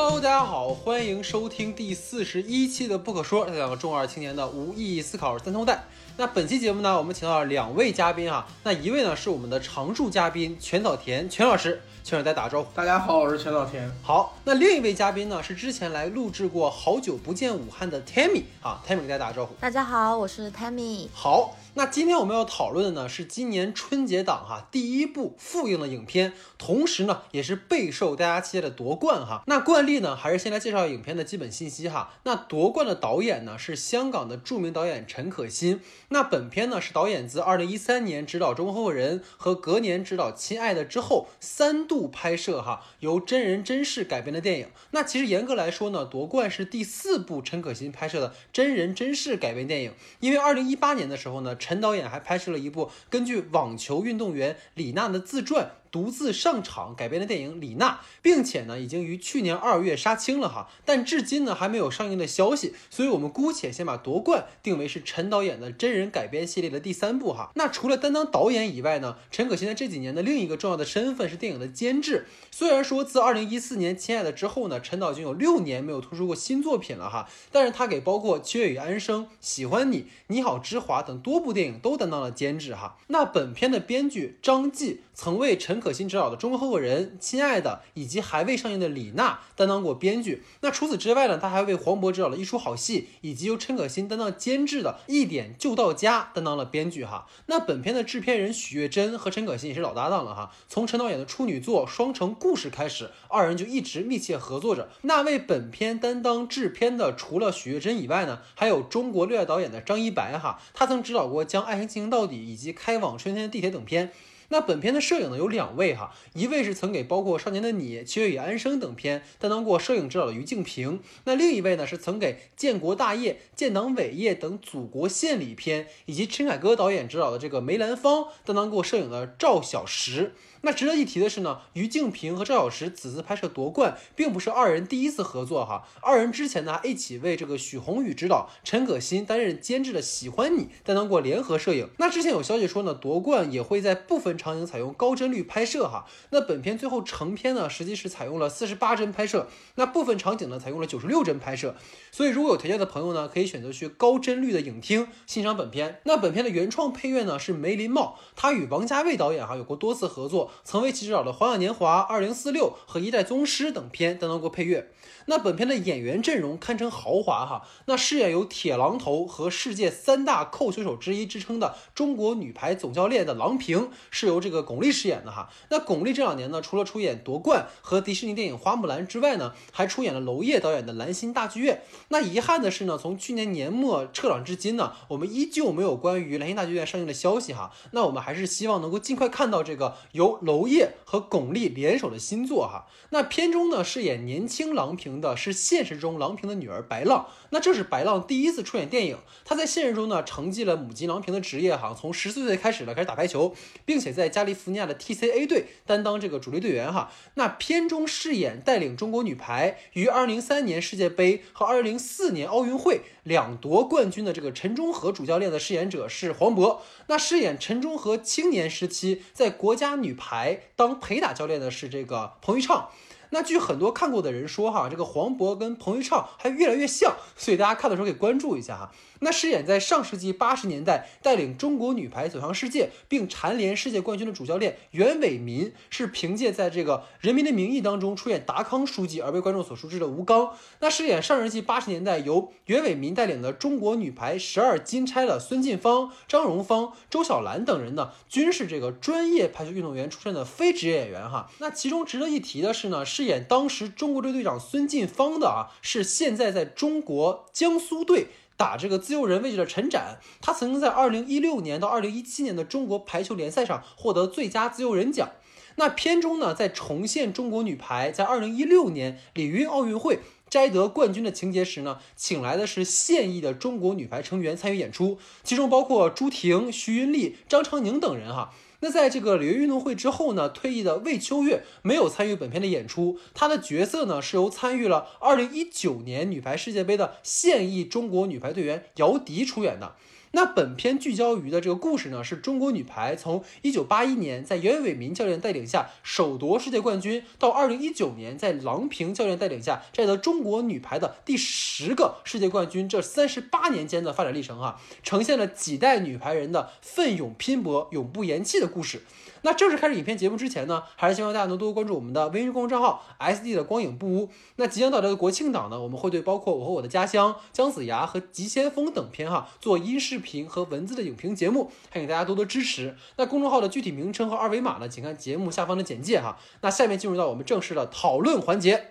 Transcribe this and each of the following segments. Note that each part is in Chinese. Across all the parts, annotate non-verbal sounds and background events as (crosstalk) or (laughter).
Hello，大家好，欢迎收听第四十一期的不可说，这两个中二青年的无意义思考三通带。那本期节目呢，我们请到了两位嘉宾哈，那一位呢是我们的常驻嘉宾全早田全老师，全老师在打招呼。大家好，我是全早田。好，那另一位嘉宾呢是之前来录制过《好久不见武汉》的 Tammy 啊，Tammy 给大家打个招呼。大家好，我是 Tammy。好。那今天我们要讨论的呢是今年春节档哈第一部复映的影片，同时呢也是备受大家期待的夺冠哈。那惯例呢还是先来介绍影片的基本信息哈。那夺冠的导演呢是香港的著名导演陈可辛。那本片呢是导演自二零一三年执导《中国合伙人》和隔年执导《亲爱的》之后三度拍摄哈由真人真事改编的电影。那其实严格来说呢，夺冠是第四部陈可辛拍摄的真人真事改编电影，因为二零一八年的时候呢。陈陈导演还拍摄了一部根据网球运动员李娜的自传。独自上场改编的电影《李娜》，并且呢已经于去年二月杀青了哈，但至今呢还没有上映的消息，所以我们姑且先把夺冠定为是陈导演的真人改编系列的第三部哈。那除了担当导演以外呢，陈可辛在这几年的另一个重要的身份是电影的监制。虽然说自二零一四年《亲爱的》之后呢，陈导已经有六年没有推出过新作品了哈，但是他给包括《七月与安生》《喜欢你》《你好之华》等多部电影都担当了监制哈。那本片的编剧张继曾为陈。陈可辛执导的《中国合伙人》、《亲爱的》以及还未上映的《李娜》担当过编剧。那除此之外呢，他还为黄渤执导了一出好戏，以及由陈可辛担当监制的《一点就到家》担当了编剧哈。那本片的制片人许月珍和陈可辛也是老搭档了哈。从陈导演的处女作《双城故事》开始，二人就一直密切合作着。那为本片担当制片的，除了许月珍以外呢，还有中国六爱导演的张一白哈，他曾指导过《将爱情进行到底》以及《开往春天的地铁》等片。那本片的摄影呢有两位哈，一位是曾给包括《少年的你》《七月与安生》等片担当过摄影指导的于静平，那另一位呢是曾给《建国大业》《建党伟业》等祖国献礼片以及陈凯歌导演指导的这个梅兰芳担当过摄影的赵小石。那值得一提的是呢，于静平和赵小石此次拍摄夺冠，并不是二人第一次合作哈。二人之前呢一起为这个许宏宇执导、陈可辛担任监制的《喜欢你》担当过联合摄影。那之前有消息说呢，夺冠也会在部分场景采用高帧率拍摄哈。那本片最后成片呢，实际是采用了四十八帧拍摄，那部分场景呢采用了九十六帧拍摄。所以如果有条件的朋友呢，可以选择去高帧率的影厅欣赏本片。那本片的原创配乐呢是梅林茂，他与王家卫导演哈有过多次合作。曾为其执导的《花样年华》《二零四六》和《一代宗师》等片担当过配乐。那本片的演员阵容堪称豪华哈。那饰演有铁榔头和世界三大扣球手之一之称的中国女排总教练的郎平，是由这个巩俐饰演的哈。那巩俐这两年呢，除了出演《夺冠》和迪士尼电影《花木兰》之外呢，还出演了娄烨导演的《兰心大剧院》。那遗憾的是呢，从去年年末撤档至今呢，我们依旧没有关于《兰心大剧院》上映的消息哈。那我们还是希望能够尽快看到这个由娄烨。和巩俐联手的新作哈，那片中呢饰演年轻郎平的是现实中郎平的女儿白浪，那这是白浪第一次出演电影，她在现实中呢承继了母亲郎平的职业哈，从十四岁开始呢开始打排球，并且在加利福尼亚的 TCA 队担当这个主力队员哈。那片中饰演带领中国女排于二零零三年世界杯和二零零四年奥运会两夺冠军的这个陈忠和主教练的饰演者是黄渤，那饰演陈忠和青年时期在国家女排。当陪打教练的是这个彭昱畅。那据很多看过的人说，哈，这个黄渤跟彭昱畅还越来越像，所以大家看的时候可以关注一下哈。那饰演在上世纪八十年代带领中国女排走向世界，并蝉联世界冠军的主教练袁伟民，是凭借在这个《人民的名义》当中出演达康书记而被观众所熟知的吴刚。那饰演上世纪八十年代由袁伟民带领的中国女排十二金钗的孙晋芳、张荣芳、周晓兰等人呢，均是这个专业排球运动员出身的非职业演员哈。那其中值得一提的是呢。饰演当时中国队队长孙晋芳的啊，是现在在中国江苏队打这个自由人位置的陈展。他曾经在二零一六年到二零一七年的中国排球联赛上获得最佳自由人奖。那片中呢，在重现中国女排在二零一六年里约奥运会摘得冠军的情节时呢，请来的是现役的中国女排成员参与演出，其中包括朱婷、徐云丽、张常宁等人哈。那在这个里约运动会之后呢，退役的魏秋月没有参与本片的演出，她的角色呢是由参与了2019年女排世界杯的现役中国女排队员姚迪出演的。那本片聚焦于的这个故事呢，是中国女排从一九八一年在袁伟民教练带领下首夺世界冠军，到二零一九年在郎平教练带领下摘得中国女排的第十个世界冠军，这三十八年间的发展历程啊，呈现了几代女排人的奋勇拼搏、永不言弃的故事。那正式开始影片节目之前呢，还是希望大家能多多关注我们的微信公众账号 S D 的光影不污。那即将到来的国庆档呢，我们会对包括《我和我的家乡》、《姜子牙》和《急先锋》等片哈做音视频和文字的影评节目，还请大家多多支持。那公众号的具体名称和二维码呢，请看节目下方的简介哈。那下面进入到我们正式的讨论环节。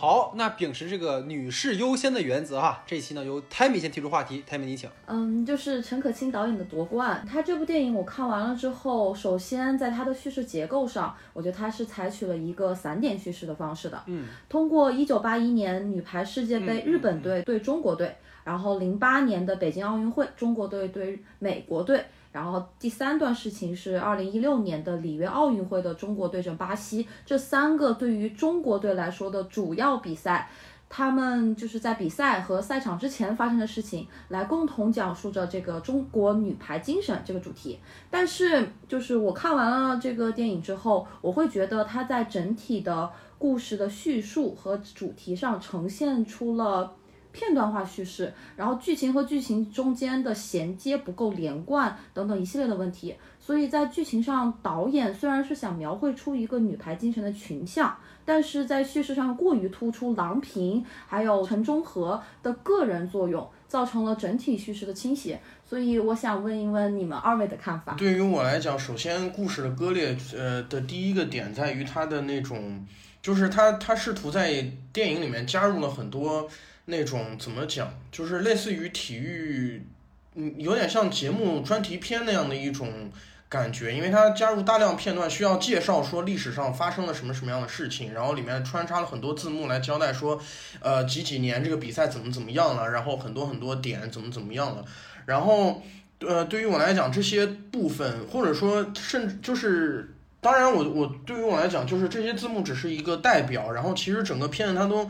好，那秉持这个女士优先的原则哈，这一期呢由 Tammy 先提出话题，Tammy 你请。嗯，就是陈可辛导演的夺冠，他这部电影我看完了之后，首先在他的叙事结构上，我觉得他是采取了一个散点叙事的方式的。嗯，通过一九八一年女排世界杯日本队对中国队，然后零八年的北京奥运会中国队对美国队。然后第三段事情是二零一六年的里约奥运会的中国对阵巴西，这三个对于中国队来说的主要比赛，他们就是在比赛和赛场之前发生的事情，来共同讲述着这个中国女排精神这个主题。但是就是我看完了这个电影之后，我会觉得它在整体的故事的叙述和主题上呈现出了。片段化叙事，然后剧情和剧情中间的衔接不够连贯等等一系列的问题，所以在剧情上，导演虽然是想描绘出一个女排精神的群像，但是在叙事上过于突出郎平还有陈忠和的个人作用，造成了整体叙事的倾斜。所以我想问一问你们二位的看法。对于我来讲，首先故事的割裂，呃的第一个点在于它的那种，就是他他试图在电影里面加入了很多。那种怎么讲，就是类似于体育，嗯，有点像节目专题片那样的一种感觉，因为它加入大量片段，需要介绍说历史上发生了什么什么样的事情，然后里面穿插了很多字幕来交代说，呃，几几年这个比赛怎么怎么样了，然后很多很多点怎么怎么样了，然后，呃，对于我来讲，这些部分或者说甚至就是，当然我我对于我来讲，就是这些字幕只是一个代表，然后其实整个片子它都。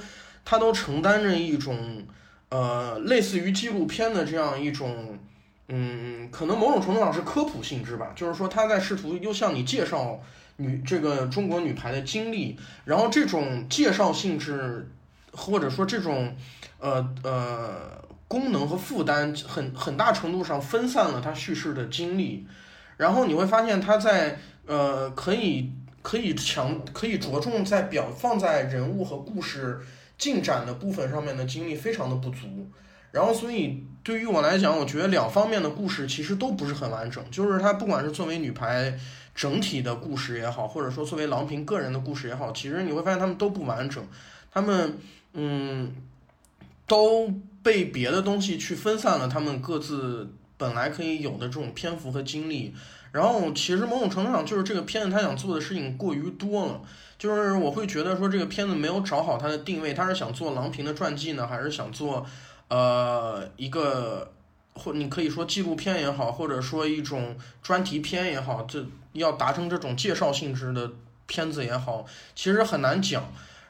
它都承担着一种，呃，类似于纪录片的这样一种，嗯，可能某种程度上是科普性质吧。就是说，他在试图又向你介绍女这个中国女排的经历，然后这种介绍性质，或者说这种，呃呃，功能和负担，很很大程度上分散了他叙事的精力。然后你会发现，他在呃，可以可以强，可以着重在表放在人物和故事。进展的部分上面的精力非常的不足，然后所以对于我来讲，我觉得两方面的故事其实都不是很完整。就是它不管是作为女排整体的故事也好，或者说作为郎平个人的故事也好，其实你会发现他们都不完整，他们嗯都被别的东西去分散了他们各自本来可以有的这种篇幅和精力。然后其实某种程度上就是这个片子他想做的事情过于多了。就是我会觉得说这个片子没有找好它的定位，他是想做郎平的传记呢，还是想做，呃，一个或你可以说纪录片也好，或者说一种专题片也好，这要达成这种介绍性质的片子也好，其实很难讲。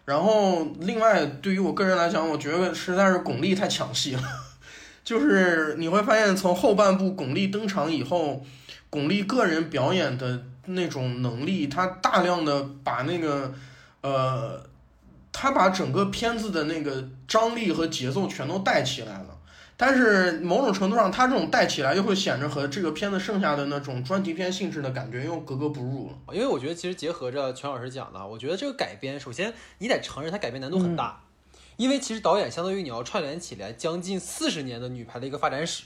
然后另外对于我个人来讲，我觉得实在是巩俐太抢戏了，(laughs) 就是你会发现从后半部巩俐登场以后，巩俐个人表演的。那种能力，他大量的把那个，呃，他把整个片子的那个张力和节奏全都带起来了。但是某种程度上，他这种带起来又会显着和这个片子剩下的那种专题片性质的感觉又格格不入了。因为我觉得，其实结合着全老师讲的，我觉得这个改编，首先你得承认它改编难度很大，因为其实导演相当于你要串联起来将近四十年的女排的一个发展史。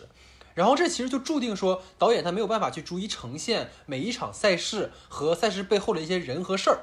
然后这其实就注定说，导演他没有办法去逐一呈现每一场赛事和赛事背后的一些人和事儿。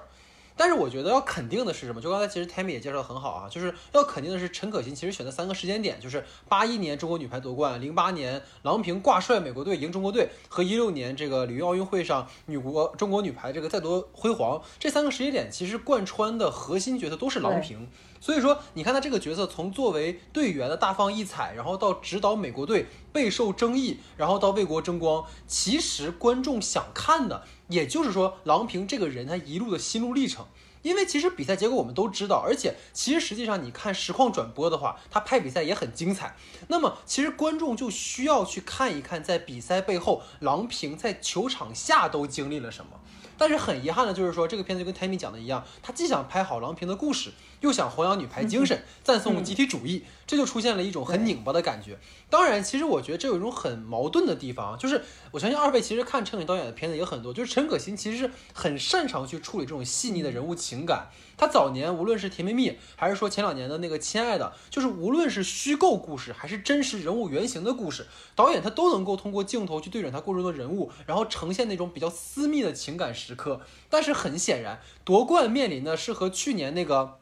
但是我觉得要肯定的是什么？就刚才其实 Tammy 也介绍的很好啊，就是要肯定的是陈可辛其实选择三个时间点，就是八一年中国女排夺冠，零八年郎平挂帅美国队赢中国队，和一六年这个里约奥运会上女国中国女排这个再夺辉煌。这三个时间点其实贯穿的核心角色都是郎平。所以说，你看他这个角色从作为队员的大放异彩，然后到指导美国队备受争议，然后到为国争光，其实观众想看的，也就是说郎平这个人他一路的心路历程。因为其实比赛结果我们都知道，而且其实实际上你看实况转播的话，他拍比赛也很精彩。那么其实观众就需要去看一看，在比赛背后郎平在球场下都经历了什么。但是很遗憾的就是说，这个片子就跟 Tammy 讲的一样，他既想拍好郎平的故事，又想弘扬女排精神，赞颂集体主义，这就出现了一种很拧巴的感觉。当然，其实我觉得这有一种很矛盾的地方，就是我相信二位其实看陈可辛导演的片子也很多，就是陈可辛其实是很擅长去处理这种细腻的人物情感。他早年无论是《甜蜜蜜》，还是说前两年的那个《亲爱的》，就是无论是虚构故事还是真实人物原型的故事，导演他都能够通过镜头去对准他故事中的人物，然后呈现那种比较私密的情感时刻。但是很显然，夺冠面临的是和去年那个。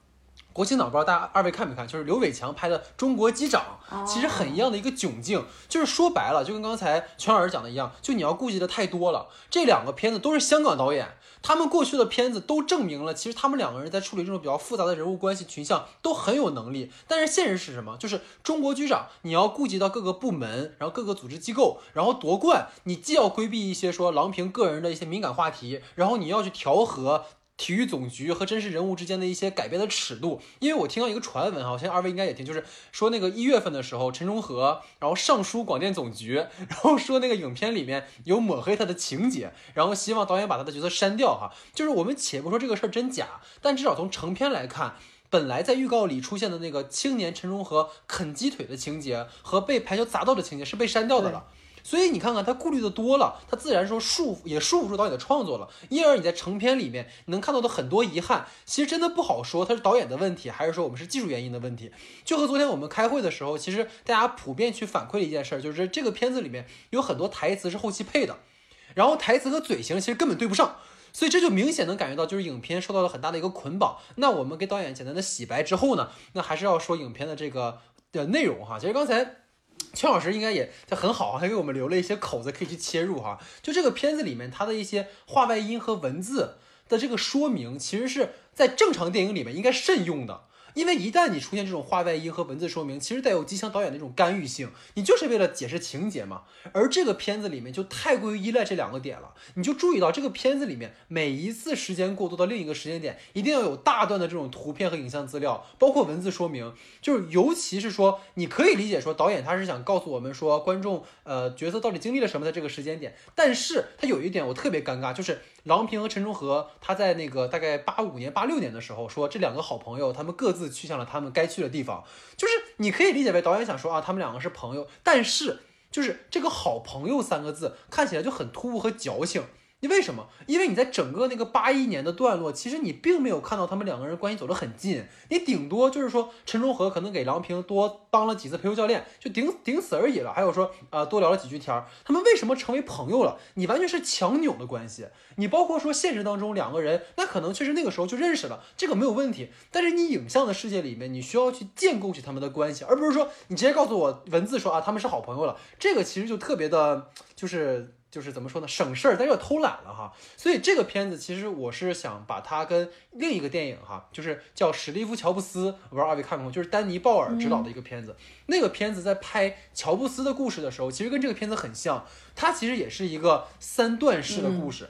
国庆档不知道大家二位看没看，就是刘伟强拍的《中国机长》，其实很一样的一个窘境，就是说白了，就跟刚才全老师讲的一样，就你要顾忌的太多了。这两个片子都是香港导演，他们过去的片子都证明了，其实他们两个人在处理这种比较复杂的人物关系群像都很有能力。但是现实是什么？就是《中国机长》，你要顾及到各个部门，然后各个组织机构，然后夺冠，你既要规避一些说郎平个人的一些敏感话题，然后你要去调和。体育总局和真实人物之间的一些改变的尺度，因为我听到一个传闻哈，我相信二位应该也听，就是说那个一月份的时候，陈忠和然后上书广电总局，然后说那个影片里面有抹黑他的情节，然后希望导演把他的角色删掉哈。就是我们且不说这个事儿真假，但至少从成片来看，本来在预告里出现的那个青年陈忠和啃鸡腿的情节和被排球砸到的情节是被删掉的了。所以你看看他顾虑的多了，他自然说束也束缚住导演的创作了。因而你在成片里面你能看到的很多遗憾，其实真的不好说，他是导演的问题，还是说我们是技术原因的问题？就和昨天我们开会的时候，其实大家普遍去反馈的一件事儿，就是这个片子里面有很多台词是后期配的，然后台词和嘴型其实根本对不上，所以这就明显能感觉到就是影片受到了很大的一个捆绑。那我们给导演简单的洗白之后呢，那还是要说影片的这个的内容哈。其实刚才。邱老师应该也他很好，他给我们留了一些口子可以去切入哈。就这个片子里面，它的一些画外音和文字的这个说明，其实是在正常电影里面应该慎用的。因为一旦你出现这种画外音和文字说明，其实带有极强导演的那种干预性，你就是为了解释情节嘛。而这个片子里面就太过于依赖这两个点了，你就注意到这个片子里面每一次时间过渡到另一个时间点，一定要有大段的这种图片和影像资料，包括文字说明，就是尤其是说你可以理解说导演他是想告诉我们说观众呃角色到底经历了什么在这个时间点，但是他有一点我特别尴尬，就是。郎平和陈忠和，他在那个大概八五年、八六年的时候，说这两个好朋友，他们各自去向了他们该去的地方。就是你可以理解为导演想说啊，他们两个是朋友，但是就是这个“好朋友”三个字看起来就很突兀和矫情。你为什么？因为你在整个那个八一年的段落，其实你并没有看到他们两个人关系走得很近，你顶多就是说陈忠和可能给郎平多当了几次陪护教练，就顶顶死而已了。还有说呃多聊了几句天儿，他们为什么成为朋友了？你完全是强扭的关系。你包括说现实当中两个人，那可能确实那个时候就认识了，这个没有问题。但是你影像的世界里面，你需要去建构起他们的关系，而不是说你直接告诉我文字说啊他们是好朋友了，这个其实就特别的，就是。就是怎么说呢，省事儿，但又偷懒了哈。所以这个片子其实我是想把它跟另一个电影哈，就是叫史蒂夫·乔布斯，我不知道二位看过，就是丹尼·鲍尔执导的一个片子。那个片子在拍乔布斯的故事的时候，其实跟这个片子很像，它其实也是一个三段式的故事。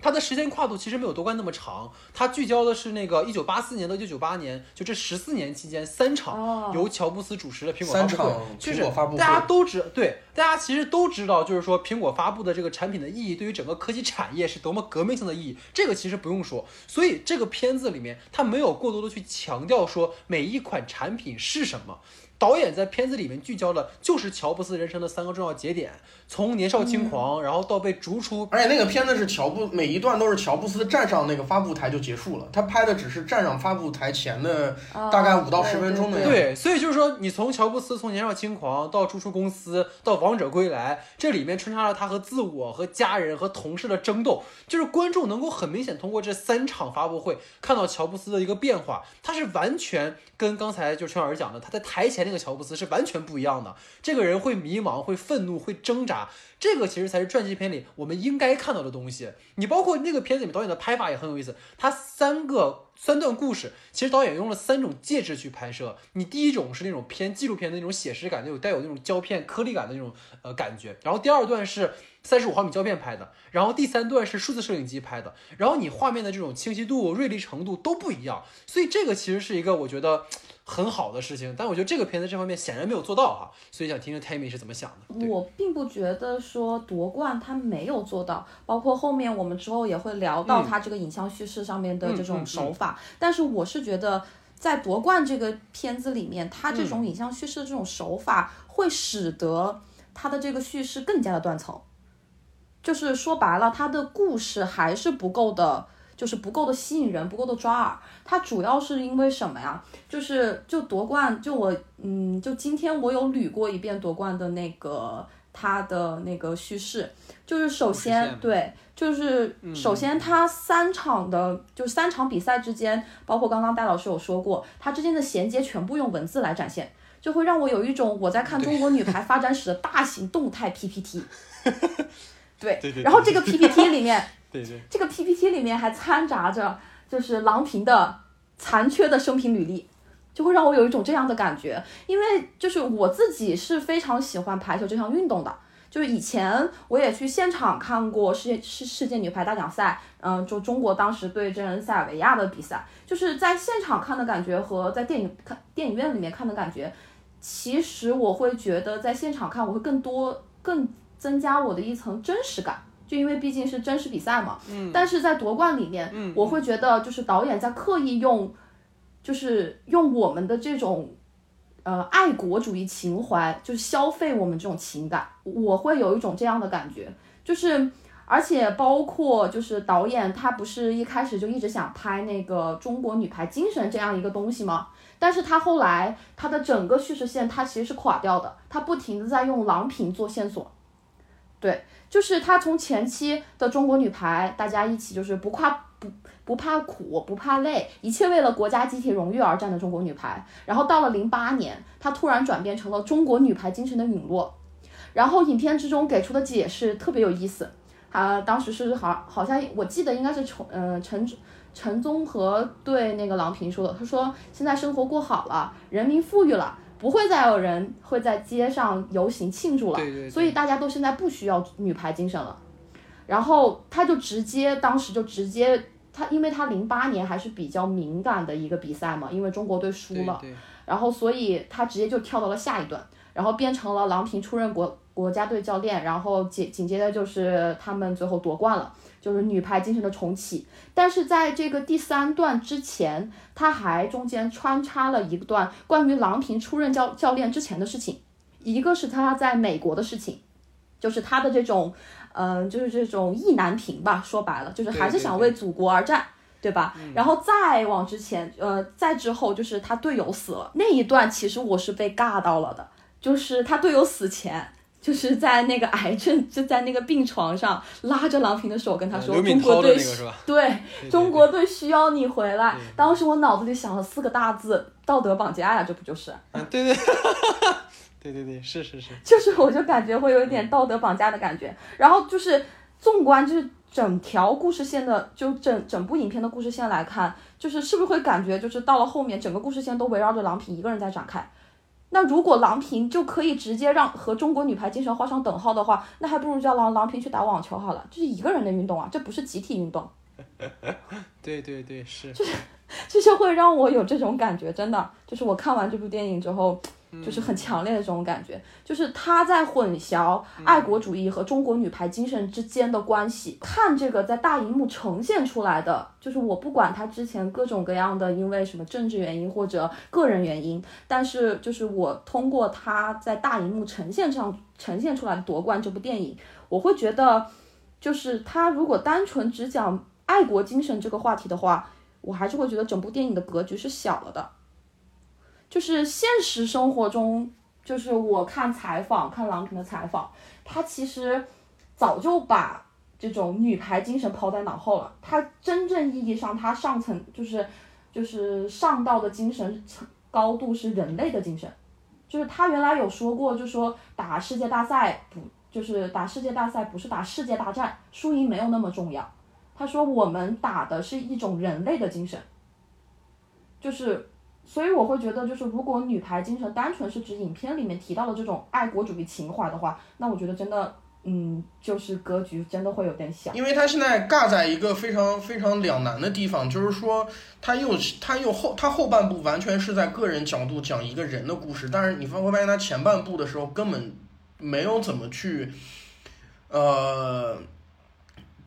它的时间跨度其实没有夺冠那么长，它聚焦的是那个一九八四年到一九九八年，就这十四年期间三场由乔布斯主持的苹果发布会，就是大家都知对，大家其实都知道，就是说苹果发布的这个产品的意义对于整个科技产业是多么革命性的意义，这个其实不用说。所以这个片子里面，它没有过多的去强调说每一款产品是什么。导演在片子里面聚焦的就是乔布斯人生的三个重要节点，从年少轻狂，然后到被逐出。而且那个片子是乔布，每一段都是乔布斯站上那个发布台就结束了，他拍的只是站上发布台前的大概五到十分钟的样子。对，所以就是说，你从乔布斯从年少轻狂到逐出公司，到王者归来，这里面穿插了他和自我、和家人、和同事的争斗，就是观众能够很明显通过这三场发布会看到乔布斯的一个变化，他是完全跟刚才就陈老师讲的，他在台前。那个乔布斯是完全不一样的。这个人会迷茫，会愤怒，会挣扎，这个其实才是传记片里我们应该看到的东西。你包括那个片子里面导演的拍法也很有意思，他三个三段故事，其实导演用了三种介质去拍摄。你第一种是那种偏纪录片的那种写实感，那种带有那种胶片颗粒感的那种呃感觉，然后第二段是。三十五毫米胶片拍的，然后第三段是数字摄影机拍的，然后你画面的这种清晰度、锐利程度都不一样，所以这个其实是一个我觉得很好的事情。但我觉得这个片子这方面显然没有做到哈，所以想听听 Tammy 是怎么想的。我并不觉得说夺冠他没有做到，包括后面我们之后也会聊到他这个影像叙事上面的这种手法，但是我是觉得在夺冠这个片子里面，他这种影像叙事的这种手法会使得他的这个叙事更加的断层。就是说白了，他的故事还是不够的，就是不够的吸引人，不够的抓耳。它主要是因为什么呀？就是就夺冠，就我嗯，就今天我有捋过一遍夺冠的那个它的那个叙事，就是首先对，就是首先它三场的，就三场比赛之间，包括刚刚戴老师有说过，它之间的衔接全部用文字来展现，就会让我有一种我在看中国女排发展史的大型动态 PPT。(laughs) 对，然后这个 PPT 里面，对，这个 PPT 里面还掺杂着就是郎平的残缺的生平履历，就会让我有一种这样的感觉。因为就是我自己是非常喜欢排球这项运动的，就是以前我也去现场看过世界世世界女排大奖赛，嗯，就中国当时对阵塞尔维亚的比赛，就是在现场看的感觉和在电影看电影院里面看的感觉，其实我会觉得在现场看我会更多更。增加我的一层真实感，就因为毕竟是真实比赛嘛。嗯。但是在夺冠里面，嗯，我会觉得就是导演在刻意用，就是用我们的这种，呃，爱国主义情怀，就是消费我们这种情感。我会有一种这样的感觉，就是而且包括就是导演他不是一开始就一直想拍那个中国女排精神这样一个东西吗？但是他后来他的整个叙事线他其实是垮掉的，他不停的在用郎平做线索。对，就是他从前期的中国女排，大家一起就是不怕不不怕苦不怕累，一切为了国家集体荣誉而战的中国女排。然后到了零八年，他突然转变成了中国女排精神的陨落。然后影片之中给出的解释特别有意思，他当时是好好像我记得应该是陈嗯陈陈宗和对那个郎平说的，他说现在生活过好了，人民富裕了。不会再有人会在街上游行庆祝了，所以大家都现在不需要女排精神了。然后他就直接当时就直接他，因为他零八年还是比较敏感的一个比赛嘛，因为中国队输了，然后所以他直接就跳到了下一段，然后变成了郎平出任国国家队教练，然后紧紧接着就是他们最后夺冠了。就是女排精神的重启，但是在这个第三段之前，他还中间穿插了一段关于郎平出任教教练之前的事情，一个是他在美国的事情，就是他的这种，嗯，就是这种意难平吧，说白了就是还是想为祖国而战，对吧？然后再往之前，呃，再之后就是他队友死了那一段，其实我是被尬到了的，就是他队友死前。就是在那个癌症，就在那个病床上拉着郎平的手，跟他说：“中国队对 (laughs) 中国队需要你回来。”当时我脑子里想了四个大字：道德绑架呀，这不就是？嗯，对对，对 (laughs) 对对，是是是。就是，我就感觉会有一点道德绑架的感觉。然后就是，纵观就是整条故事线的，就整整部影片的故事线来看，就是是不是会感觉，就是到了后面，整个故事线都围绕着郎平一个人在展开。那如果郎平就可以直接让和中国女排精神画上等号的话，那还不如叫郎郎平去打网球好了，这是一个人的运动啊，这不是集体运动。(laughs) 对对对，是。就是，(laughs) 就是会让我有这种感觉，真的，就是我看完这部电影之后。就是很强烈的这种感觉，就是他在混淆爱国主义和中国女排精神之间的关系。看这个在大荧幕呈现出来的，就是我不管他之前各种各样的因为什么政治原因或者个人原因，但是就是我通过他在大荧幕呈现上呈现出来的夺冠这部电影，我会觉得，就是他如果单纯只讲爱国精神这个话题的话，我还是会觉得整部电影的格局是小了的。就是现实生活中，就是我看采访，看郎平的采访，他其实早就把这种女排精神抛在脑后了。他真正意义上，他上层就是就是上道的精神层高度是人类的精神，就是他原来有说过，就说打世界大赛不就是打世界大赛不是打世界大战，输赢没有那么重要。他说我们打的是一种人类的精神，就是所以我会觉得，就是如果女排精神单纯是指影片里面提到的这种爱国主义情怀的话，那我觉得真的。嗯，就是格局真的会有点小，因为他现在尬在一个非常非常两难的地方，就是说他又他又后他后半部完全是在个人角度讲一个人的故事，但是你发会发现他前半部的时候根本没有怎么去，呃，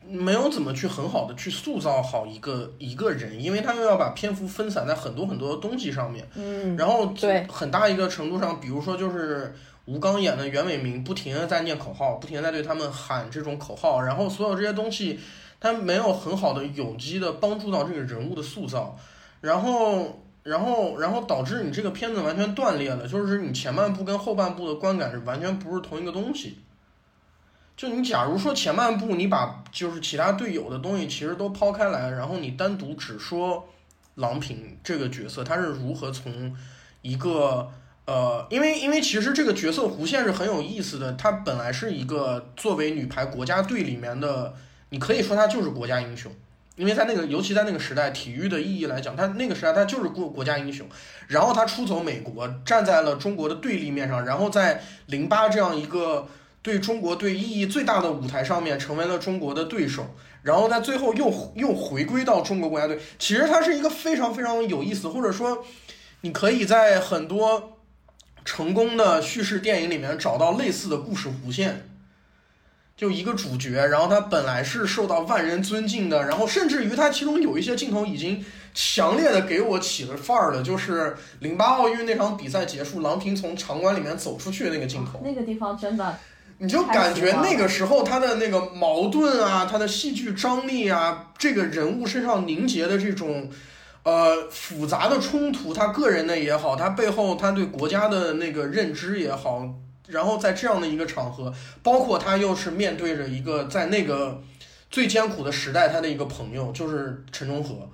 没有怎么去很好的去塑造好一个一个人，因为他又要把篇幅分散在很多很多的东西上面，嗯，然后对很大一个程度上，比如说就是。吴刚演的袁伟民不停的在念口号，不停的在对他们喊这种口号，然后所有这些东西，他没有很好的有机的帮助到这个人物的塑造，然后，然后，然后导致你这个片子完全断裂了，就是你前半部跟后半部的观感是完全不是同一个东西。就你假如说前半部你把就是其他队友的东西其实都抛开来，然后你单独只说郎平这个角色，他是如何从一个。呃，因为因为其实这个角色弧线是很有意思的，她本来是一个作为女排国家队里面的，你可以说她就是国家英雄，因为在那个尤其在那个时代，体育的意义来讲，她那个时代她就是国国家英雄。然后她出走美国，站在了中国的对立面上，然后在零八这样一个对中国队意义最大的舞台上面，成为了中国的对手。然后在最后又又回归到中国国家队，其实它是一个非常非常有意思，或者说你可以在很多。成功的叙事电影里面找到类似的故事弧线，就一个主角，然后他本来是受到万人尊敬的，然后甚至于他其中有一些镜头已经强烈的给我起了范儿了，就是零八奥运那场比赛结束，郎平从场馆里面走出去的那个镜头，那个地方真的，你就感觉那个时候他的那个矛盾啊，他的戏剧张力啊，这个人物身上凝结的这种。呃，复杂的冲突，他个人的也好，他背后他对国家的那个认知也好，然后在这样的一个场合，包括他又是面对着一个在那个最艰苦的时代，他的一个朋友就是陈忠和，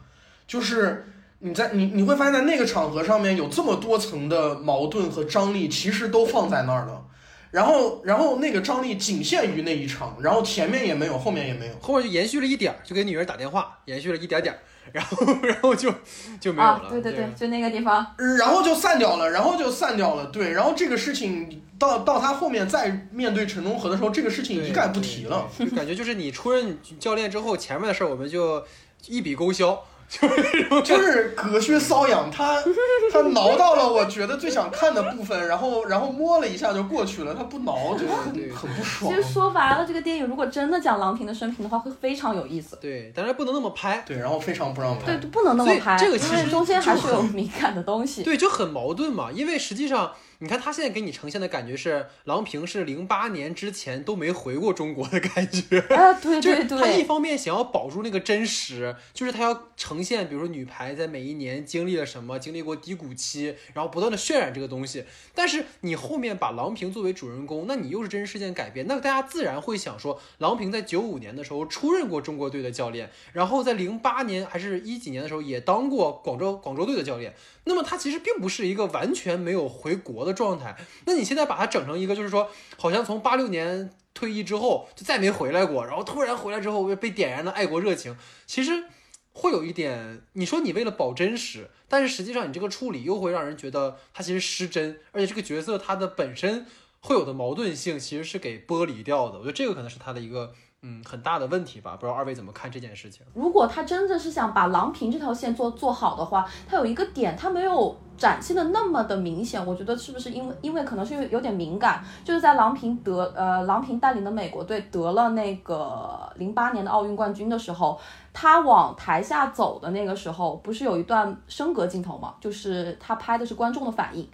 就是你在你你会发现在那个场合上面有这么多层的矛盾和张力，其实都放在那儿了，然后然后那个张力仅限于那一场，然后前面也没有，后面也没有，后面就延续了一点儿，就给女儿打电话，延续了一点点儿。然后，(laughs) 然后就就没有了。对对对，就那个地方。然后就散掉了，然后就散掉了。对，然后这个事情到到他后面再面对陈忠和的时候，这个事情一概不提了。就感觉就是你出任教练之后，前面的事儿我们就一笔勾销。就 (laughs) 是就是隔靴搔痒，他 (laughs) 他挠到了我觉得最想看的部分，然后然后摸了一下就过去了，他不挠就很 (laughs) 很不爽。其实说白了，这个电影如果真的讲郎平的生平的话，会非常有意思。对，但是不能那么拍。对，然后非常不让拍。对，不能那么拍。这个其实中间还是有敏感的东西。对，就很矛盾嘛，因为实际上。你看他现在给你呈现的感觉是，郎平是零八年之前都没回过中国的感觉。啊，对 (laughs) 对对。他一方面想要保住那个真实，就是他要呈现，比如说女排在每一年经历了什么，经历过低谷期，然后不断的渲染这个东西。但是你后面把郎平作为主人公，那你又是真实事件改编，那大家自然会想说，郎平在九五年的时候出任过中国队的教练，然后在零八年还是一几年的时候也当过广州广州队的教练。那么他其实并不是一个完全没有回国的的状态。那你现在把它整成一个，就是说，好像从八六年退役之后就再没回来过，然后突然回来之后被点燃了爱国热情，其实会有一点，你说你为了保真实，但是实际上你这个处理又会让人觉得他其实失真，而且这个角色他的本身会有的矛盾性其实是给剥离掉的。我觉得这个可能是他的一个。嗯，很大的问题吧？不知道二位怎么看这件事情？如果他真的是想把郎平这条线做做好的话，他有一个点他没有展现的那么的明显，我觉得是不是因为因为可能是有点敏感，就是在郎平得呃郎平带领的美国队得了那个零八年的奥运冠军的时候，他往台下走的那个时候，不是有一段升格镜头吗？就是他拍的是观众的反应，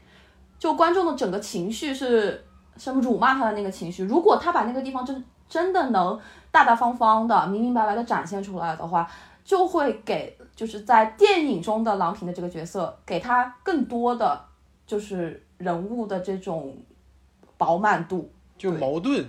就观众的整个情绪是什么辱骂他的那个情绪，如果他把那个地方真。真的能大大方方的、明明白白的展现出来的话，就会给就是在电影中的郎平的这个角色，给他更多的就是人物的这种饱满度，就矛盾。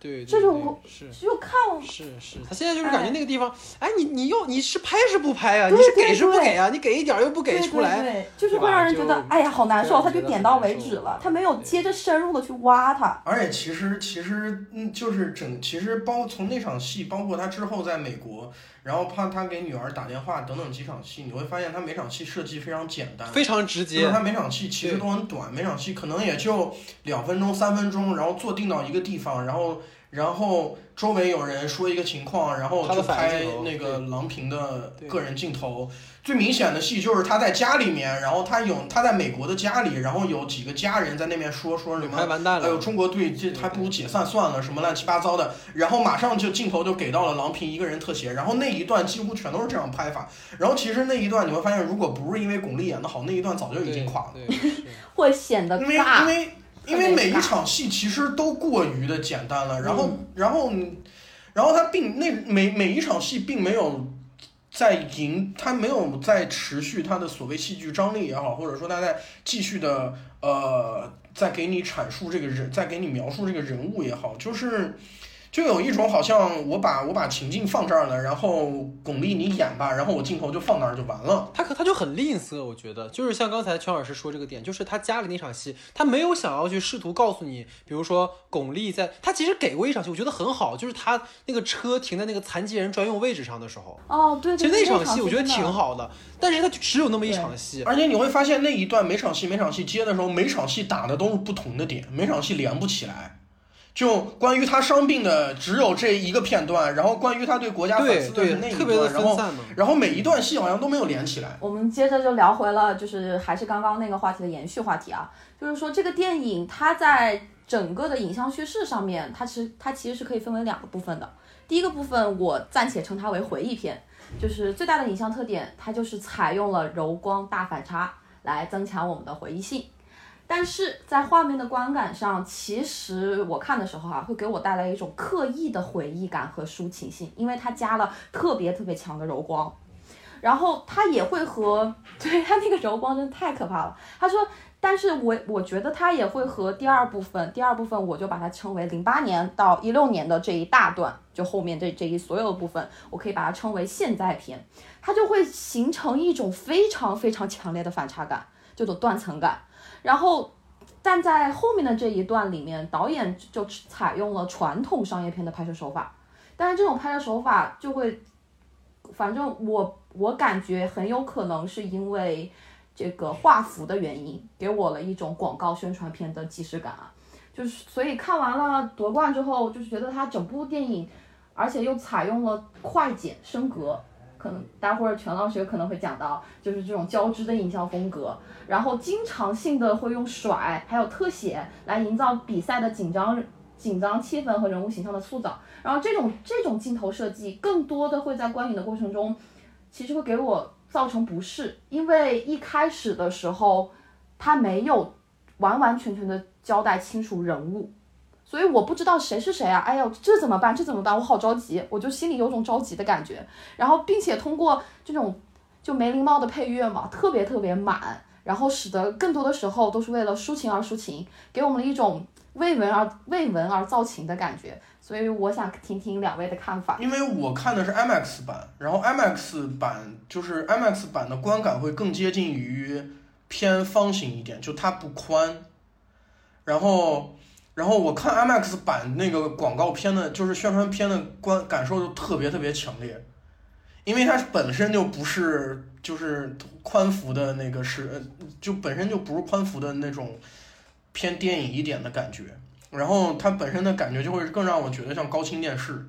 对，这种是就看是是，他现在就是感觉哎那个地方，哎，你你又你是拍是不拍啊？你是给是不给啊？你给一点儿又不给对出来，对对，就是会让人觉得就哎呀好难受，他就点到为止了，他没有接着深入的去挖它。而且其实其实嗯，就是整其实包从那场戏，包括他之后在美国，然后怕他给女儿打电话等等几场戏，你会发现他每场戏设计非常简单，非常直接就是。他每场戏其实都很短，每场戏可能也就两分钟、三分钟，然后坐定到一个地方，然后然后周围有人说一个情况，然后就拍那个郎平的个人镜头。最明显的戏就是他在家里面，然后他有他在美国的家里，然后有几个家人在那边说说什么拍完蛋哎呦，了，中国队这还不如解散算了，什么乱七八糟的，然后马上就镜头就给到了郎平一个人特写，然后那一段几乎全都是这样拍法，然后其实那一段你会发现，如果不是因为巩俐演的好，那一段早就已经垮了，对。(laughs) 会显得因为因尬。为因为每一场戏其实都过于的简单了，然后然后然后他并那每每一场戏并没有。在赢，他没有在持续他的所谓戏剧张力也好，或者说他在继续的呃，在给你阐述这个人，在给你描述这个人物也好，就是就有一种好像我把我把情境放这儿了，然后巩俐你演吧，然后我镜头就放那儿就完了。他可他就很吝啬，我觉得就是像刚才全老师说这个点，就是他家里那场戏，他没有想要去试图告诉你，比如说巩俐在，他其实给过一场戏，我觉得很好，就是他那个车停在那个残疾人专用位置上的时候，哦，对其实那场戏我觉得挺好的，但是他就只有那么一场戏，而且你会发现那一段每场戏每场戏接的时候，每场戏打的都是不同的点，每场戏连不起来。就关于他伤病的只有这一个片段，然后关于他对国家反思的那，一特别的段，然后。然后每一段戏好像都没有连起来。我们接着就聊回了，就是还是刚刚那个话题的延续话题啊，就是说这个电影它在整个的影像叙事上面，它其实它其实是可以分为两个部分的。第一个部分我暂且称它为回忆片，就是最大的影像特点，它就是采用了柔光大反差来增强我们的回忆性。但是在画面的观感上，其实我看的时候啊，会给我带来一种刻意的回忆感和抒情性，因为它加了特别特别强的柔光，然后它也会和 (laughs) 对它那个柔光真的太可怕了。他说，但是我我觉得它也会和第二部分，第二部分我就把它称为零八年到一六年的这一大段，就后面这这一所有的部分，我可以把它称为现在篇，它就会形成一种非常非常强烈的反差感，这种断层感。然后，但在后面的这一段里面，导演就采用了传统商业片的拍摄手法，但是这种拍摄手法就会，反正我我感觉很有可能是因为这个画幅的原因，给我了一种广告宣传片的即视感啊，就是所以看完了夺冠之后，就是觉得它整部电影，而且又采用了快剪升格。可能待会儿全老师有可能会讲到，就是这种交织的影像风格，然后经常性的会用甩还有特写来营造比赛的紧张紧张气氛和人物形象的塑造，然后这种这种镜头设计更多的会在观影的过程中，其实会给我造成不适，因为一开始的时候他没有完完全全的交代清楚人物。所以我不知道谁是谁啊！哎呦，这怎么办？这怎么办？我好着急，我就心里有种着急的感觉。然后，并且通过这种就梅林茂的配乐嘛，特别特别满，然后使得更多的时候都是为了抒情而抒情，给我们了一种为文而为文而造情的感觉。所以我想听听两位的看法。因为我看的是 IMAX 版，然后 IMAX 版就是 IMAX 版的观感会更接近于偏方形一点，就它不宽。然后，然后我看 IMAX 版那个广告片的，就是宣传片的观感受就特别特别强烈，因为它本身就不是就是宽幅的那个是，呃就本身就不是宽幅的那种偏电影一点的感觉。然后它本身的感觉就会更让我觉得像高清电视，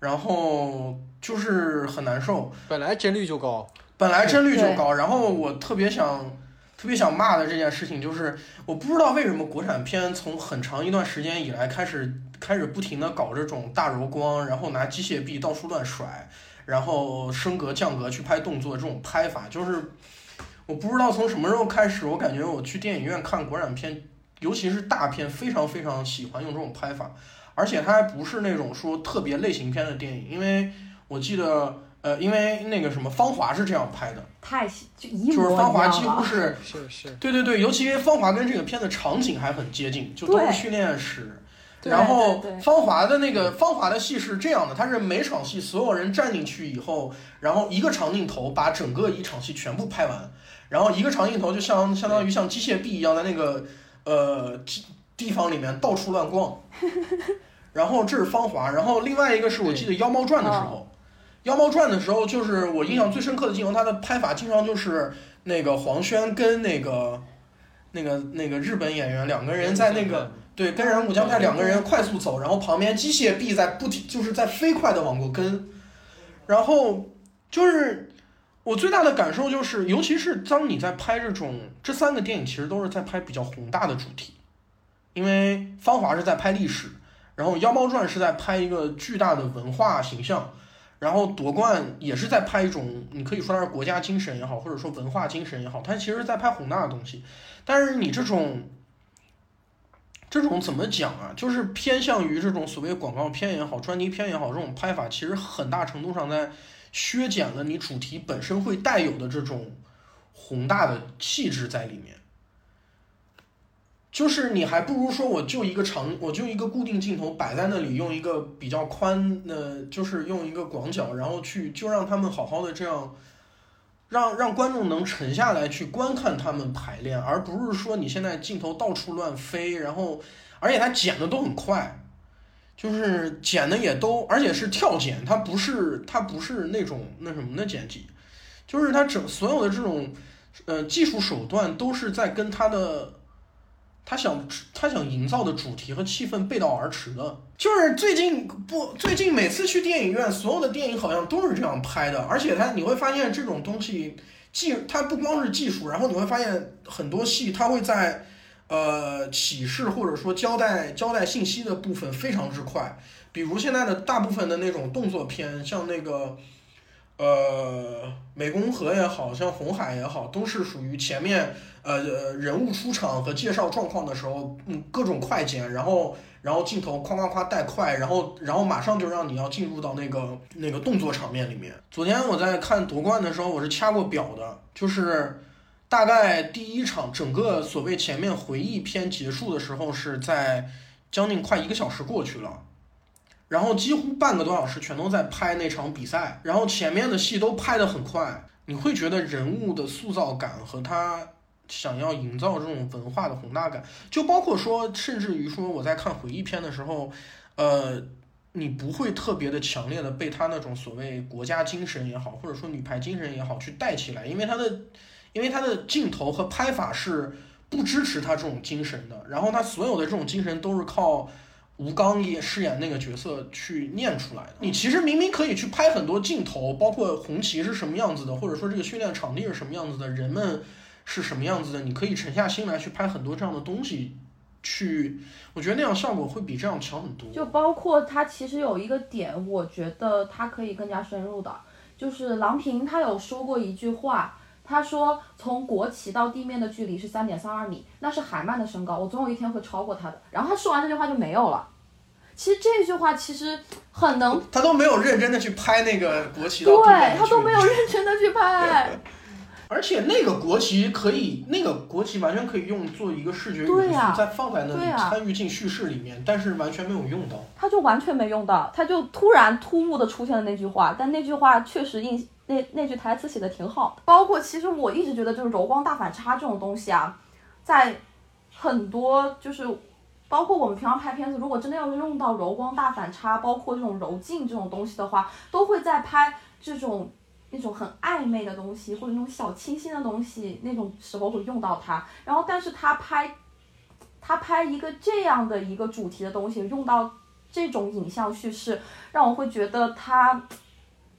然后就是很难受。本来帧率就高，本来帧率就高，然后我特别想特别想骂的这件事情就是，我不知道为什么国产片从很长一段时间以来开始开始不停的搞这种大柔光，然后拿机械臂到处乱甩，然后升格降格去拍动作这种拍法，就是我不知道从什么时候开始，我感觉我去电影院看国产片，尤其是大片，非常非常喜欢用这种拍法，而且它还不是那种说特别类型片的电影，因为我记得。呃，因为那个什么《芳华》是这样拍的，太就一就是《芳华》几。乎是，是是，对对对，尤其《芳华》跟这个片子场景还很接近，就都是训练室，然后芳华的那个芳华的戏是这样的，它是每场戏所有人站进去以后，然后一个长镜头把整个一场戏全部拍完，然后一个长镜头就相相当于像机械臂一样在那个呃地地方里面到处乱逛。(laughs) 然后这是芳华，然后另外一个是我记得《妖猫传》的时候，妖猫传》的时候就是我印象最深刻的镜头，它的拍法经常就是那个黄轩跟那个那个那个日本演员两个人在那个。对，跟人武将派两个人快速走，然后旁边机械臂在不停，就是在飞快的往过跟，然后就是我最大的感受就是，尤其是当你在拍这种这三个电影，其实都是在拍比较宏大的主题，因为《芳华》是在拍历史，然后《妖猫传》是在拍一个巨大的文化形象，然后夺冠也是在拍一种，你可以说它是国家精神也好，或者说文化精神也好，它其实在拍宏大的东西，但是你这种。这种怎么讲啊？就是偏向于这种所谓广告片也好、专题片也好，这种拍法其实很大程度上在削减了你主题本身会带有的这种宏大的气质在里面。就是你还不如说我就一个长，我就一个固定镜头摆在那里，用一个比较宽的，就是用一个广角，然后去就让他们好好的这样。让让观众能沉下来去观看他们排练，而不是说你现在镜头到处乱飞，然后而且他剪的都很快，就是剪的也都，而且是跳剪，它不是它不是那种那什么的剪辑，就是它整所有的这种呃技术手段都是在跟他的。他想他想营造的主题和气氛背道而驰的，就是最近不最近每次去电影院，所有的电影好像都是这样拍的，而且他你会发现这种东西技它不光是技术，然后你会发现很多戏它会在呃启示或者说交代交代信息的部分非常之快，比如现在的大部分的那种动作片，像那个呃湄公河也好像红海也好，都是属于前面。呃，人物出场和介绍状况的时候，嗯，各种快剪，然后，然后镜头夸夸夸带快，然后，然后马上就让你要进入到那个那个动作场面里面。昨天我在看夺冠的时候，我是掐过表的，就是大概第一场整个所谓前面回忆篇结束的时候，是在将近快一个小时过去了，然后几乎半个多小时全都在拍那场比赛，然后前面的戏都拍得很快，你会觉得人物的塑造感和他。想要营造这种文化的宏大感，就包括说，甚至于说我在看回忆片的时候，呃，你不会特别的强烈的被他那种所谓国家精神也好，或者说女排精神也好去带起来，因为他的，因为他的镜头和拍法是不支持他这种精神的，然后他所有的这种精神都是靠吴刚也饰演那个角色去念出来的。你其实明明可以去拍很多镜头，包括红旗是什么样子的，或者说这个训练场地是什么样子的，人们。是什么样子的？你可以沉下心来去拍很多这样的东西，去，我觉得那样效果会比这样强很多。就包括他其实有一个点，我觉得他可以更加深入的，就是郎平他有说过一句话，他说从国旗到地面的距离是三点三二米，那是海曼的身高，我总有一天会超过他的。然后他说完这句话就没有了。其实这句话其实很能，他都没有认真的去拍那个国旗，对他都没有认真的去拍。(laughs) 而且那个国旗可以，那个国旗完全可以用做一个视觉元素，再放在那里参与进叙事里面，但是完全没有用到。他就完全没用到，他就突然突兀的出现了那句话，但那句话确实印那那句台词写的挺好的。包括其实我一直觉得就是柔光大反差这种东西啊，在很多就是包括我们平常拍片子，如果真的要用到柔光大反差，包括这种柔镜这种东西的话，都会在拍这种。那种很暧昧的东西，或者那种小清新的东西，那种时候会用到它。然后，但是他拍，他拍一个这样的一个主题的东西，用到这种影像叙事，让我会觉得他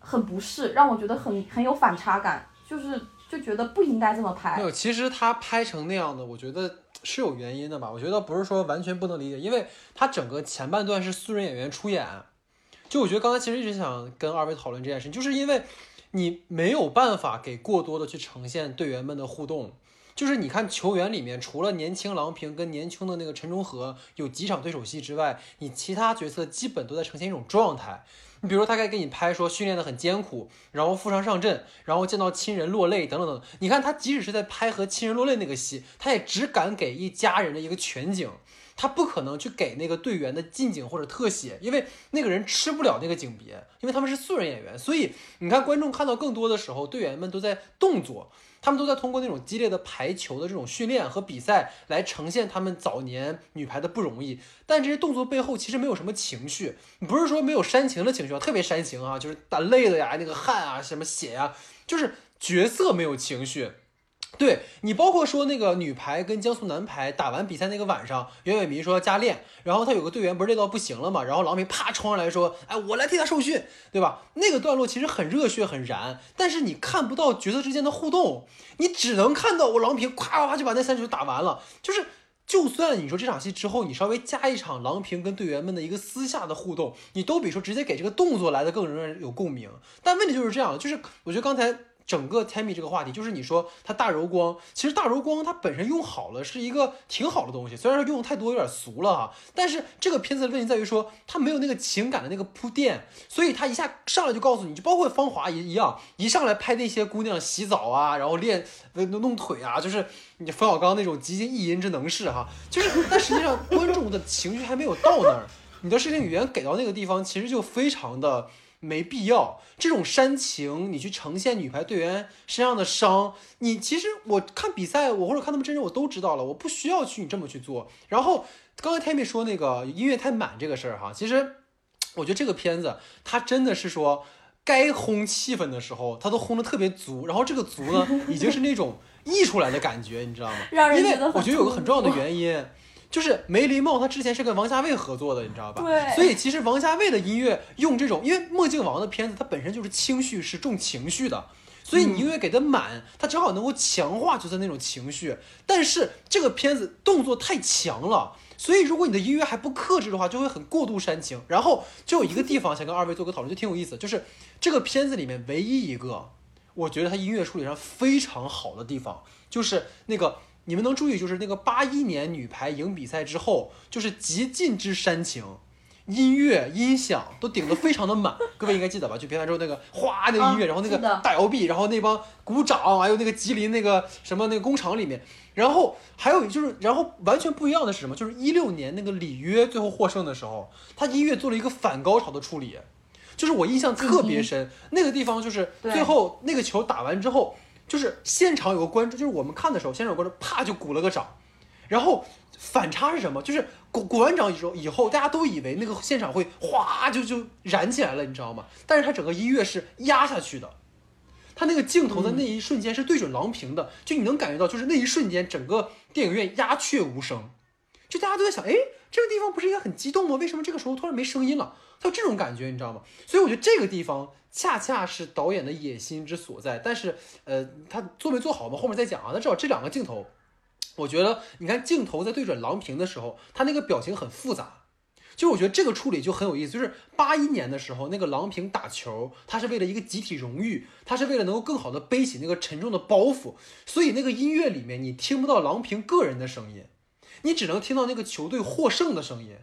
很不适，让我觉得很很有反差感，就是就觉得不应该这么拍。没有，其实他拍成那样的，我觉得是有原因的吧。我觉得不是说完全不能理解，因为他整个前半段是素人演员出演。就我觉得刚才其实一直想跟二位讨论这件事，就是因为。你没有办法给过多的去呈现队员们的互动，就是你看球员里面，除了年轻郎平跟年轻的那个陈忠和有几场对手戏之外，你其他角色基本都在呈现一种状态。你比如说他该给你拍说训练的很艰苦，然后负伤上阵，然后见到亲人落泪等等等。你看他即使是在拍和亲人落泪那个戏，他也只敢给一家人的一个全景。他不可能去给那个队员的近景或者特写，因为那个人吃不了那个景别，因为他们是素人演员，所以你看观众看到更多的时候，队员们都在动作。他们都在通过那种激烈的排球的这种训练和比赛来呈现他们早年女排的不容易，但这些动作背后其实没有什么情绪，不是说没有煽情的情绪啊，特别煽情啊，就是打累了呀，那个汗啊，什么血呀，就是角色没有情绪。对你，包括说那个女排跟江苏男排打完比赛那个晚上，袁伟民说要加练，然后他有个队员不是累到不行了嘛，然后郎平啪冲上来说，哎，我来替他受训，对吧？那个段落其实很热血很燃，但是你看不到角色之间的互动，你只能看到我郎平夸夸就把那三球打完了。就是就算你说这场戏之后你稍微加一场郎平跟队员们的一个私下的互动，你都比说直接给这个动作来的更让人有共鸣。但问题就是这样，就是我觉得刚才。整个 Tammy 这个话题，就是你说它大柔光，其实大柔光它本身用好了是一个挺好的东西，虽然说用太多有点俗了哈，但是这个片子的问题在于说它没有那个情感的那个铺垫，所以它一下上来就告诉你就包括芳华也一样，一上来拍那些姑娘洗澡啊，然后练弄弄腿啊，就是你冯小刚那种极尽意淫之能事哈，就是但实际上观众的情绪还没有到那儿，你的视听语言给到那个地方，其实就非常的。没必要这种煽情，你去呈现女排队员身上的伤，你其实我看比赛，我或者看他们真人，我都知道了，我不需要去你这么去做。然后刚才 Tammy 说那个音乐太满这个事儿哈，其实我觉得这个片子它真的是说该烘气氛的时候，它都烘的特别足。然后这个足呢，已经是那种溢出来的感觉，你知道吗？(laughs) 因为我觉得有个很重要的原因。就是梅林茂，他之前是跟王家卫合作的，你知道吧？对。所以其实王家卫的音乐用这种，因为墨镜王的片子它本身就是轻叙事、重情绪的，所以你音乐给的满，它正好能够强化角色那种情绪。但是这个片子动作太强了，所以如果你的音乐还不克制的话，就会很过度煽情。然后就有一个地方想跟二位做个讨论，就挺有意思，就是这个片子里面唯一一个我觉得他音乐处理上非常好的地方，就是那个。你们能注意，就是那个八一年女排赢比赛之后，就是极尽之煽情，音乐音响都顶得非常的满。(laughs) 各位应该记得吧？就比赛之后那个哗那个音乐，然后那个大摇臂，然后那帮鼓掌，还有那个吉林那个什么那个工厂里面，然后还有就是，然后完全不一样的是什么？就是一六年那个里约最后获胜的时候，他音乐做了一个反高潮的处理，就是我印象特别深。那个地方就是最后那个球打完之后。就是现场有个观众，就是我们看的时候，现场有观众啪就鼓了个掌，然后反差是什么？就是鼓鼓完掌以后，以后大家都以为那个现场会哗就就燃起来了，你知道吗？但是它整个音乐是压下去的，它那个镜头的那一瞬间是对准郎平的，就你能感觉到，就是那一瞬间整个电影院鸦雀无声，就大家都在想，哎，这个地方不是应该很激动吗？为什么这个时候突然没声音了？就这种感觉，你知道吗？所以我觉得这个地方。恰恰是导演的野心之所在，但是，呃，他做没做好嘛？后面再讲啊。那至少这两个镜头，我觉得，你看镜头在对准郎平的时候，他那个表情很复杂，就我觉得这个处理就很有意思。就是八一年的时候，那个郎平打球，他是为了一个集体荣誉，他是为了能够更好的背起那个沉重的包袱，所以那个音乐里面你听不到郎平个人的声音，你只能听到那个球队获胜的声音。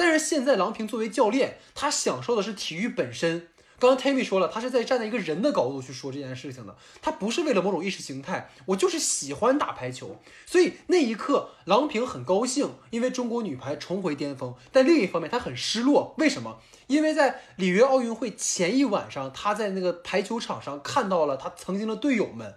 但是现在郎平作为教练，他享受的是体育本身。刚刚 Tammy 说了，他是在站在一个人的高度去说这件事情的，他不是为了某种意识形态，我就是喜欢打排球。所以那一刻，郎平很高兴，因为中国女排重回巅峰。但另一方面，他很失落，为什么？因为在里约奥运会前一晚上，他在那个排球场上看到了他曾经的队友们。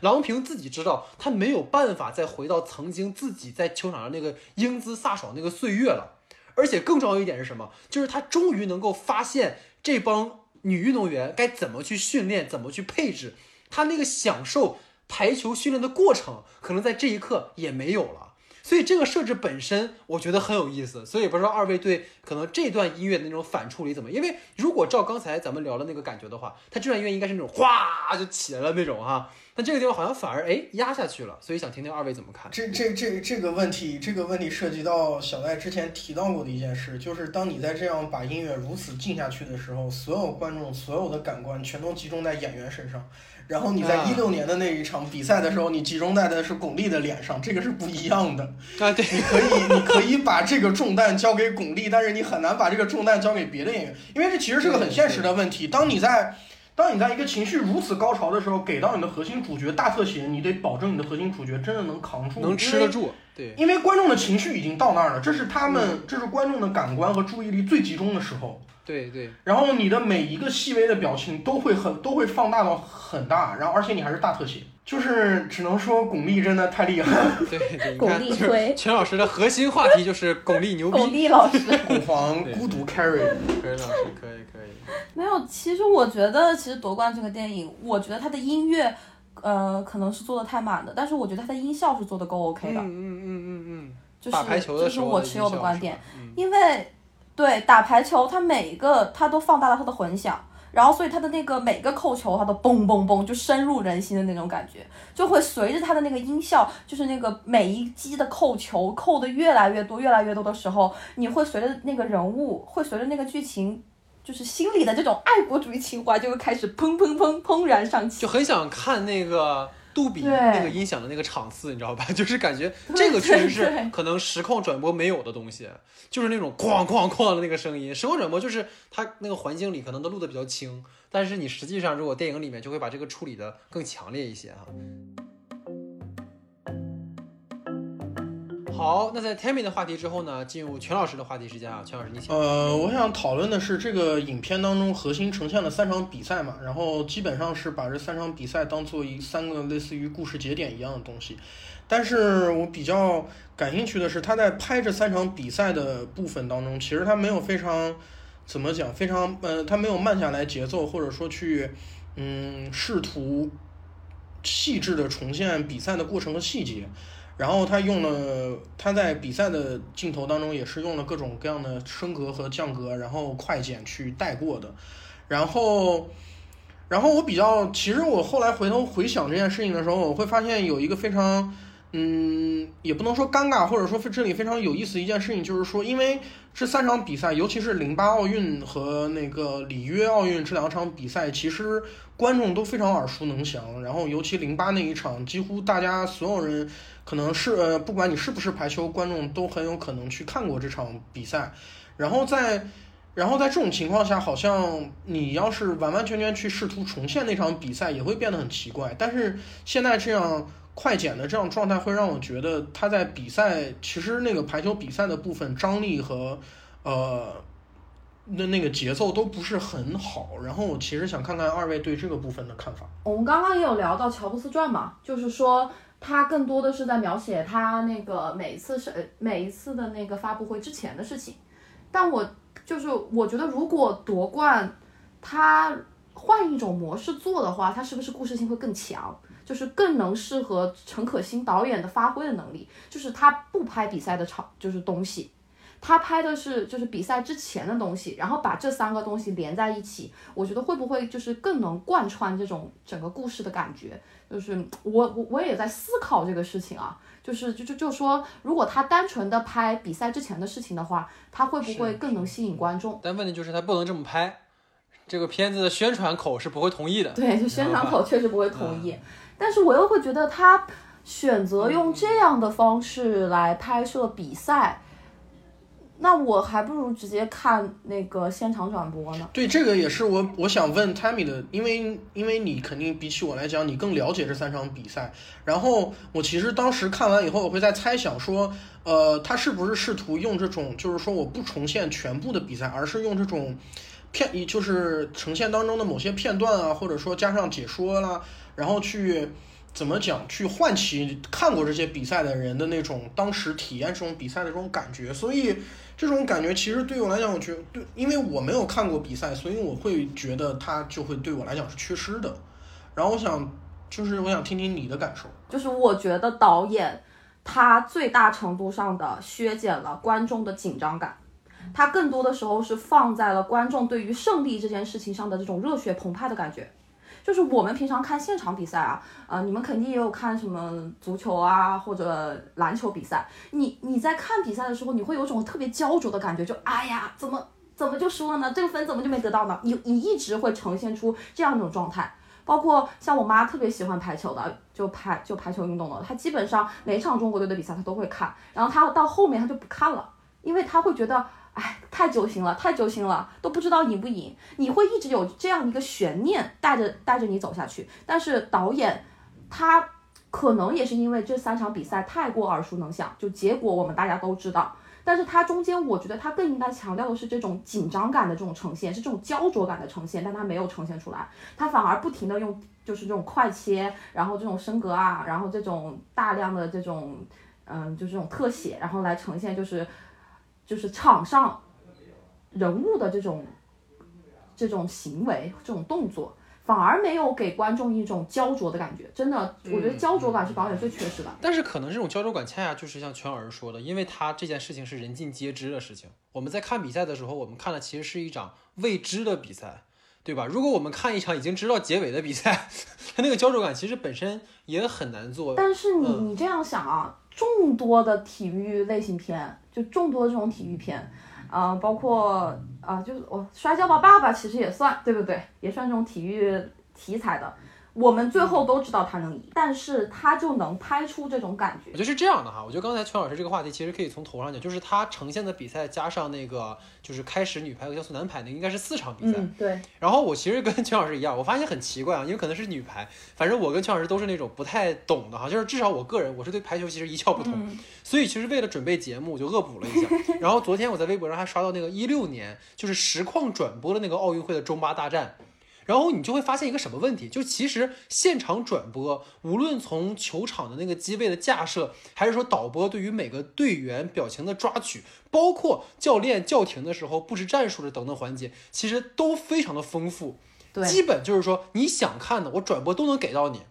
郎平自己知道，他没有办法再回到曾经自己在球场上那个英姿飒爽那个岁月了。而且更重要一点是什么？就是他终于能够发现这帮。女运动员该怎么去训练，怎么去配置？他那个享受排球训练的过程，可能在这一刻也没有了。所以这个设置本身，我觉得很有意思。所以不知道二位对可能这段音乐的那种反处理怎么？因为如果照刚才咱们聊的那个感觉的话，它这段音乐应该是那种哗就起来了那种哈。但这个地方好像反而哎压下去了，所以想听听二位怎么看？这这这这个问题，这个问题涉及到小戴之前提到过的一件事，就是当你在这样把音乐如此静下去的时候，所有观众所有的感官全都集中在演员身上。然后你在一六年的那一场比赛的时候，你集中在的是巩俐的脸上，这个是不一样的。啊，对，你可以，你可以把这个重担交给巩俐，但是你很难把这个重担交给别的演员，因为这其实是个很现实的问题。当你在当你在一个情绪如此高潮的时候，给到你的核心主角大特写，你得保证你的核心主角真的能扛住，能吃得住。对，因为观众的情绪已经到那儿了，这是他们，这是观众的感官和注意力最集中的时候。对对。然后你的每一个细微的表情都会很都会放大到很大，然后而且你还是大特写。就是只能说巩俐真的太厉害了。对 (laughs) 对，巩俐推。全老师的核心话题就是巩俐牛逼。巩俐老师。(laughs) 巩皇孤独 carry。可以老师可以可以。没有，其实我觉得，其实夺冠这个电影，我觉得它的音乐，呃，可能是做的太满的，但是我觉得它的音效是做的够 OK 的。嗯嗯嗯嗯嗯。就是这是我持有的观点，因为对打排球，它每一个它都放大了它的混响。然后，所以他的那个每个扣球，他都嘣嘣嘣，就深入人心的那种感觉，就会随着他的那个音效，就是那个每一击的扣球扣的越来越多、越来越多的时候，你会随着那个人物，会随着那个剧情，就是心里的这种爱国主义情怀就会开始砰砰砰砰然上起，就很想看那个。杜比那个音响的那个场次，你知道吧？(laughs) 就是感觉这个确实是可能实况转播没有的东西，就是那种哐哐哐的那个声音。实况转播就是它那个环境里可能都录的比较轻，但是你实际上如果电影里面就会把这个处理的更强烈一些哈。好，那在 Tammy 的话题之后呢，进入全老师的话题时间啊，全老师你请。呃，我想讨论的是这个影片当中核心呈现了三场比赛嘛，然后基本上是把这三场比赛当做一三个类似于故事节点一样的东西。但是我比较感兴趣的是，他在拍这三场比赛的部分当中，其实他没有非常怎么讲，非常呃，他没有慢下来节奏，或者说去嗯试图细致的重现比赛的过程和细节。然后他用了，他在比赛的镜头当中也是用了各种各样的升格和降格，然后快剪去带过的。然后，然后我比较，其实我后来回头回想这件事情的时候，我会发现有一个非常，嗯，也不能说尴尬，或者说这里非常有意思一件事情，就是说，因为这三场比赛，尤其是零八奥运和那个里约奥运这两场比赛，其实观众都非常耳熟能详。然后，尤其零八那一场，几乎大家所有人。可能是呃，不管你是不是排球观众，都很有可能去看过这场比赛。然后在，然后在这种情况下，好像你要是完完全全去试图重现那场比赛，也会变得很奇怪。但是现在这样快剪的这样状态，会让我觉得他在比赛其实那个排球比赛的部分张力和呃那那个节奏都不是很好。然后我其实想看看二位对这个部分的看法。我们刚刚也有聊到乔布斯传嘛，就是说。他更多的是在描写他那个每一次是每一次的那个发布会之前的事情，但我就是我觉得如果夺冠，他换一种模式做的话，他是不是故事性会更强？就是更能适合陈可辛导演的发挥的能力，就是他不拍比赛的场就是东西。他拍的是就是比赛之前的东西，然后把这三个东西连在一起，我觉得会不会就是更能贯穿这种整个故事的感觉？就是我我我也在思考这个事情啊，就是就就就说，如果他单纯的拍比赛之前的事情的话，他会不会更能吸引观众？但问题就是他不能这么拍，这个片子的宣传口是不会同意的。对，就宣传口确实不会同意，但是我又会觉得他选择用这样的方式来拍摄比赛。那我还不如直接看那个现场转播呢。对，这个也是我我想问 Tammy 的，因为因为你肯定比起我来讲，你更了解这三场比赛。然后我其实当时看完以后，我会在猜想说，呃，他是不是试图用这种，就是说我不重现全部的比赛，而是用这种片，就是呈现当中的某些片段啊，或者说加上解说啦，然后去。怎么讲？去唤起看过这些比赛的人的那种当时体验这种比赛的这种感觉，所以这种感觉其实对我来讲，我觉对，因为我没有看过比赛，所以我会觉得它就会对我来讲是缺失的。然后我想，就是我想听听你的感受。就是我觉得导演他最大程度上的削减了观众的紧张感，他更多的时候是放在了观众对于胜利这件事情上的这种热血澎湃的感觉。就是我们平常看现场比赛啊，呃，你们肯定也有看什么足球啊或者篮球比赛。你你在看比赛的时候，你会有种特别焦灼的感觉，就哎呀，怎么怎么就输了呢？这个分怎么就没得到呢？你你一直会呈现出这样一种状态。包括像我妈特别喜欢排球的，就排就排球运动的，她基本上每场中国队的比赛她都会看，然后她到后面她就不看了，因为她会觉得。哎，太揪心了，太揪心了，都不知道赢不赢，你会一直有这样一个悬念带着带着你走下去。但是导演他可能也是因为这三场比赛太过耳熟能详，就结果我们大家都知道。但是它中间，我觉得它更应该强调的是这种紧张感的这种呈现，是这种焦灼感的呈现，但它没有呈现出来，它反而不停的用就是这种快切，然后这种升格啊，然后这种大量的这种嗯，就这种特写，然后来呈现就是就是场上人物的这种这种行为、这种动作，反而没有给观众一种焦灼的感觉。真的，我觉得焦灼感是导演最缺失的。但是可能这种焦灼感恰恰就是像全老师说的，因为他这件事情是人尽皆知的事情。我们在看比赛的时候，我们看的其实是一场未知的比赛，对吧？如果我们看一场已经知道结尾的比赛，(laughs) 他那个焦灼感其实本身也很难做。但是你嗯你这样想啊，众多的体育类型片，就众多这种体育片，啊、包括啊、就是我《摔跤吧，爸爸》其实也算，对不对？也算这种体育题材的。我们最后都知道他能赢，但是他就能拍出这种感觉我觉。得是这样的哈，我觉得刚才全老师这个话题其实可以从头上讲，就是他呈现的比赛加上那个就是开始女排和加速男排那个应该是四场比赛。嗯，对，然后我其实跟全老师一样，我发现很奇怪啊，因为可能是女排，反正我跟全老师都是那种不太懂的哈，就是至少我个人我是对排球其实一窍不通，嗯所以其实为了准备节目我就恶补了一下。然后昨天我在微博上还刷到那个一六年就是实况转播的那个奥运会的中巴大战。然后你就会发现一个什么问题，就其实现场转播，无论从球场的那个机位的架设，还是说导播对于每个队员表情的抓取，包括教练叫停的时候布置战术的等等环节，其实都非常的丰富。对，基本就是说你想看的，我转播都能给到你。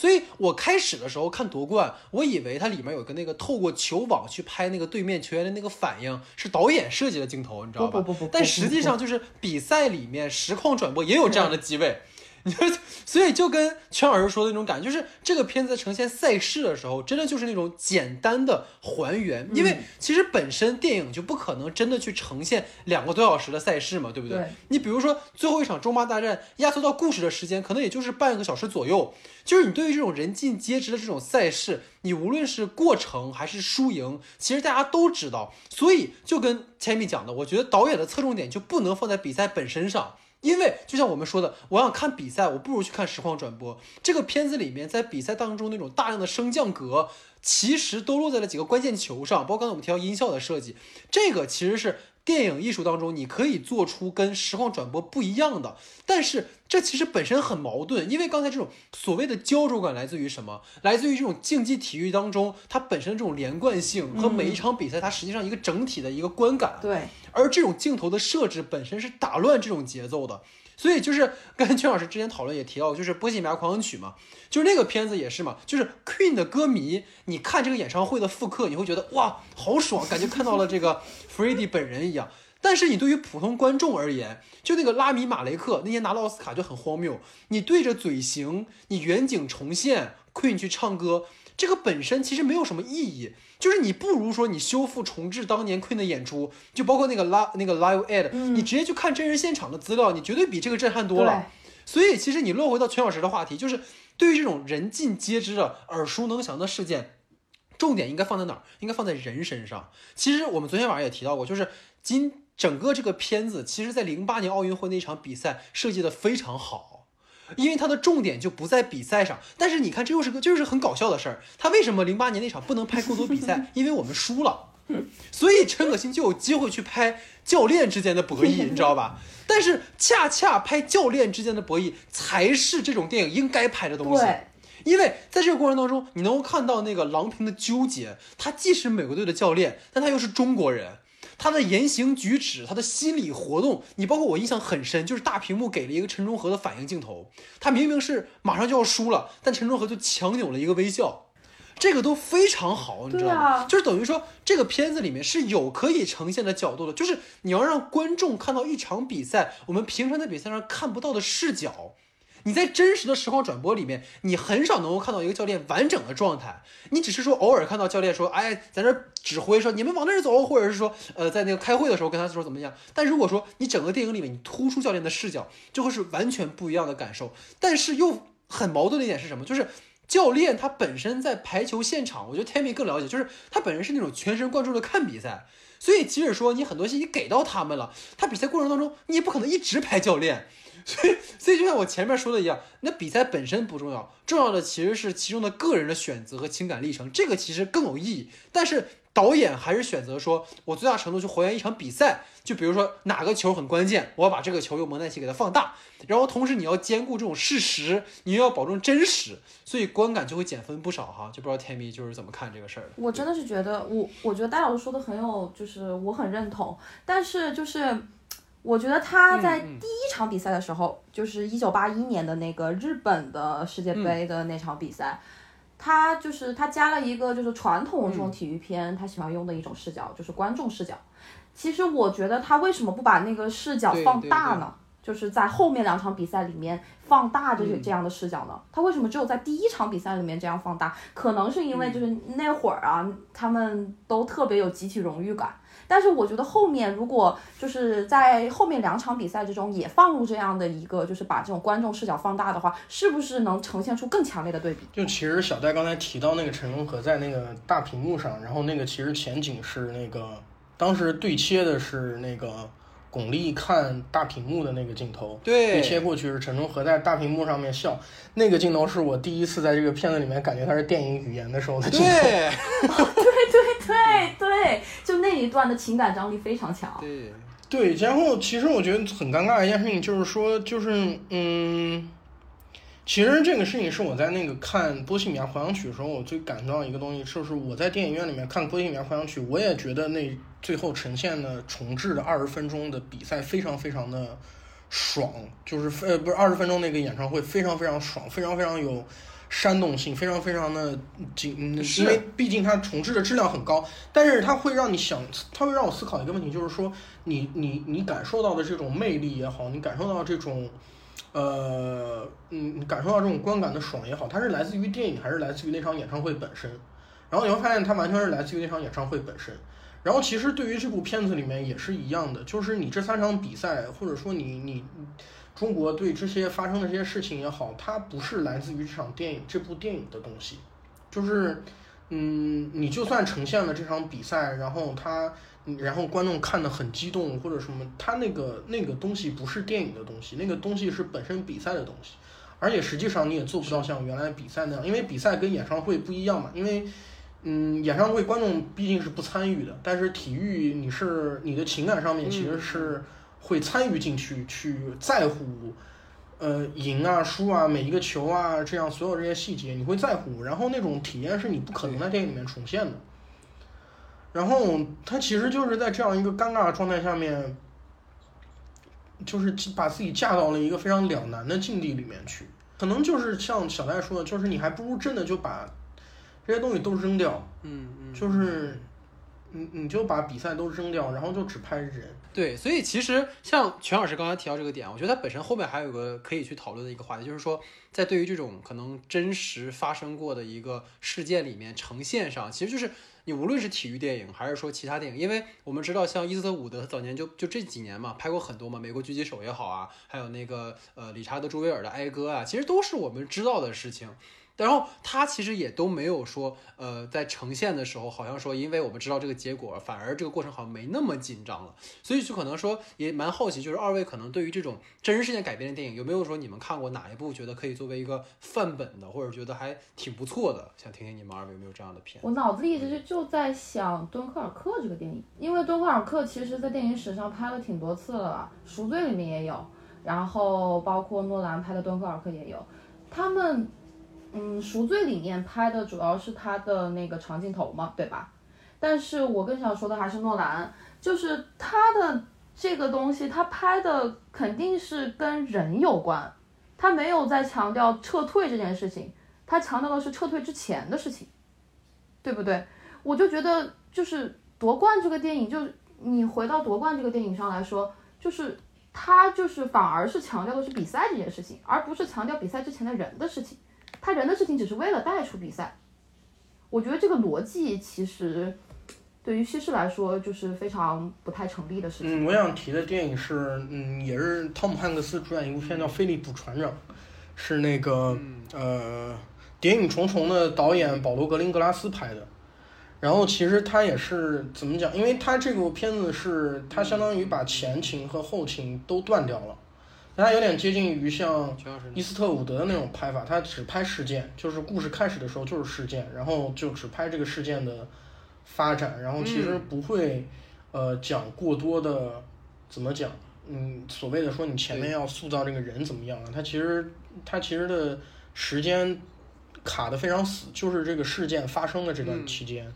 所以我开始的时候看夺冠，我以为它里面有个那个透过球网去拍那个对面球员的那个反应是导演设计的镜头，你知道吧？不不不不但不实际上就是比赛里面实况转播也有这样的机位。(laughs) 你就所以就跟全老师说的那种感觉，就是这个片子呈现赛事的时候，真的就是那种简单的还原，因为其实本身电影就不可能真的去呈现两个多小时的赛事嘛，对不对？对你比如说最后一场中巴大战，压缩到故事的时间可能也就是半个小时左右，就是你对于这种人尽皆知的这种赛事，你无论是过程还是输赢，其实大家都知道，所以就跟千米讲的，我觉得导演的侧重点就不能放在比赛本身上。因为就像我们说的，我想看比赛，我不如去看实况转播。这个片子里面，在比赛当中那种大量的升降格，其实都落在了几个关键球上，包括刚才我们提到音效的设计，这个其实是电影艺术当中你可以做出跟实况转播不一样的。但是这其实本身很矛盾，因为刚才这种所谓的焦灼感来自于什么？来自于这种竞技体育当中它本身这种连贯性和每一场比赛它实际上一个整体的一个观感。对，而这种镜头的设置本身是打乱这种节奏的，所以就是 (laughs) 跟邱老师之前讨论也提到，就是《波西米亚狂想曲》嘛，就是那个片子也是嘛，就是 Queen 的歌迷，你看这个演唱会的复刻，你会觉得哇好爽，感觉看到了这个 Freddie 本人一样。但是你对于普通观众而言，就那个拉米马雷克那天拿了奥斯卡就很荒谬，你对着嘴型，你远景重现 Queen 去唱歌，这个本身其实没有什么意义。就是你不如说你修复重置当年 Queen 的演出，就包括那个拉那个 Live Aid，、你直接去看真人现场的资料，你绝对比这个震撼多了。所以其实你落回到全小时的话题，就是对于这种人尽皆知的耳熟能详的事件，重点应该放在哪儿？应该放在人身上。其实我们昨天晚上也提到过，就是今整个这个片子，其实在零八年奥运会那场比赛设计的非常好。因为他的重点就不在比赛上，但是你看，这又是个这又是很搞笑的事儿。他为什么零八年那场不能拍更多比赛？因为我们输了，所以陈可辛就有机会去拍教练之间的博弈，你知道吧？但是恰恰拍教练之间的博弈才是这种电影应该拍的东西。因为在这个过程当中，你能够看到那个郎平的纠结，他既是美国队的教练，但他又是中国人。他的言行举止，他的心理活动，你包括我印象很深，就是大屏幕给了一个陈忠和的反应镜头，他明明是马上就要输了，但陈忠和就强扭了一个微笑，这个都非常好，你知道吗？啊就是等于说这个片子里面是有可以呈现的角度的，就是你要让观众看到一场比赛，我们平常在比赛上看不到的视角。你在真实的实况转播里面，你很少能够看到一个教练完整的状态，你只是说偶尔看到教练说，哎，在那指挥说你们往那儿走，或者是说，呃，在那个开会的时候跟他说怎么样。但如果说你整个电影里面你突出教练的视角，就会是完全不一样的感受。但是又很矛盾的一点是什么？就是教练他本身在排球现场，我觉得 Tammy 更了解，就是他本人是那种全神贯注的看比赛，所以即使说你很多信息给到他们了，他比赛过程当中你也不可能一直排教练，所以所以就像我前面说的一样，那比赛本身不重要，重要的其实是其中的个人的选择和情感历程，这个其实更有意义，但是。导演还是选择说，我最大程度去还原一场比赛，就比如说哪个球很关键，我要把这个球用蒙太奇给它放大，然后同时你要兼顾这种事实，你又要保证真实，所以观感就会减分不少哈。就不知道天迷就是怎么看这个事儿。我真的是觉得，我我觉得戴老师说的很有，就是我很认同，但是就是我觉得他在第一场比赛的时候，就是一九八一年的那个日本的世界杯的那场比赛。他就是他加了一个就是传统这种体育片他喜欢用的一种视角，就是观众视角。其实我觉得他为什么不把那个视角放大呢？就是在后面两场比赛里面放大这些这样的视角呢？他为什么只有在第一场比赛里面这样放大？可能是因为就是那会儿啊，他们都特别有集体荣誉感。但是我觉得后面如果就是在后面两场比赛之中也放入这样的一个，就是把这种观众视角放大的话，是不是能呈现出更强烈的对比？就其实小戴刚才提到那个陈忠和在那个大屏幕上，然后那个其实前景是那个当时对切的是那个。巩俐看大屏幕的那个镜头，对，切过去是陈忠和在大屏幕上面笑，那个镜头是我第一次在这个片子里面感觉它是电影语言的时候的镜头。对，(laughs) (laughs) 对对对对，就那一段的情感张力非常强。对对，然后其实我觉得很尴尬的一件事情就是说，就是嗯。其实这个事情是我在那个看《波西米亚狂想曲》的时候，我最感动的一个东西，就是我在电影院里面看《波西米亚狂想曲》，我也觉得那最后呈现的重置的二十分钟的比赛非常非常的爽，就是呃不是二十分钟那个演唱会非常非常爽，非常非常有煽动性，非常非常的紧，因为毕竟它重置的质量很高，但是它会让你想，它会让我思考一个问题，就是说你你你感受到的这种魅力也好，你感受到这种。呃，嗯，感受到这种观感的爽也好，它是来自于电影还是来自于那场演唱会本身？然后你会发现它完全是来自于那场演唱会本身。然后其实对于这部片子里面也是一样的，就是你这三场比赛，或者说你你中国对这些发生的这些事情也好，它不是来自于这场电影这部电影的东西，就是嗯，你就算呈现了这场比赛，然后他。然后观众看的很激动或者什么，他那个那个东西不是电影的东西，那个东西是本身比赛的东西，而且实际上你也做不到像原来比赛那样，因为比赛跟演唱会不一样嘛，因为嗯，演唱会观众毕竟是不参与的，但是体育你是你的情感上面其实是会参与进去，去在乎呃赢啊输啊每一个球啊这样所有这些细节你会在乎，然后那种体验是你不可能在电影里面重现的。然后他其实就是在这样一个尴尬的状态下面，就是把自己架到了一个非常两难的境地里面去。可能就是像小戴说的，就是你还不如真的就把这些东西都扔掉。嗯嗯。就是你你就把比赛都扔掉，然后就只拍人。对，所以其实像全老师刚才提到这个点，我觉得它本身后面还有个可以去讨论的一个话题，就是说在对于这种可能真实发生过的一个事件里面呈现上，其实就是。你无论是体育电影还是说其他电影，因为我们知道像伊斯特伍德早年就就这几年嘛拍过很多嘛，美国狙击手也好啊，还有那个呃理查德朱维尔的哀歌啊，其实都是我们知道的事情。然后他其实也都没有说，呃，在呈现的时候，好像说，因为我们知道这个结果，反而这个过程好像没那么紧张了。所以就可能说，也蛮好奇，就是二位可能对于这种真实事件改编的电影，有没有说你们看过哪一部觉得可以作为一个范本的，或者觉得还挺不错的？想听听你们二位有没有这样的片？我脑子里一直就在想《敦刻尔克》这个电影，因为《敦刻尔克》其实在电影史上拍了挺多次了，《赎罪》里面也有，然后包括诺兰拍的《敦刻尔克》也有，他们。嗯，赎罪里面拍的主要是他的那个长镜头嘛，对吧？但是我更想说的还是诺兰，就是他的这个东西，他拍的肯定是跟人有关，他没有在强调撤退这件事情，他强调的是撤退之前的事情，对不对？我就觉得就是夺冠这个电影，就你回到夺冠这个电影上来说，就是他就是反而是强调的是比赛这件事情，而不是强调比赛之前的人的事情。他人的事情只是为了带出比赛，我觉得这个逻辑其实对于西施来说就是非常不太成立的事情。嗯，我想提的电影是，嗯，也是汤姆汉克斯主演一部片叫《菲利普船长》，是那个呃谍影重重》的导演保罗格林格拉斯拍的。然后其实他也是怎么讲？因为他这部片子是他相当于把前情和后情都断掉了，他有点接近于像伊斯特伍德的那种拍法，他只拍事件，就是故事开始的时候就是事件，然后就只拍这个事件的发展，然后其实不会呃讲过多的怎么讲，嗯，所谓的说你前面要塑造这个人怎么样啊？他其实他其实的时间卡的非常死，就是这个事件发生的这段期间。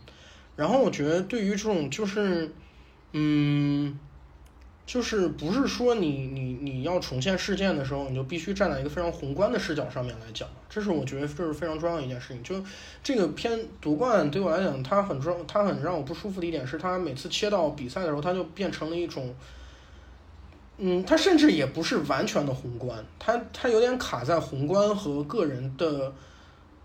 然后我觉得，对于这种就是，嗯，就是不是说你你你要重现事件的时候，你就必须站在一个非常宏观的视角上面来讲，这是我觉得这是非常重要的一件事情。就这个片夺冠对我来讲，它很重，它很让我不舒服的一点是，它每次切到比赛的时候，它就变成了一种，嗯，它甚至也不是完全的宏观，它它有点卡在宏观和个人的。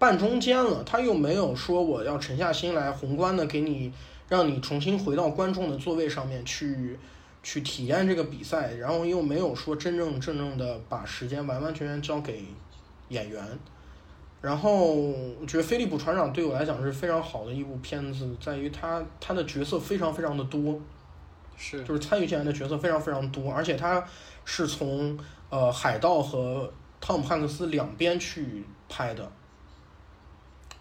半中间了，他又没有说我要沉下心来宏观的给你，让你重新回到观众的座位上面去，去体验这个比赛，然后又没有说真正正正的把时间完完全全交给演员，然后我觉得《飞利浦船长》对我来讲是非常好的一部片子，在于他他的角色非常非常的多，是就是参与进来的角色非常非常多，而且他是从呃海盗和汤姆汉克斯两边去拍的。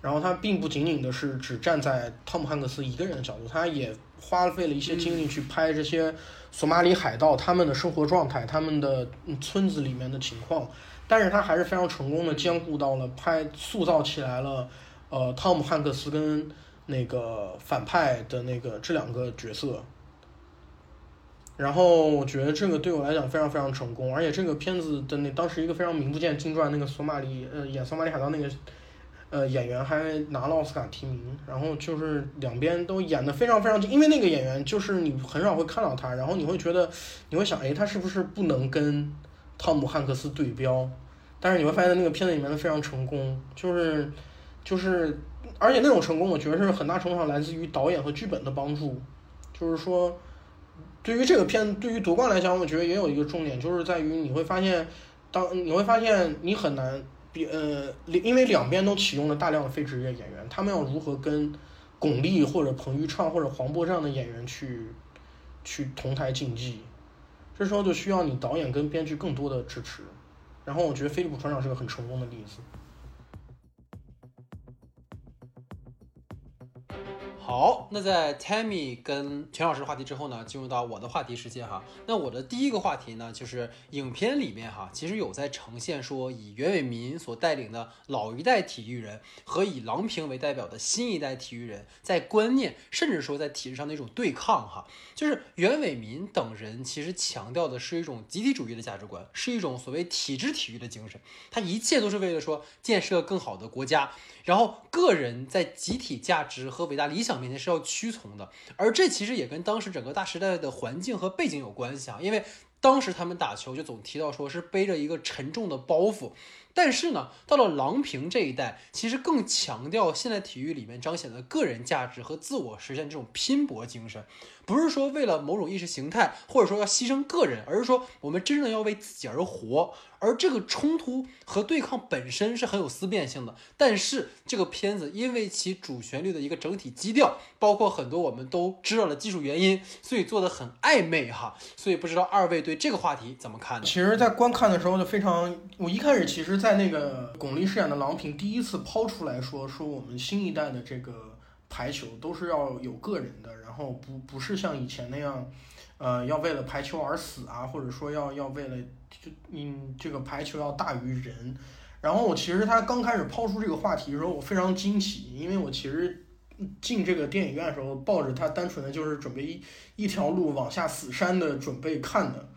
然后他并不仅仅的是只站在汤姆汉克斯一个人的角度，他也花费了一些精力去拍这些索马里海盗他们的生活状态、他们的村子里面的情况，但是他还是非常成功的兼顾到了拍塑造起来了，呃，汤姆汉克斯跟那个反派的那个这两个角色。然后我觉得这个对我来讲非常非常成功，而且这个片子的那当时一个非常名不见经传那个索马里呃演索马里海盗那个。呃，演员还拿了奥斯卡提名，然后就是两边都演的非常非常，因为那个演员就是你很少会看到他，然后你会觉得，你会想，哎，他是不是不能跟汤姆汉克斯对标？但是你会发现那个片子里面的非常成功，就是就是，而且那种成功，我觉得是很大程度上来自于导演和剧本的帮助。就是说，对于这个片，对于夺冠来讲，我觉得也有一个重点，就是在于你会发现，当你会发现你很难。比呃，因为两边都启用了大量的非职业演员，他们要如何跟巩俐或者彭昱畅或者黄渤这样的演员去去同台竞技？这时候就需要你导演跟编剧更多的支持。然后我觉得《飞利浦船长》是个很成功的例子。好，那在 Tammy 跟全老师的话题之后呢，进入到我的话题时间哈。那我的第一个话题呢，就是影片里面哈，其实有在呈现说，以袁伟民所带领的老一代体育人和以郎平为代表的新一代体育人，在观念甚至说在体制上的一种对抗哈。就是袁伟民等人其实强调的是一种集体主义的价值观，是一种所谓体制体育的精神，他一切都是为了说建设更好的国家。然后，个人在集体价值和伟大理想面前是要屈从的，而这其实也跟当时整个大时代的环境和背景有关系啊。因为当时他们打球就总提到说是背着一个沉重的包袱，但是呢，到了郎平这一代，其实更强调现代体育里面彰显的个人价值和自我实现这种拼搏精神。不是说为了某种意识形态，或者说要牺牲个人，而是说我们真正要为自己而活。而这个冲突和对抗本身是很有思辨性的。但是这个片子因为其主旋律的一个整体基调，包括很多我们都知道的技术原因，所以做的很暧昧哈。所以不知道二位对这个话题怎么看呢？其实，在观看的时候就非常，我一开始其实，在在那个巩俐饰演的郎平第一次抛出来说，说我们新一代的这个。排球都是要有个人的，然后不不是像以前那样，呃，要为了排球而死啊，或者说要要为了就嗯这个排球要大于人。然后我其实他刚开始抛出这个话题的时候，我非常惊喜，因为我其实进这个电影院的时候，抱着他单纯的就是准备一一条路往下死山的准备看的。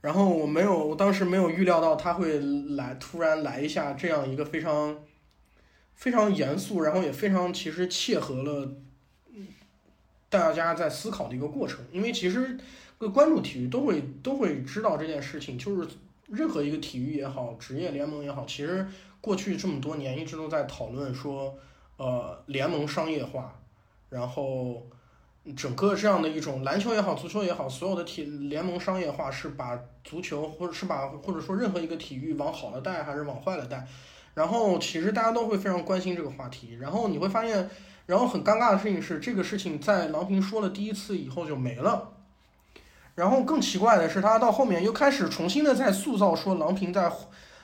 然后我没有，我当时没有预料到他会来突然来一下这样一个非常。非常严肃，然后也非常其实切合了大家在思考的一个过程。因为其实关注体育都会都会知道这件事情，就是任何一个体育也好，职业联盟也好，其实过去这么多年一直都在讨论说，呃，联盟商业化，然后整个这样的一种篮球也好，足球也好，所有的体联盟商业化是把足球或者是把或者说任何一个体育往好了带还是往坏了带。然后其实大家都会非常关心这个话题，然后你会发现，然后很尴尬的事情是，这个事情在郎平说了第一次以后就没了。然后更奇怪的是，他到后面又开始重新的在塑造说郎平在，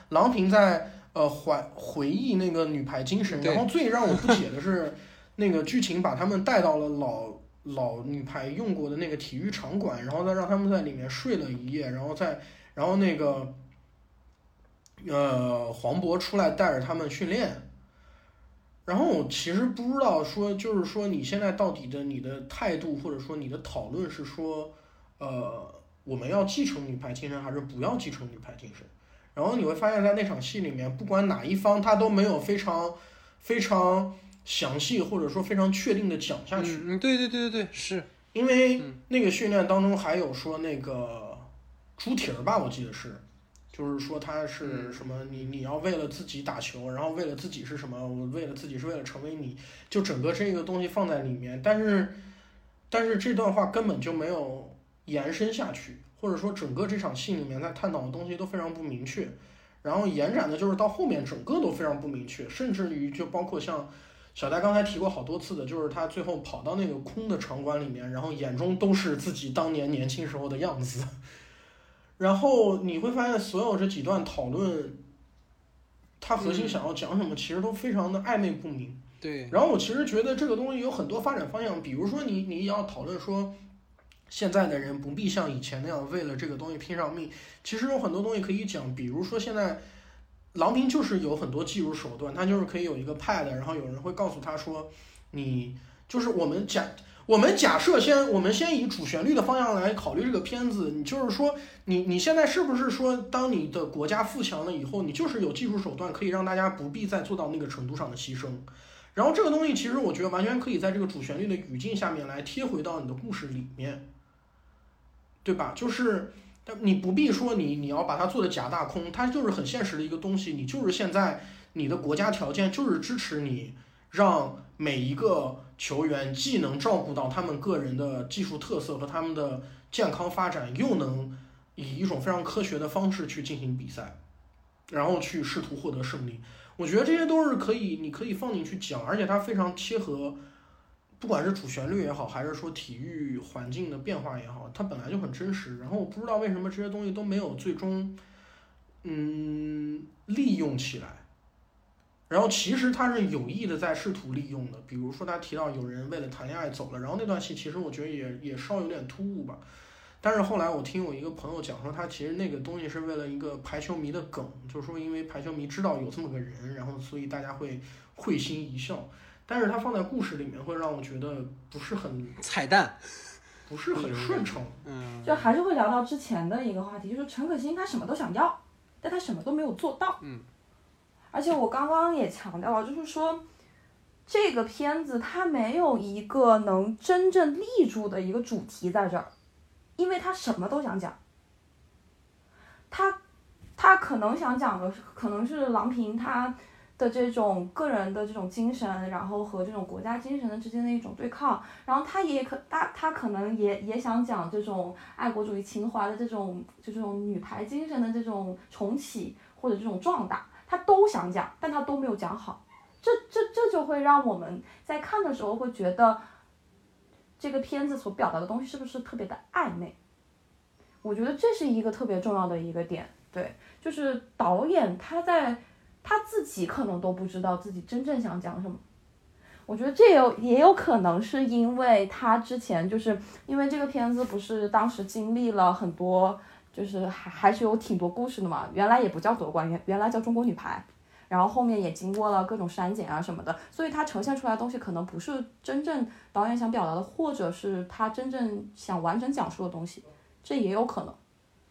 郎平在呃怀回忆那个女排精神。然后最让我不解的是，那个剧情把他们带到了老老女排用过的那个体育场馆，然后再让他们在里面睡了一夜，然后再然后那个呃黄渤出来带着他们训练。然后我其实不知道说，就是说你现在到底的你的态度，或者说你的讨论是说，呃，我们要继承女排精神，还是不要继承女排精神？然后你会发现在那场戏里面，不管哪一方，他都没有非常非常详细或者说非常确定的讲下去。嗯嗯，对对对对对，是，因为嗯那个训练当中还有说那个猪蹄儿吧，我记得是，就是说他嗯是什么，你你要为了自己打球，然后为了自己是什么，我为了自己是为了成为你，就整个这个东西放在里面，但是但是这段话根本就没有延伸下去，或者说整个这场戏里面在探讨的东西都非常不明确，然后延展的就是到后面整个都非常不明确，甚至于就包括像。小戴刚才提过好多次的，就是他最后跑到那个空的场馆里面，然后眼中都是自己当年年轻时候的样子。然后你会发现，所有这几段讨论，他核心想要讲什么，其实都非常的暧昧不明。对，然后我其实觉得这个东西有很多发展方向，比如说你你要讨论说，现在的人不必像以前那样为了这个东西拼上命，其实有很多东西可以讲，比如说现在。郎平就是有很多技术手段，他就是可以有一个 pad，然后有人会告诉他说，你就是我们假我们假设先我们先以主旋律的方向来考虑这个片子，你就是说你你现在是不是说，当你的国家富强了以后，你就是有技术手段可以让大家不必再做到那个程度上的牺牲，然后这个东西其实我觉得完全可以在这个主旋律的语境下面来贴回到你的故事里面，对吧？就是。你不必说你你要把它做的假大空，它就是很现实的一个东西。你就是现在你的国家条件就是支持你，让每一个球员既能照顾到他们个人的技术特色和他们的健康发展，又能以一种非常科学的方式去进行比赛，然后去试图获得胜利。我觉得这些都是可以，你可以放进去讲，而且它非常贴合。不管是主旋律也好，还是说体育环境的变化也好，它本来就很真实。然后我不知道为什么这些东西都没有最终，嗯，利用起来。然后其实他是有意的在试图利用的，比如说他提到有人为了谈恋爱走了，然后那段戏其实我觉得也也稍有点突兀吧。但是后来我听我一个朋友讲说，他其实那个东西是为了一个排球迷的梗，就是说因为排球迷知道有这么个人，然后所以大家会会心一笑。但是它放在故事里面，会让我觉得不是很彩蛋，不是很顺畅。嗯，就还是会聊到之前的一个话题，就是陈可辛他什么都想要，但他什么都没有做到。嗯。而且我刚刚也强调了，就是说，这个片子它没有一个能真正立住的一个主题在这儿，因为他什么都想讲。他，他可能想讲的可能是郎平他。的这种个人的这种精神，然后和这种国家精神的之间的一种对抗，然后他也可他他可能也也想讲这种爱国主义情怀的这种就这种女排精神的这种重启或者这种壮大，他都想讲，但他都没有讲好，这这这就会让我们在看的时候会觉得这个片子所表达的东西是不是特别的暧昧？我觉得这是一个特别重要的一个点，对，就是导演他在。他自己可能都不知道自己真正想讲什么，我觉得这有也有可能是因为他之前就是因为这个片子不是当时经历了很多，就是还还是有挺多故事的嘛。原来也不叫夺冠，原原来叫中国女排，然后后面也经过了各种删减啊什么的，所以它呈现出来的东西可能不是真正导演想表达的，或者是他真正想完整讲述的东西，这也有可能。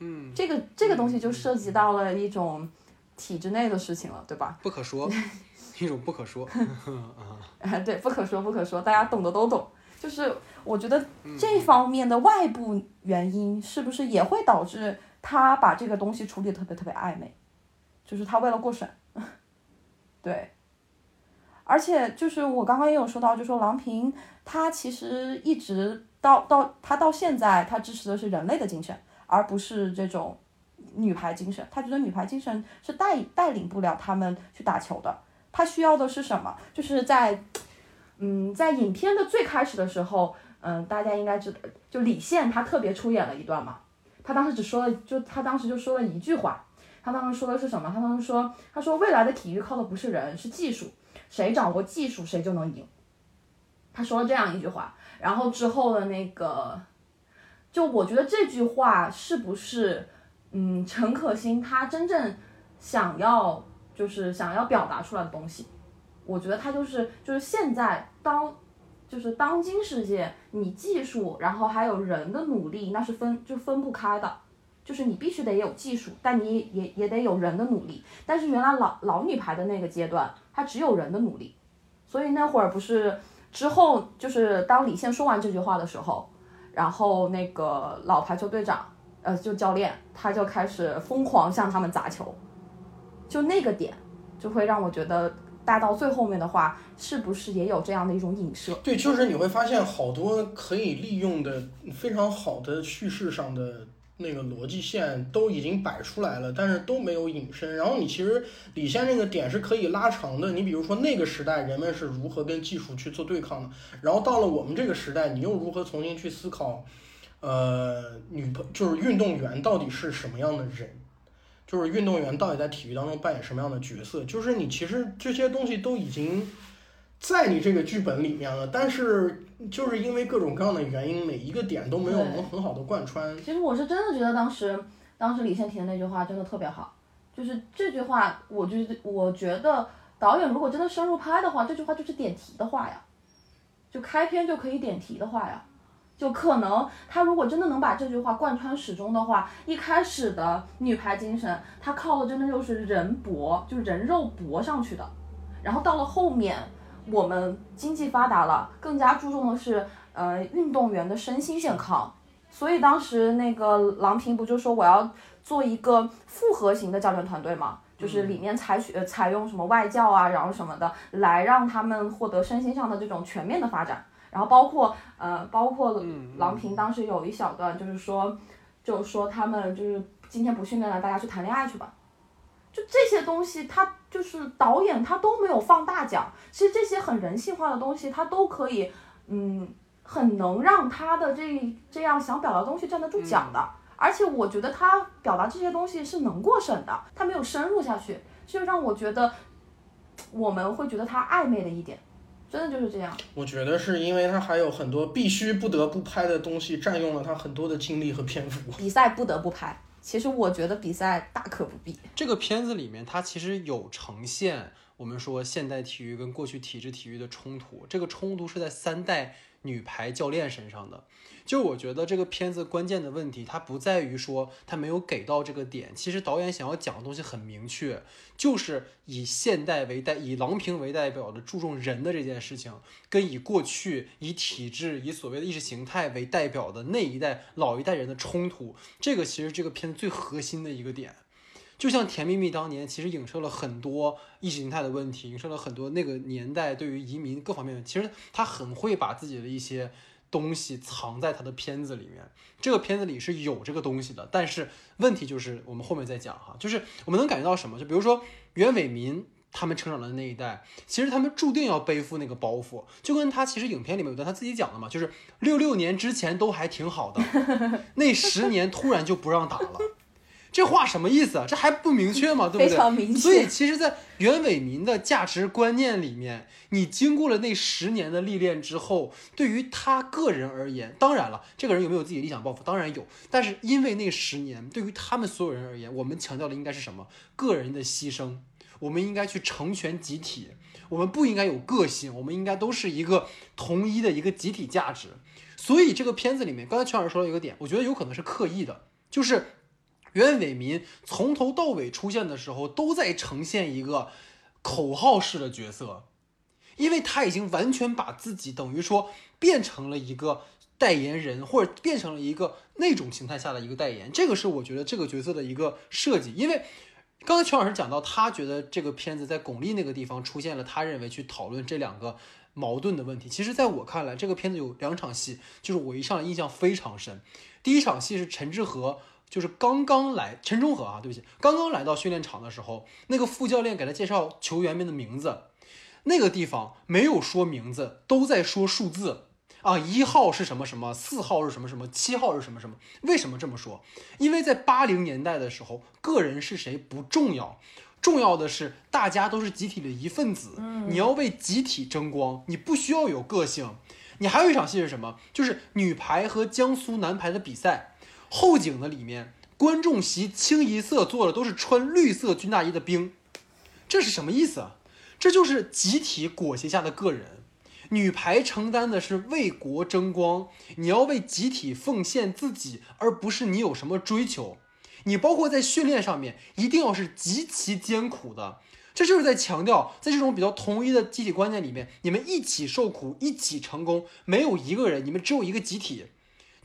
嗯，这个这个东西就涉及到了一种。体制内的事情了，对吧？不可说，(laughs) 一种不可说 (laughs) 啊。(laughs) 对，不可说，不可说，大家懂的都懂。就是我觉得这方面的外部原因，是不是也会导致他把这个东西处理特别特别暧昧？就是他为了过审，对。而且就是我刚刚也有说到，就说郎平他其实一直到到他到现在，他支持的是人类的精神，而不是这种女排精神，他觉得女排精神是带带领不了他们去打球的。他需要的是什么？就是在，嗯，在影片的最开始的时候，嗯，大家应该知道，就李现他特别出演了一段嘛。他当时只说了，就他当时就说了一句话。他当时说的是什么？他当时说，他说未来的体育靠的不是人，是技术，谁掌握技术谁就能赢。他说了这样一句话，然后之后的那个，就我觉得这句话是不是，嗯，陈可辛他真正想要。就是想要表达出来的东西，我觉得他就是就是现在当，就是当今世界，你技术，然后还有人的努力，那是分就分不开的，就是你必须得有技术，但你也也得有人的努力。但是原来老老女排的那个阶段，它只有人的努力，所以那会儿不是之后就是当李现说完这句话的时候，然后那个老排球队长，呃，就教练，他就开始疯狂向他们砸球。就那个点，就会让我觉得带到最后面的话，是不是也有这样的一种影射？对，就是你会发现好多可以利用的非常好的叙事上的那个逻辑线都已经摆出来了，但是都没有引申。然后你其实李现那个点是可以拉长的。你比如说那个时代人们是如何跟技术去做对抗的，然后到了我们这个时代，你又如何重新去思考，呃，女朋就是运动员到底是什么样的人？就是运动员到底在体育当中扮演什么样的角色？就是你其实这些东西都已经在你这个剧本里面了，但是就是因为各种各样的原因，每一个点都没有能很好的贯穿。其实我是真的觉得当时，当时李现提的那句话真的特别好，就是这句话，我就我觉得导演如果真的深入拍的话，这句话就是点题的话呀，就开篇就可以点题的话呀。就可能他如果真的能把这句话贯穿始终的话，一开始的女排精神，他靠的真的就是人搏，就是人肉搏上去的。然后到了后面，我们经济发达了，更加注重的是呃运动员的身心健康。所以当时那个郎平不就说我要做一个复合型的教练团队嘛，就是里面采取采用什么外教啊，然后什么的，来让他们获得身心上的这种全面的发展。然后包括呃，包括郎平当时有一小段，就是说，就是说他们就是今天不训练了，大家去谈恋爱去吧。就这些东西，他就是导演他都没有放大讲。其实这些很人性化的东西，他都可以，嗯，很能让他的这这样想表达的东西站得住脚的。而且我觉得他表达这些东西是能过审的，他没有深入下去，就让我觉得我们会觉得他暧昧了一点。真的就是这样。我觉得是因为他还有很多必须不得不拍的东西，占用了他很多的精力和篇幅。比赛不得不拍，其实我觉得比赛大可不必。这个片子里面，它其实有呈现我们说现代体育跟过去体制体育的冲突，这个冲突是在三代女排教练身上的。就我觉得这个片子关键的问题，它不在于说它没有给到这个点。其实导演想要讲的东西很明确，就是以现代为代，以郎平为代表的注重人的这件事情，跟以过去以体制、以所谓的意识形态为代表的那一代老一代人的冲突，这个其实这个片子最核心的一个点。就像《甜蜜蜜》当年，其实影射了很多意识形态的问题，影射了很多那个年代对于移民各方面的。其实他很会把自己的一些。东西藏在他的片子里面，这个片子里是有这个东西的，但是问题就是我们后面再讲哈，就是我们能感觉到什么？就比如说袁伟民他们成长的那一代，其实他们注定要背负那个包袱，就跟他其实影片里面有段他自己讲的嘛，就是六六年之前都还挺好的，(laughs) 那十年突然就不让打了。这话什么意思啊？这还不明确吗？对不对？非常明确。所以其实，在袁伟民的价值观念里面，你经过了那十年的历练之后，对于他个人而言，当然了，这个人有没有自己的理想抱负？当然有。但是因为那十年，对于他们所有人而言，我们强调的应该是什么？个人的牺牲。我们应该去成全集体。我们不应该有个性。我们应该都是一个统一的一个集体价值。所以这个片子里面，刚才全老师说了一个点，我觉得有可能是刻意的，就是。袁伟民从头到尾出现的时候，都在呈现一个口号式的角色，因为他已经完全把自己等于说变成了一个代言人，或者变成了一个那种形态下的一个代言。这个是我觉得这个角色的一个设计。因为刚才全老师讲到，他觉得这个片子在巩俐那个地方出现了，他认为去讨论这两个矛盾的问题。其实，在我看来，这个片子有两场戏，就是我一上来印象非常深。第一场戏是陈志和。就是刚刚来陈忠和啊，对不起，刚刚来到训练场的时候，那个副教练给他介绍球员们的名字，那个地方没有说名字，都在说数字啊，一号是什么什么，四号是什么什么，七号是什么什么。为什么这么说？因为在八零年代的时候，个人是谁不重要，重要的是大家都是集体的一份子，你要为集体争光，你不需要有个性。你还有一场戏是什么？就是女排和江苏男排的比赛。后景的里面，观众席清一色坐的都是穿绿色军大衣的兵，这是什么意思啊？这就是集体裹挟下的个人。女排承担的是为国争光，你要为集体奉献自己，而不是你有什么追求。你包括在训练上面，一定要是极其艰苦的。这就是在强调，在这种比较统一的集体观念里面，你们一起受苦，一起成功，没有一个人，你们只有一个集体。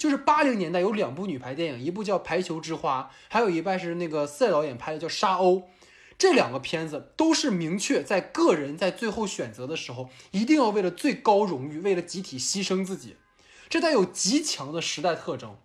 就是八零年代有两部女排电影，一部叫《排球之花》，还有一半是那个赛导演拍的叫《沙鸥》。这两个片子都是明确在个人在最后选择的时候，一定要为了最高荣誉，为了集体牺牲自己，这带有极强的时代特征。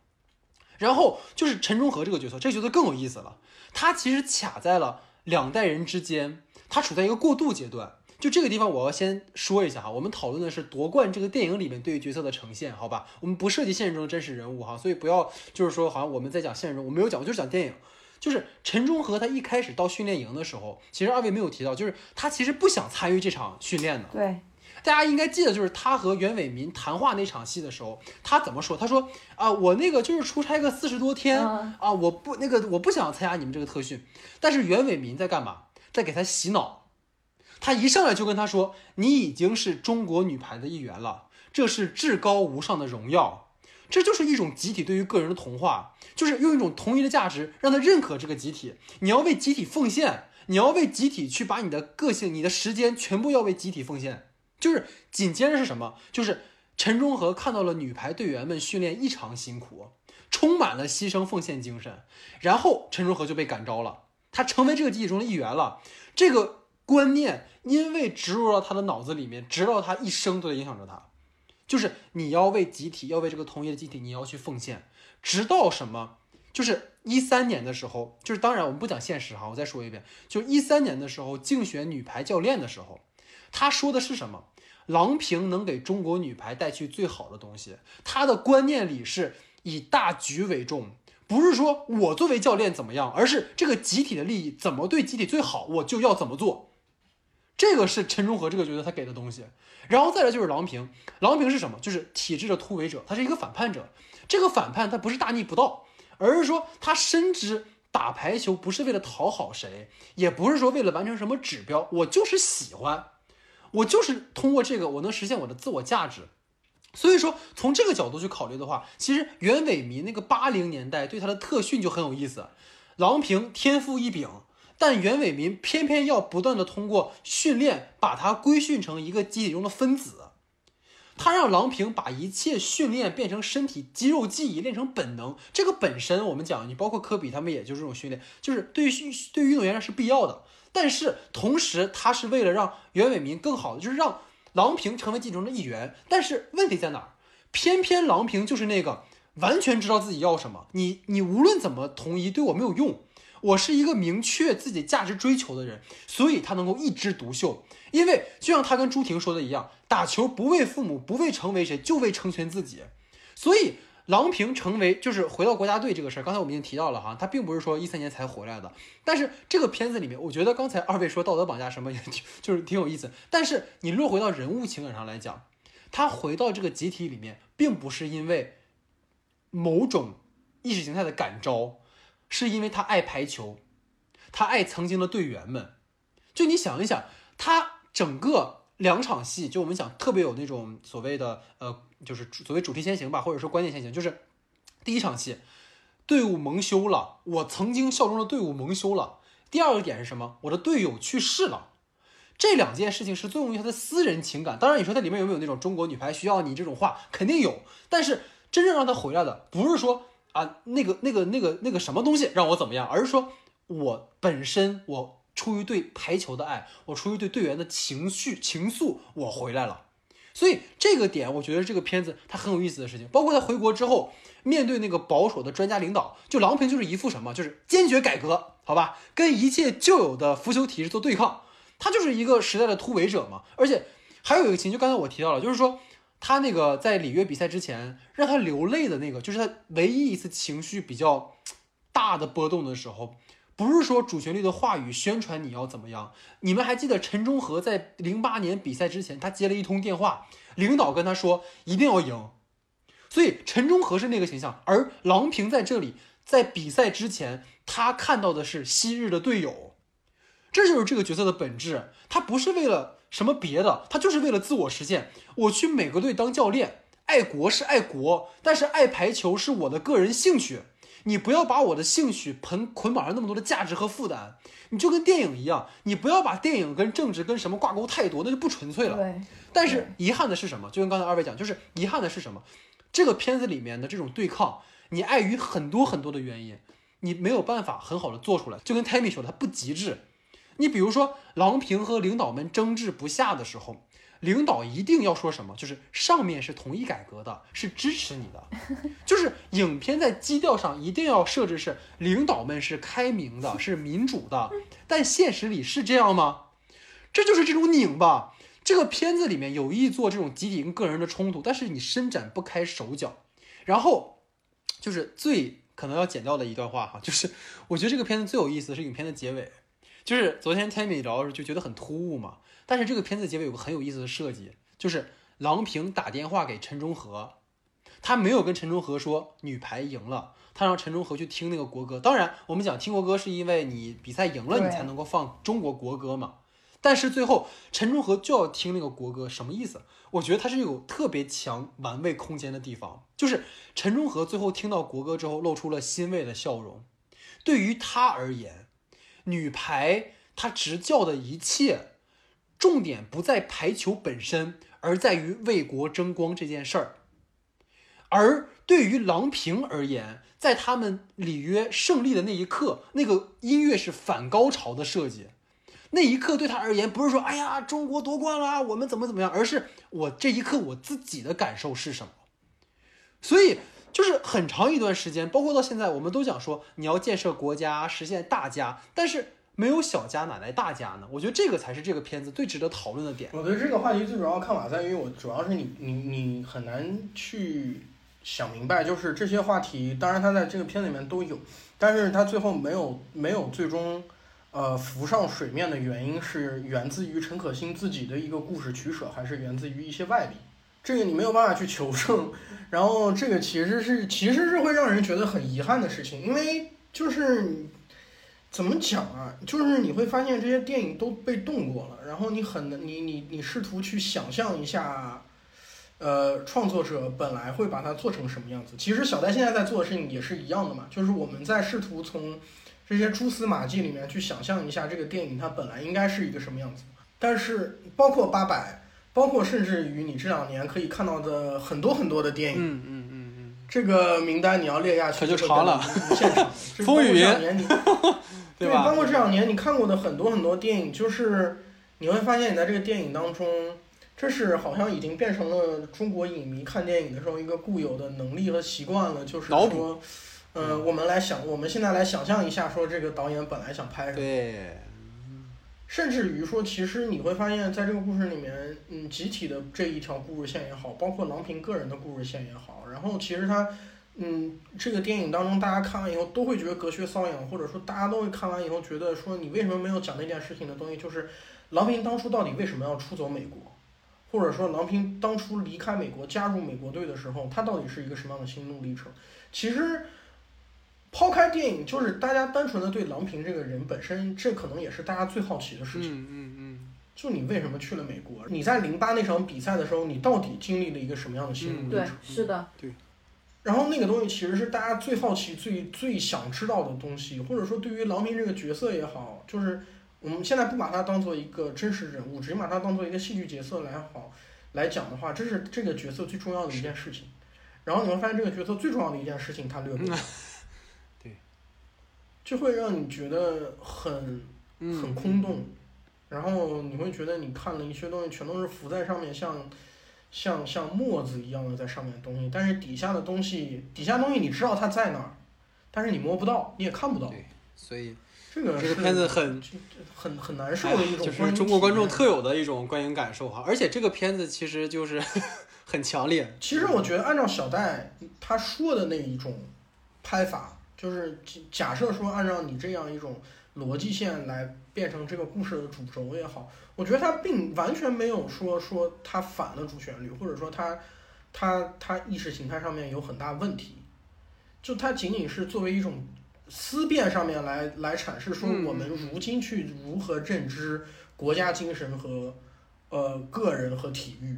然后就是陈忠和这个角色，这个角色更有意思了，他其实卡在了两代人之间，他处在一个过渡阶段。就这个地方，我要先说一下哈，我们讨论的是夺冠这个电影里面对于角色的呈现，好吧？我们不涉及现实中的真实人物哈，所以不要就是说好像我们在讲现实中，我没有讲，我就是讲电影。就是陈忠和他一开始到训练营的时候，其实二位没有提到，就是他其实不想参与这场训练的。对，大家应该记得，就是他和袁伟民谈话那场戏的时候，他怎么说？他说啊，我那个就是出差个四十多天啊，我不那个我不想参加你们这个特训。但是袁伟民在干嘛？在给他洗脑。他一上来就跟他说：“你已经是中国女排的一员了，这是至高无上的荣耀。”这就是一种集体对于个人的同化，就是用一种同一的价值让他认可这个集体。你要为集体奉献，你要为集体去把你的个性、你的时间全部要为集体奉献。就是紧接着是什么？就是陈忠和看到了女排队员们训练异常辛苦，充满了牺牲奉献精神，然后陈忠和就被感召了，他成为这个集体中的一员了。这个。观念因为植入到他的脑子里面，直到他一生都在影响着他。就是你要为集体，要为这个同一的集体，你要去奉献，直到什么？就是一三年的时候，就是当然我们不讲现实哈，我再说一遍，就一三年的时候竞选女排教练的时候，他说的是什么？郎平能给中国女排带去最好的东西。他的观念里是以大局为重。不是说我作为教练怎么样，而是这个集体的利益怎么对集体最好，我就要怎么做。这个是陈忠和这个角色他给的东西，然后再来就是郎平，郎平是什么？就是体制的突围者，他是一个反叛者。这个反叛他不是大逆不道，而是说他深知打排球不是为了讨好谁，也不是说为了完成什么指标，我就是喜欢，我就是通过这个我能实现我的自我价值。所以说从这个角度去考虑的话，其实袁伟民那个八零年代对他的特训就很有意思，郎平天赋异禀。但袁伟民偏偏要不断的通过训练把他规训成一个机体中的分子，他让郎平把一切训练变成身体肌肉记忆，练成本能。这个本身我们讲，你包括科比他们也就是这种训练，就是对于对于运动员是必要的。但是同时，他是为了让袁伟民更好的，就是让郎平成为集中的一员。但是问题在哪儿？偏偏郎平就是那个完全知道自己要什么，你你无论怎么统一对我没有用。我是一个明确自己价值追求的人，所以他能够一枝独秀。因为就像他跟朱婷说的一样，打球不为父母，不为成为谁，就为成全自己。所以郎平成为就是回到国家队这个事儿，刚才我们已经提到了哈，他并不是说一三年才回来的。但是这个片子里面，我觉得刚才二位说道德绑架什么，就是挺有意思。但是你落回到人物情感上来讲，他回到这个集体里面，并不是因为某种意识形态的感召。是因为他爱排球，他爱曾经的队员们。就你想一想，他整个两场戏，就我们讲特别有那种所谓的呃，就是所谓主题先行吧，或者说关键先行。就是第一场戏，队伍蒙羞了，我曾经效忠的队伍蒙羞了。第二个点是什么？我的队友去世了。这两件事情是作用于他的私人情感。当然，你说它里面有没有那种中国女排需要你这种话，肯定有。但是真正让他回来的，不是说。啊，那个、那个、那个、那个什么东西让我怎么样？而是说，我本身我出于对排球的爱，我出于对队员的情绪情愫，我回来了。所以这个点，我觉得这个片子它很有意思的事情，包括他回国之后，面对那个保守的专家领导，就郎平就是一副什么，就是坚决改革，好吧，跟一切旧有的腐朽体制做对抗，他就是一个时代的突围者嘛。而且还有一个情，就刚才我提到了，就是说他那个在里约比赛之前让他流泪的那个，就是他唯一一次情绪比较 (tsk) 大的波动的时候。不是说主旋律的话语宣传你要怎么样？你们还记得陈忠和在零八年比赛之前，他接了一通电话，领导跟他说一定要赢，所以陈忠和是那个形象，而郎平在这里在比赛之前，他看到的是昔日的队友，这就是这个角色的本质，他不是为了什么别的，他就是为了自我实现。我去美国队当教练，爱国是爱国，但是爱排球是我的个人兴趣。你不要把我的兴趣捆捆绑上那么多的价值和负担，你就跟电影一样，你不要把电影跟政治跟什么挂钩太多，那就不纯粹了。对。但是遗憾的是什么？就跟刚才二位讲，就是遗憾的是什么？这个片子里面的这种对抗，你碍于很多很多的原因，你没有办法很好的做出来。就跟 Tammy 说的，它不极致。你比如说，郎平和领导们争执不下的时候。领导一定要说什么？就是上面是同意改革的，是支持你的。(laughs) 就是影片在基调上一定要设置是领导们是开明的，是民主的。(laughs) 但现实里是这样吗？这就是这种拧吧。这个片子里面有意做这种集体跟个人的冲突，但是你伸展不开手脚。然后就是最可能要剪掉的一段话哈，就是我觉得这个片子最有意思的是影片的结尾，就是昨天 Tammy 聊时就觉得很突兀嘛。但是这个片子结尾有个很有意思的设计，就是郎平打电话给陈忠和，他没有跟陈忠和说女排赢了，他让陈忠和去听那个国歌。当然，我们讲听国歌是因为你比赛赢了，你才能够放中国国歌嘛。但是最后陈忠和就要听那个国歌，什么意思？我觉得他是有特别强玩味空间的地方，就是陈忠和最后听到国歌之后露出了欣慰的笑容。对于他而言，女排她执教的一切。重点不在排球本身，而在于为国争光这件事儿。而对于郎平而言，在他们里约胜利的那一刻，那个音乐是反高潮的设计。那一刻对他而言，不是说“哎呀，中国夺冠了，我们怎么怎么样”，而是我这一刻我自己的感受是什么。所以，就是很长一段时间，包括到现在，我们都讲说你要建设国家，实现大家，但是。没有小家哪来大家呢？我觉得这个才是这个片子最值得讨论的点。我对这个话题最主要看法在于，我主要是你你你很难去想明白，就是这些话题，当然它在这个片子里面都有，但是它最后没有没有最终呃浮上水面的原因是源自于陈可辛自己的一个故事取舍，还是源自于一些外力？这个你没有办法去求证。然后这个其实是其实是会让人觉得很遗憾的事情，因为就是。怎么讲啊？就是你会发现这些电影都被动过了，然后你很难你你你试图去想象一下，呃，创作者本来会把它做成什么样子。其实小戴现在在做的事情也是一样的嘛，就是我们在试图从这些蛛丝马迹里面去想象一下这个电影它本来应该是一个什么样子。但是包括八百，包括甚至于你这两年可以看到的很多很多的电影，嗯嗯嗯嗯，这个名单你要列下去可就长了。现场，(laughs) 风雨云。(laughs) 对，包括这两年你看过的很多很多电影，就是你会发现你在这个电影当中，这是好像已经变成了中国影迷看电影的时候一个固有的能力和习惯了，就是说，嗯，我们来想，我们现在来想象一下，说这个导演本来想拍什么，对，甚至于说，其实你会发现在这个故事里面，嗯，集体的这一条故事线也好，包括郎平个人的故事线也好，然后其实他。嗯，这个电影当中，大家看完以后都会觉得隔靴搔痒，或者说大家都会看完以后觉得说，你为什么没有讲那件事情的东西？就是郎平当初到底为什么要出走美国，或者说郎平当初离开美国加入美国队的时候，他到底是一个什么样的心路历程？其实，抛开电影，就是大家单纯的对郎平这个人本身，这可能也是大家最好奇的事情。嗯嗯嗯。就你为什么去了美国？你在零八那场比赛的时候，你到底经历了一个什么样的心路历程？对，是的，对。然后那个东西其实是大家最好奇、最最想知道的东西，或者说对于郎平这个角色也好，就是我们现在不把它当做一个真实人物，只把它当做一个戏剧角色来好来讲的话，这是这个角色最重要的一件事情。然后你会发现这个角色最重要的一件事情他略 (laughs) 就会让你觉得很很空洞，然后你会觉得你看了一些东西全都是浮在上面，像。像像墨子一样的在上面的东西，但是底下的东西，底下东西你知道它在哪儿，但是你摸不到，你也看不到。对所以这个这个片子很很很难受哎的一种就是观中国观众特有的一种观影感受哈。而且这个片子其实就是 (laughs) 很强烈。其实我觉得，按照小戴他说的那一种拍法，就是假假设说按照你这样一种逻辑线来变成这个故事的主轴也好，我觉得它并完全没有说说它反了主旋律，或者说它它它意识形态上面有很大问题，就它仅仅是作为一种思辨上面来来阐释说嗯我们如今去如何认知国家精神和呃个人和体育。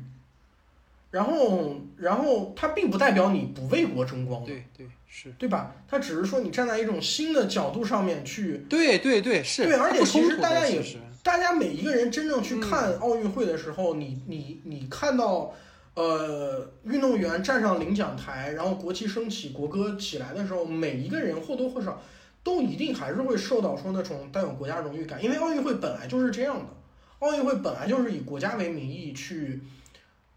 然后，然后它并不代表你不为国争光，对对是，对吧？它只是说你站在一种新的角度上面去，对对对是。对而且其实大家也大家每一个人真正去看嗯奥运会的时候，你你你看到，呃，运动员站上领奖台，然后国旗升起，国歌起来的时候，每一个人或多或少都一定还是会受到说那种带有国家荣誉感，因为奥运会本来就是这样的，奥运会本来就是以国家为名义去。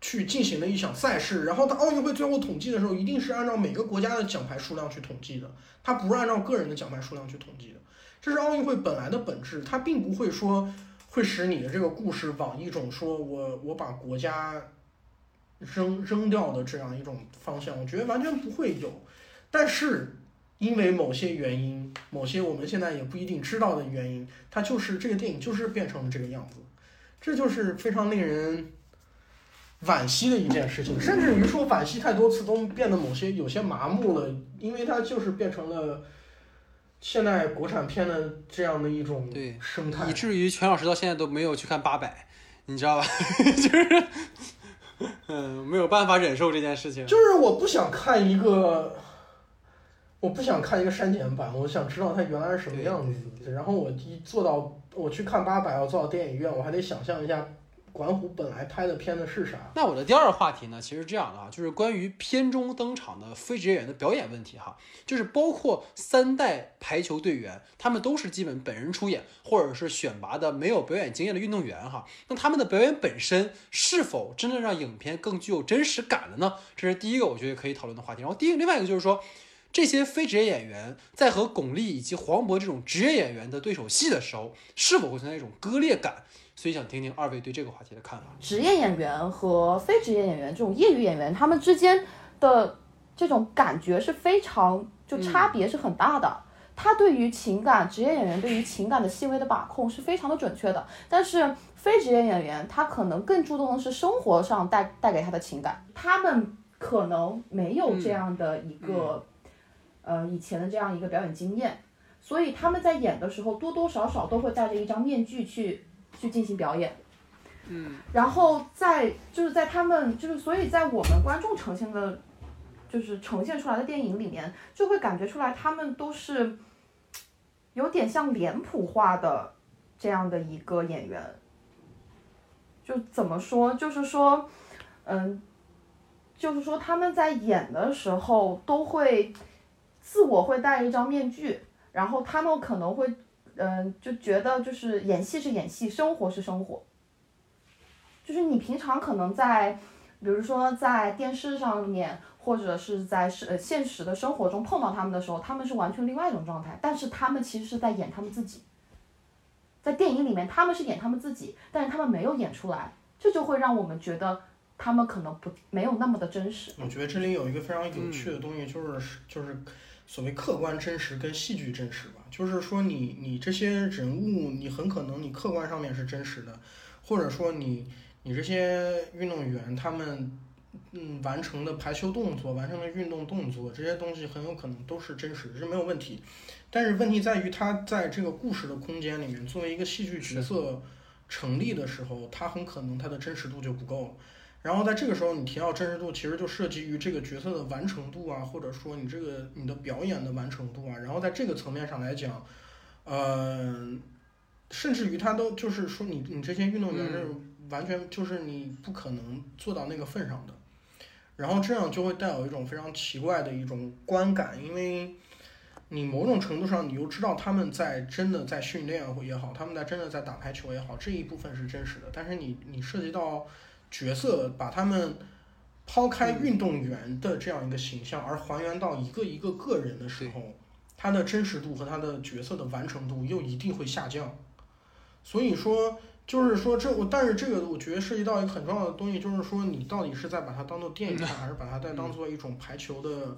去进行了一场赛事，然后它奥运会最后统计的时候，一定是按照每个国家的奖牌数量去统计的，它不是按照个人的奖牌数量去统计的。这是奥运会本来的本质，它并不会说会使你的这个故事往一种说我我把国家扔扔掉的这样一种方向，我觉得完全不会有。但是因为某些原因，某些我们现在也不一定知道的原因，它就是这个电影就是变成了这个样子，这就是非常令人惋惜的一件事情，甚至于说惋惜太多次都变得某些有些麻木了，因为它就是变成了现在国产片的这样的一种对生态以。至于全老师到现在都没有去看八百，你知道吧？(laughs) 就是，嗯，没有办法忍受这件事情。就是我不想看一个，我不想看一个删减版，我想知道它原来是什么样子。然后我一坐到我去看八百，我坐到电影院，我还得想象一下管虎本来拍的片子是啥。那我的第二个话题呢，其实这样的啊，就是关于片中登场的非职业演员的表演问题哈，就是包括三代排球队员，他们都是基本本人出演，或者是选拔的没有表演经验的运动员哈，那他们的表演本身是否真的让影片更具有真实感了呢？这是第一个我觉得可以讨论的话题。然后第一个另外一个就是说。这些非职业演员在和巩俐以及黄渤这种职业演员的对手戏的时候，是否会存在一种割裂感？所以想听听二位对这个话题的看法。职业演员和非职业演员这种业余演员，他们之间的这种感觉是非常就差别是很大的。他对于情感，职业演员对于情感的细微的把控是非常的准确的，但是非职业演员他可能更注重的是生活上带带给他的情感，他们可能没有这样的一个、呃以前的这样一个表演经验，所以他们在演的时候多多少少都会戴着一张面具去去进行表演。嗯然后在就是在他们就是所以在我们观众呈现的，就是呈现出来的电影里面，就会感觉出来他们都是有点像脸谱化的这样的一个演员。就怎么说？就是说，嗯，就是说他们在演的时候都会自我会戴一张面具，然后他们可能会，嗯，就觉得就是演戏是演戏，生活是生活。就是你平常可能在，比如说在电视上面，或者是在是呃现实的生活中碰到他们的时候，他们是完全另外一种状态，但是他们其实是在演他们自己。在电影里面，他们是演他们自己，但是他们没有演出来，这就会让我们觉得他们可能不没有那么的真实。我觉得这里有一个非常有趣的东西，就是就是所谓客观真实跟戏剧真实吧。就是说你你这些人物，你很可能你客观上面是真实的，或者说你你这些运动员他们嗯完成的排球动作、完成的运动动作这些东西很有可能都是真实的，这没有问题。但是问题在于他在这个故事的空间里面，作为一个戏剧角色成立的时候，他很可能他的真实度就不够了。然后在这个时候，你提到真实度，其实就涉及于这个角色的完成度啊，或者说你这个你的表演的完成度啊。然后在这个层面上来讲，呃，甚至于他都就是说你你这些运动员是完全就是你不可能做到那个份上的。然后这样就会带有一种非常奇怪的一种观感，因为你某种程度上你又知道他们在真的在训练也好，他们在真的在打排球也好，这一部分是真实的。但是你你涉及到角色，把他们抛开运动员的这样一个形象，而还原到一个一个个人的时候，他的真实度和他的角色的完成度又一定会下降。所以说，就是说这我，但是这个我觉得涉及到一个很重要的东西，就是说你到底是在把它当做电影看，(laughs) 还是把它在当做一种排球的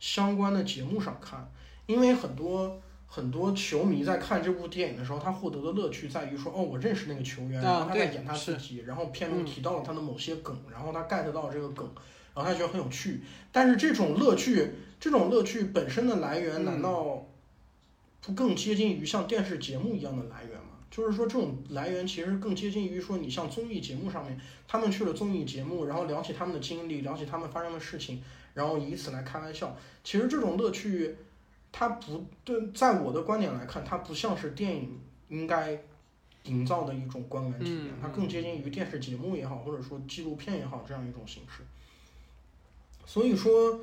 相关的节目上看？因为很多很多球迷在看这部电影的时候，他获得的乐趣在于说，哦，我认识那个球员，然后他在演他自己，然后片中提到了他的某些梗，然后他 get 到这个梗，然后他觉得很有趣。但是这种乐趣，这种乐趣本身的来源，难道不更接近于像电视节目一样的来源吗？就是说，这种来源其实更接近于说，你像综艺节目上面，他们去了综艺节目，然后聊起他们的经历，聊起他们发生的事情，然后以此来开玩笑。其实这种乐趣。它不对，在我的观点来看，它不像是电影应该营造的一种观感体验，它更接近于电视节目也好，或者说纪录片也好这样一种形式。所以说，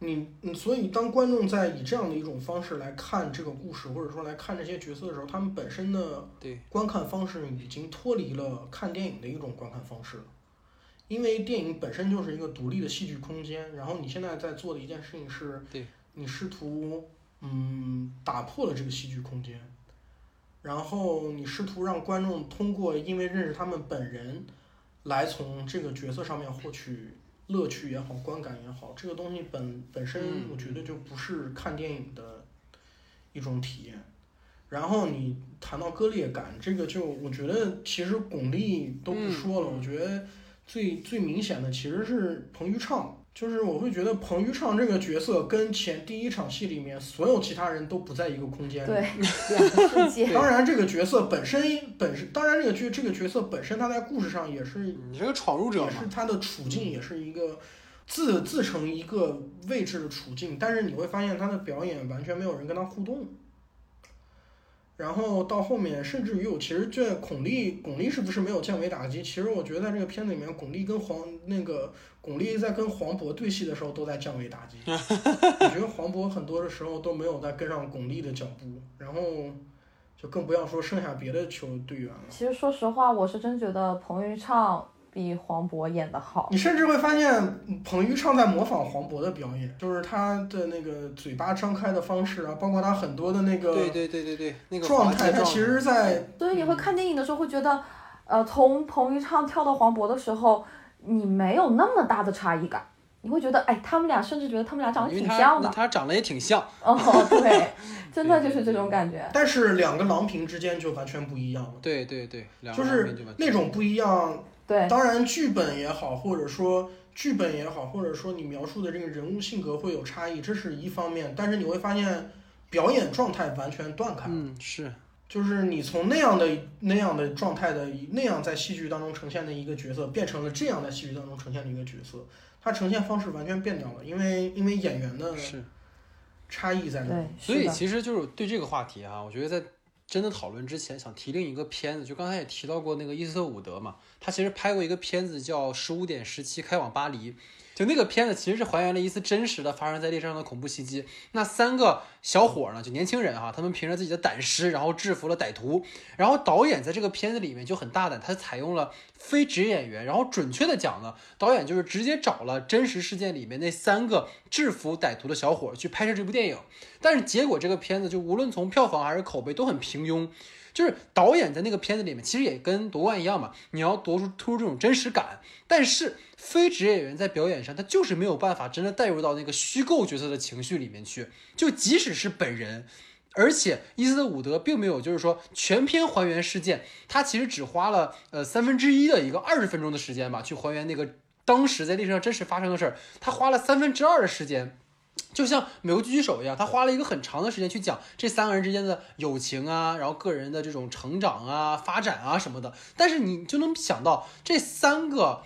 你，所以当观众在以这样的一种方式来看这个故事，或者说来看这些角色的时候，他们本身的观看方式已经脱离了看电影的一种观看方式了，因为电影本身就是一个独立的戏剧空间，然后你现在在做的一件事情是，你试图。嗯，打破了这个戏剧空间，然后你试图让观众通过因为认识他们本人，来从这个角色上面获取乐趣也好，观感也好，这个东西本本身我觉得就不是看电影的一种体验。然后你谈到割裂感，这个就我觉得其实巩俐都不说了，我觉得最最明显的其实是彭昱畅。就是我会觉得彭昱畅这个角色跟前第一场戏里面所有其他人都不在一个空间里。对，(laughs) 两个世界。当然，这个角色本身本身，当然这个角这个角色本身，他在故事上也是你这个闯入者也是他的处境也是一个自自成一个位置的处境。但是你会发现他的表演完全没有人跟他互动。然后到后面，甚至于我其实这巩俐，巩俐是不是没有降维打击？其实我觉得在这个片子里面，巩俐跟黄那个巩俐在跟黄渤对戏的时候都在降维打击。(laughs) 我觉得黄渤很多的时候都没有在跟上巩俐的脚步，然后就更不要说剩下别的球队员了。其实说实话，我是真觉得彭昱畅。比黄渤演的好，你甚至会发现彭昱畅在模仿黄渤的表演，就是他的那个嘴巴张开的方式啊，包括他很多的那个对对对对对那个状态，他其实在所以你会看电影的时候会觉得，呃，从彭昱畅跳到黄渤的时候，你没有那么大的差异感，你会觉得哎，他们俩甚至觉得他们俩长得挺像的，他长得也挺像，哦，对，(laughs) 真的就是这种感觉。但是两个郎平之间就完全不一样了，对对对，就是那种不一样。对，当然剧本也好，或者说剧本也好，或者说你描述的这个人物性格会有差异，这是一方面。但是你会发现，表演状态完全断开。嗯，是，就是你从那样的那样的状态的那样在戏剧当中呈现的一个角色，变成了这样在戏剧当中呈现的一个角色，它呈现方式完全变掉了，因为因为演员的差异在那。所以其实就是对这个话题啊，我觉得在。真的讨论之前，想提另一个片子，就刚才也提到过那个伊斯特伍德嘛，他其实拍过一个片子叫《十五点十七开往巴黎》。就那个片子其实是还原了一次真实的发生在列车上的恐怖袭击。那三个小伙呢，就年轻人哈，他们凭着自己的胆识，然后制服了歹徒。然后导演在这个片子里面就很大胆，他采用了非职业演员。然后准确的讲呢，导演就是直接找了真实事件里面那三个制服歹徒的小伙去拍摄这部电影。但是结果这个片子就无论从票房还是口碑都很平庸。就是导演在那个片子里面，其实也跟夺冠一样嘛，你要夺出突出这种真实感。但是非职业演员在表演上，他就是没有办法真的带入到那个虚构角色的情绪里面去。就即使是本人，而且伊斯特伍德并没有就是说全篇还原事件，他其实只花了呃三分之一的一个二十分钟的时间吧，去还原那个当时在历史上真实发生的事儿。他花了三分之二的时间。就像美国狙击手一样，他花了一个很长的时间去讲这三个人之间的友情啊，然后个人的这种成长啊、发展啊什么的。但是你就能想到，这三个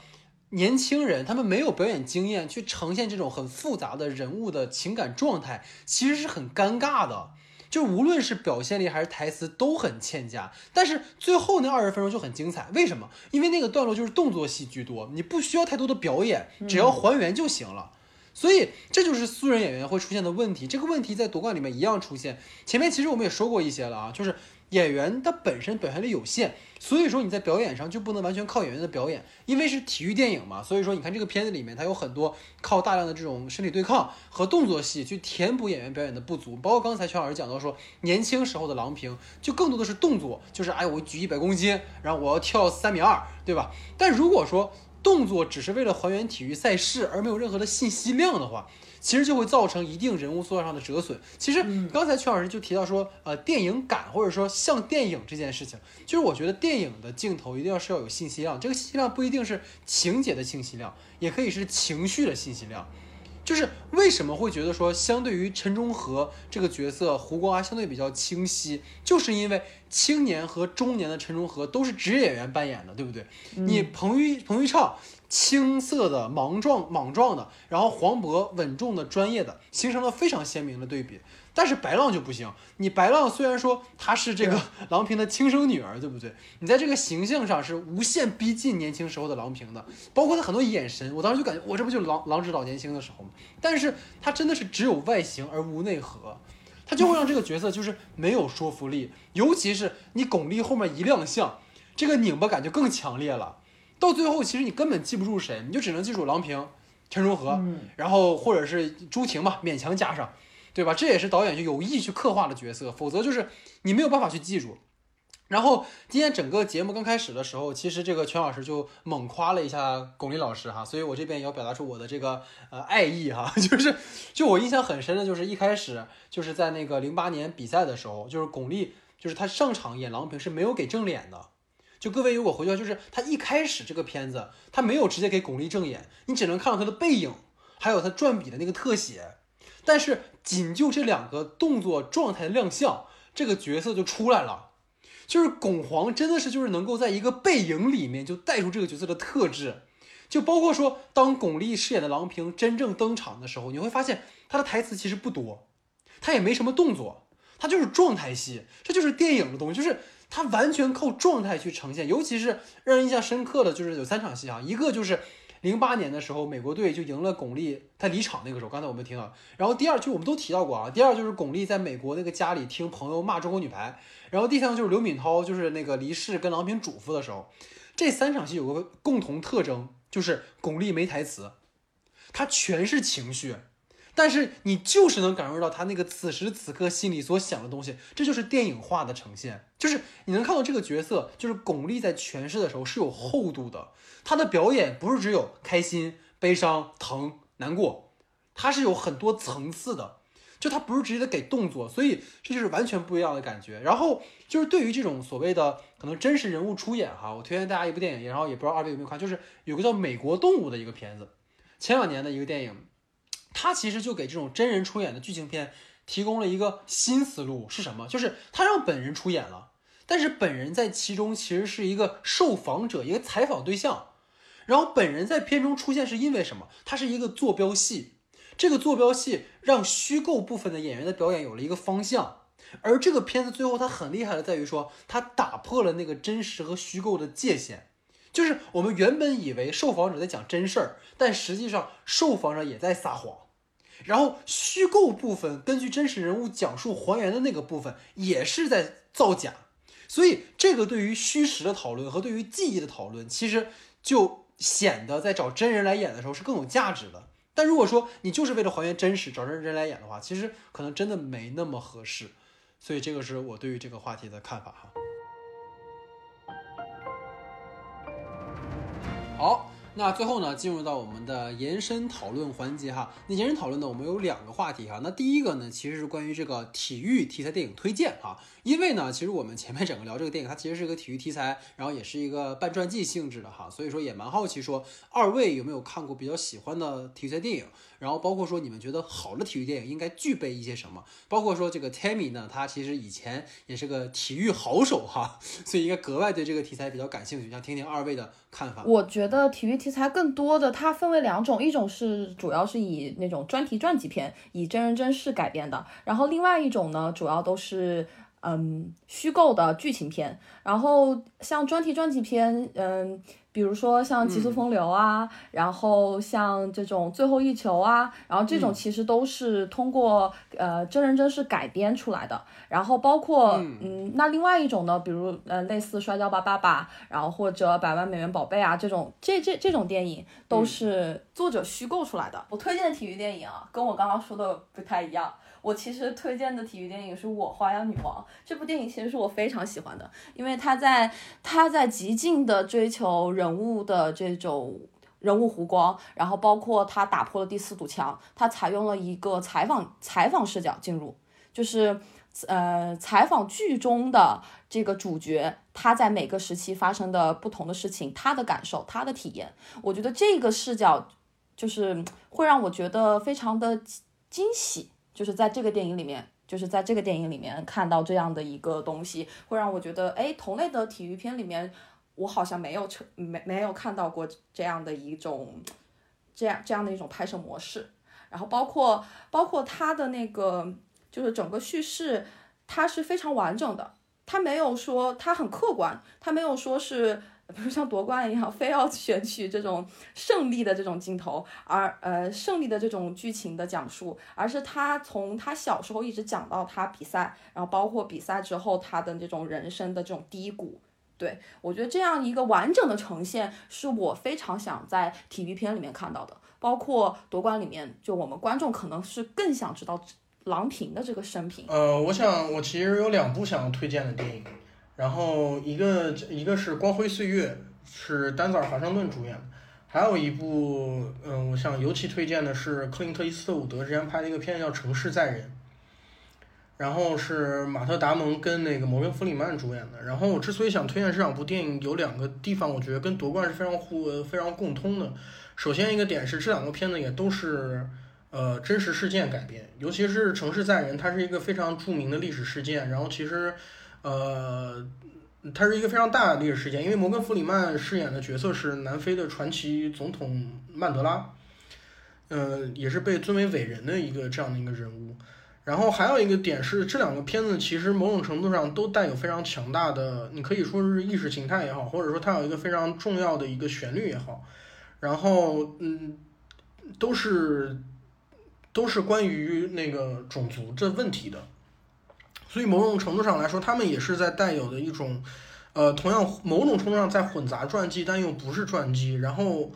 年轻人他们没有表演经验，去呈现这种很复杂的人物的情感状态，其实是很尴尬的。就无论是表现力还是台词都很欠佳。但是最后那二十分钟就很精彩，为什么？因为那个段落就是动作戏居多，你不需要太多的表演，只要还原就行了。所以这就是素人演员会出现的问题。这个问题在夺冠里面一样出现。前面其实我们也说过一些了啊，就是演员他本身表现力有限，所以说你在表演上就不能完全靠演员的表演，因为是体育电影嘛，所以说你看这个片子里面它有很多靠大量的这种身体对抗和动作戏去填补演员表演的不足，包括刚才全老师讲到说年轻时候的郎平就更多的是动作，就是哎我举一百公斤，然后我要跳三米二，对吧？但如果说动作只是为了还原体育赛事而没有任何的信息量的话，其实就会造成一定人物塑造上的折损。其实刚才邱老师就提到说，呃，电影感或者说像电影这件事情，就是我觉得电影的镜头一定要是要有信息量，这个信息量不一定是情节的信息量，也可以是情绪的信息量。就是为什么会觉得说，相对于陈忠和这个角色，胡光啊相对比较清晰，就是因为青年和中年的陈忠和都是职业演员扮演的，对不对？你彭昱彭昱畅青涩的莽撞莽撞的，然后黄渤稳重的专业的，形成了非常鲜明的对比。但是白浪就不行，你白浪虽然说她是这个郎平的亲生女儿，对不对？你在这个形象上是无限逼近年轻时候的郎平的，包括她很多眼神，我当时就感觉我这不就郎郎指导年轻的时候吗？但是她真的是只有外形而无内核，她就会让这个角色就是没有说服力，尤其是你巩俐后面一亮相，这个拧巴感就更强烈了。到最后，其实你根本记不住谁，你就只能记住郎平、陈忠和，然后或者是朱婷吧，勉强加上。对吧？这也是导演就有意去刻画的角色，否则就是你没有办法去记住。然后今天整个节目刚开始的时候，其实这个全老师就猛夸了一下巩俐老师哈，所以我这边也要表达出我的这个呃爱意哈，(laughs) 就是就我印象很深的就是一开始就是在那个零八年比赛的时候，就是巩俐就是她上场演郎平是没有给正脸的，就各位如果回去就是他一开始这个片子他没有直接给巩俐正眼，你只能看到他的背影，还有他转笔的那个特写。但是仅就这两个动作状态的亮相，这个角色就出来了。就是巩皇真的是就是能够在一个背影里面就带出这个角色的特质，就包括说当巩俐饰演的郎平真正登场的时候，你会发现她的台词其实不多，她也没什么动作，她就是状态戏，这就是电影的东西，就是他完全靠状态去呈现。尤其是让人印象深刻的就是有三场戏啊，一个就是。零八年的时候，美国队就赢了巩俐，她离场那个时候，刚才我们听到。然后第二就我们都提到过啊，第二就是巩俐在美国那个家里听朋友骂中国女排。然后第三就是刘敏涛，就是那个离世跟郎平嘱咐的时候。这三场戏有个共同特征，就是巩俐没台词，她全是情绪。但是你就是能感受到他那个此时此刻心里所想的东西，这就是电影化的呈现，就是你能看到这个角色，就是巩俐在诠释的时候是有厚度的，她的表演不是只有开心、悲伤、疼、难过，它是有很多层次的，就他不是直接的给动作，所以这就是完全不一样的感觉。然后就是对于这种所谓的可能真实人物出演哈，我推荐大家一部电影，然后也不知道二位有没有看，就是有个叫《美国动物》的一个片子，前两年的一个电影。他其实就给这种真人出演的剧情片提供了一个新思路，是什么？就是他让本人出演了，但是本人在其中其实是一个受访者，一个采访对象。然后本人在片中出现是因为什么？他是一个坐标系，这个坐标系让虚构部分的演员的表演有了一个方向。而这个片子最后它很厉害的在于说，它打破了那个真实和虚构的界限。就是我们原本以为受访者在讲真事儿，但实际上受访者也在撒谎。然后虚构部分根据真实人物讲述还原的那个部分也是在造假，所以这个对于虚实的讨论和对于记忆的讨论，其实就显得在找真人来演的时候是更有价值的。但如果说你就是为了还原真实找真人来演的话，其实可能真的没那么合适。所以这个是我对于这个话题的看法哈。好。那最后呢，进入到我们的延伸讨论环节哈。那延伸讨论呢，我们有两个话题哈。那第一个呢，其实是关于这个体育题材电影推荐哈。因为呢，其实我们前面整个聊这个电影，它其实是一个体育题材，然后也是一个半传记性质的哈。所以说也蛮好奇，说二位有没有看过比较喜欢的题材电影？然后包括说你们觉得好的体育电影应该具备一些什么？包括说这个 Tammy 呢，他其实以前也是个体育好手哈，所以应该格外对这个题材比较感兴趣，想听听二位的看法。我觉得体育题材更多的它分为两种，一种是主要是以那种专题传记片，以真人真事改编的，然后另外一种呢，主要都是。嗯，虚构的剧情片，然后像专题传记片，嗯，比如说像《极速风流》啊，然后像这种《最后一球》啊，然后这种其实都是通过呃真人真事改编出来的。然后包括嗯，那另外一种呢，比如呃类似《摔跤吧，爸爸》，然后或者《百万美元宝贝》啊这种，这这这种电影都是作者虚构出来的。我推荐的体育电影啊，跟我刚刚说的不太一样。我其实推荐的体育电影是我花样女王这部电影，其实是我非常喜欢的，因为它在它在极尽的追求人物的这种人物弧光，然后包括他打破了第四堵墙，他采用了一个采访采访视角进入，就是呃采访剧中的这个主角他在每个时期发生的不同的事情，他的感受，他的体验，我觉得这个视角就是会让我觉得非常的惊喜。就是在这个电影里面，就是在这个电影里面看到这样的一个东西，会让我觉得，哎，同类的体育片里面，我好像没有成没没有看到过这样的一种，这样这样的一种拍摄模式。然后包括包括它的那个，就是整个叙事，它是非常完整的，它没有说它很客观，它没有说是。比如像夺冠一样，非要选取这种胜利的这种镜头，而呃胜利的这种剧情的讲述，而是他从他小时候一直讲到他比赛，然后包括比赛之后他的这种人生的这种低谷。对我觉得这样一个完整的呈现，是我非常想在体育片里面看到的。包括夺冠里面，就我们观众可能是更想知道郎平的这个生平。呃，我想我其实有两部想要推荐的电影。然后一个一个是《光辉岁月》，是丹泽尔·华盛顿主演的，还有一部，嗯，我想尤其推荐的是克林特·伊斯特伍德之前拍的一个片子叫《城市在人》，然后是马特·达蒙跟那个摩根·弗里曼主演的。然后我之所以想推荐这两部电影，有两个地方我觉得跟夺冠是非常互非常共通的。首先一个点是这两个片子也都是呃真实事件改编，尤其是《城市在人》，它是一个非常著名的历史事件，然后其实。呃，它是一个非常大的历史事件，因为摩根·弗里曼饰演的角色是南非的传奇总统曼德拉，呃，也是被尊为伟人的一个这样的一个人物。然后还有一个点是，这两个片子其实某种程度上都带有非常强大的，你可以说是意识形态也好，或者说它有一个非常重要的一个旋律也好。然后，嗯，都是都是关于那个种族这问题的。所以某种程度上来说，他们也是在带有的一种，呃，同样某种程度上在混杂传记，但又不是传记，然后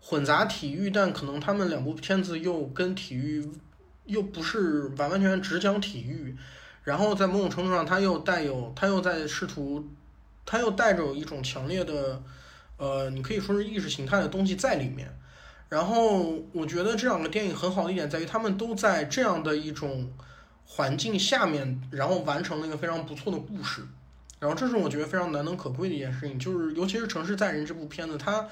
混杂体育，但可能他们两部片子又跟体育又不是完完全全只讲体育，然后在某种程度上，他又带有，他又在试图，他又带着一种强烈的，呃，你可以说是意识形态的东西在里面。然后我觉得这两个电影很好的一点在于，他们都在这样的一种。环境下面，然后完成了一个非常不错的故事，然后这是我觉得非常难能可贵的一件事情，就是尤其是《城市在人》这部片子，它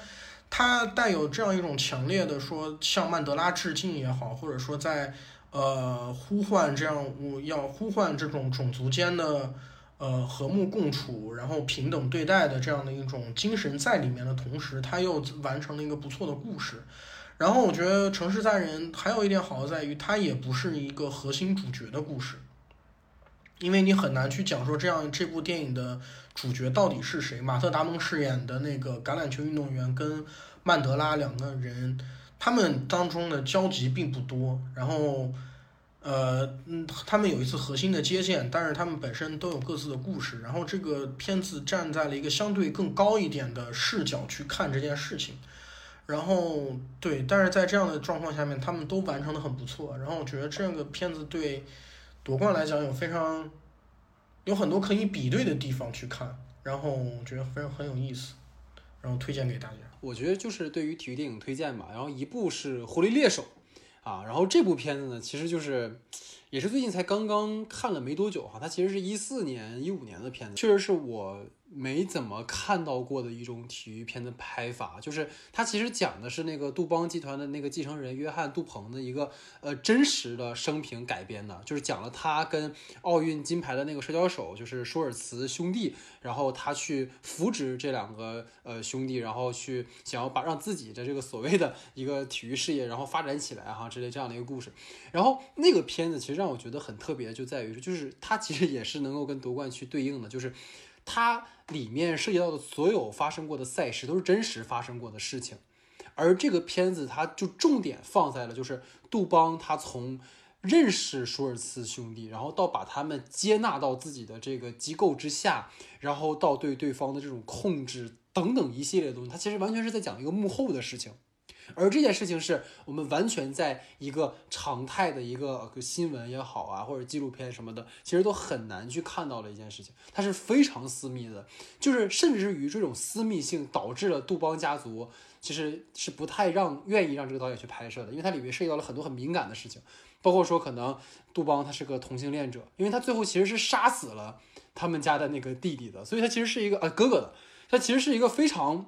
它带有这样一种强烈的说向曼德拉致敬也好，或者说在呃呼唤这样我要呼唤这种种族间的呃和睦共处，然后平等对待的这样的一种精神在里面的同时，它又完成了一个不错的故事。然后我觉得《城市在人》还有一点好的在于，它也不是一个核心主角的故事，因为你很难去讲说这样这部电影的主角到底是谁。马特·达蒙饰演的那个橄榄球运动员跟曼德拉两个人，他们当中的交集并不多。然后，呃，嗯，他们有一次核心的接见，但是他们本身都有各自的故事。然后这个片子站在了一个相对更高一点的视角去看这件事情。然后对，但是在这样的状况下面，他们都完成的很不错。然后我觉得这个片子对夺冠来讲有非常有很多可以比对的地方去看，然后我觉得非常很有意思，然后推荐给大家。我觉得就是对于体育电影推荐吧，然后一部是《狐狸猎手》啊，然后这部片子呢，其实就是也是最近才刚刚看了没多久哈，它其实是一四年一五年的片子，确实是我。没怎么看到过的一种体育片的拍法，就是它其实讲的是那个杜邦集团的那个继承人约翰·杜鹏的一个呃真实的生平改编的，就是讲了他跟奥运金牌的那个摔跤手，就是舒尔茨兄弟，然后他去扶植这两个呃兄弟，然后去想要把让自己的这个所谓的一个体育事业然后发展起来哈之类这样的一个故事。然后那个片子其实让我觉得很特别，就在于就是它其实也是能够跟夺冠去对应的，就是。它里面涉及到的所有发生过的赛事都是真实发生过的事情，而这个片子它就重点放在了就是杜邦他从认识舒尔茨兄弟，然后到把他们接纳到自己的这个机构之下，然后到对对方的这种控制等等一系列的东西，它其实完全是在讲一个幕后的事情。而这件事情是我们完全在一个常态的一个新闻也好啊，或者纪录片什么的，其实都很难去看到的一件事情。它是非常私密的，就是甚至于这种私密性导致了杜邦家族其实是不太让愿意让这个导演去拍摄的，因为它里面涉及到了很多很敏感的事情，包括说可能杜邦他是个同性恋者，因为他最后其实是杀死了他们家的那个弟弟的，所以他其实是一个呃哥哥的，他其实是一个非常。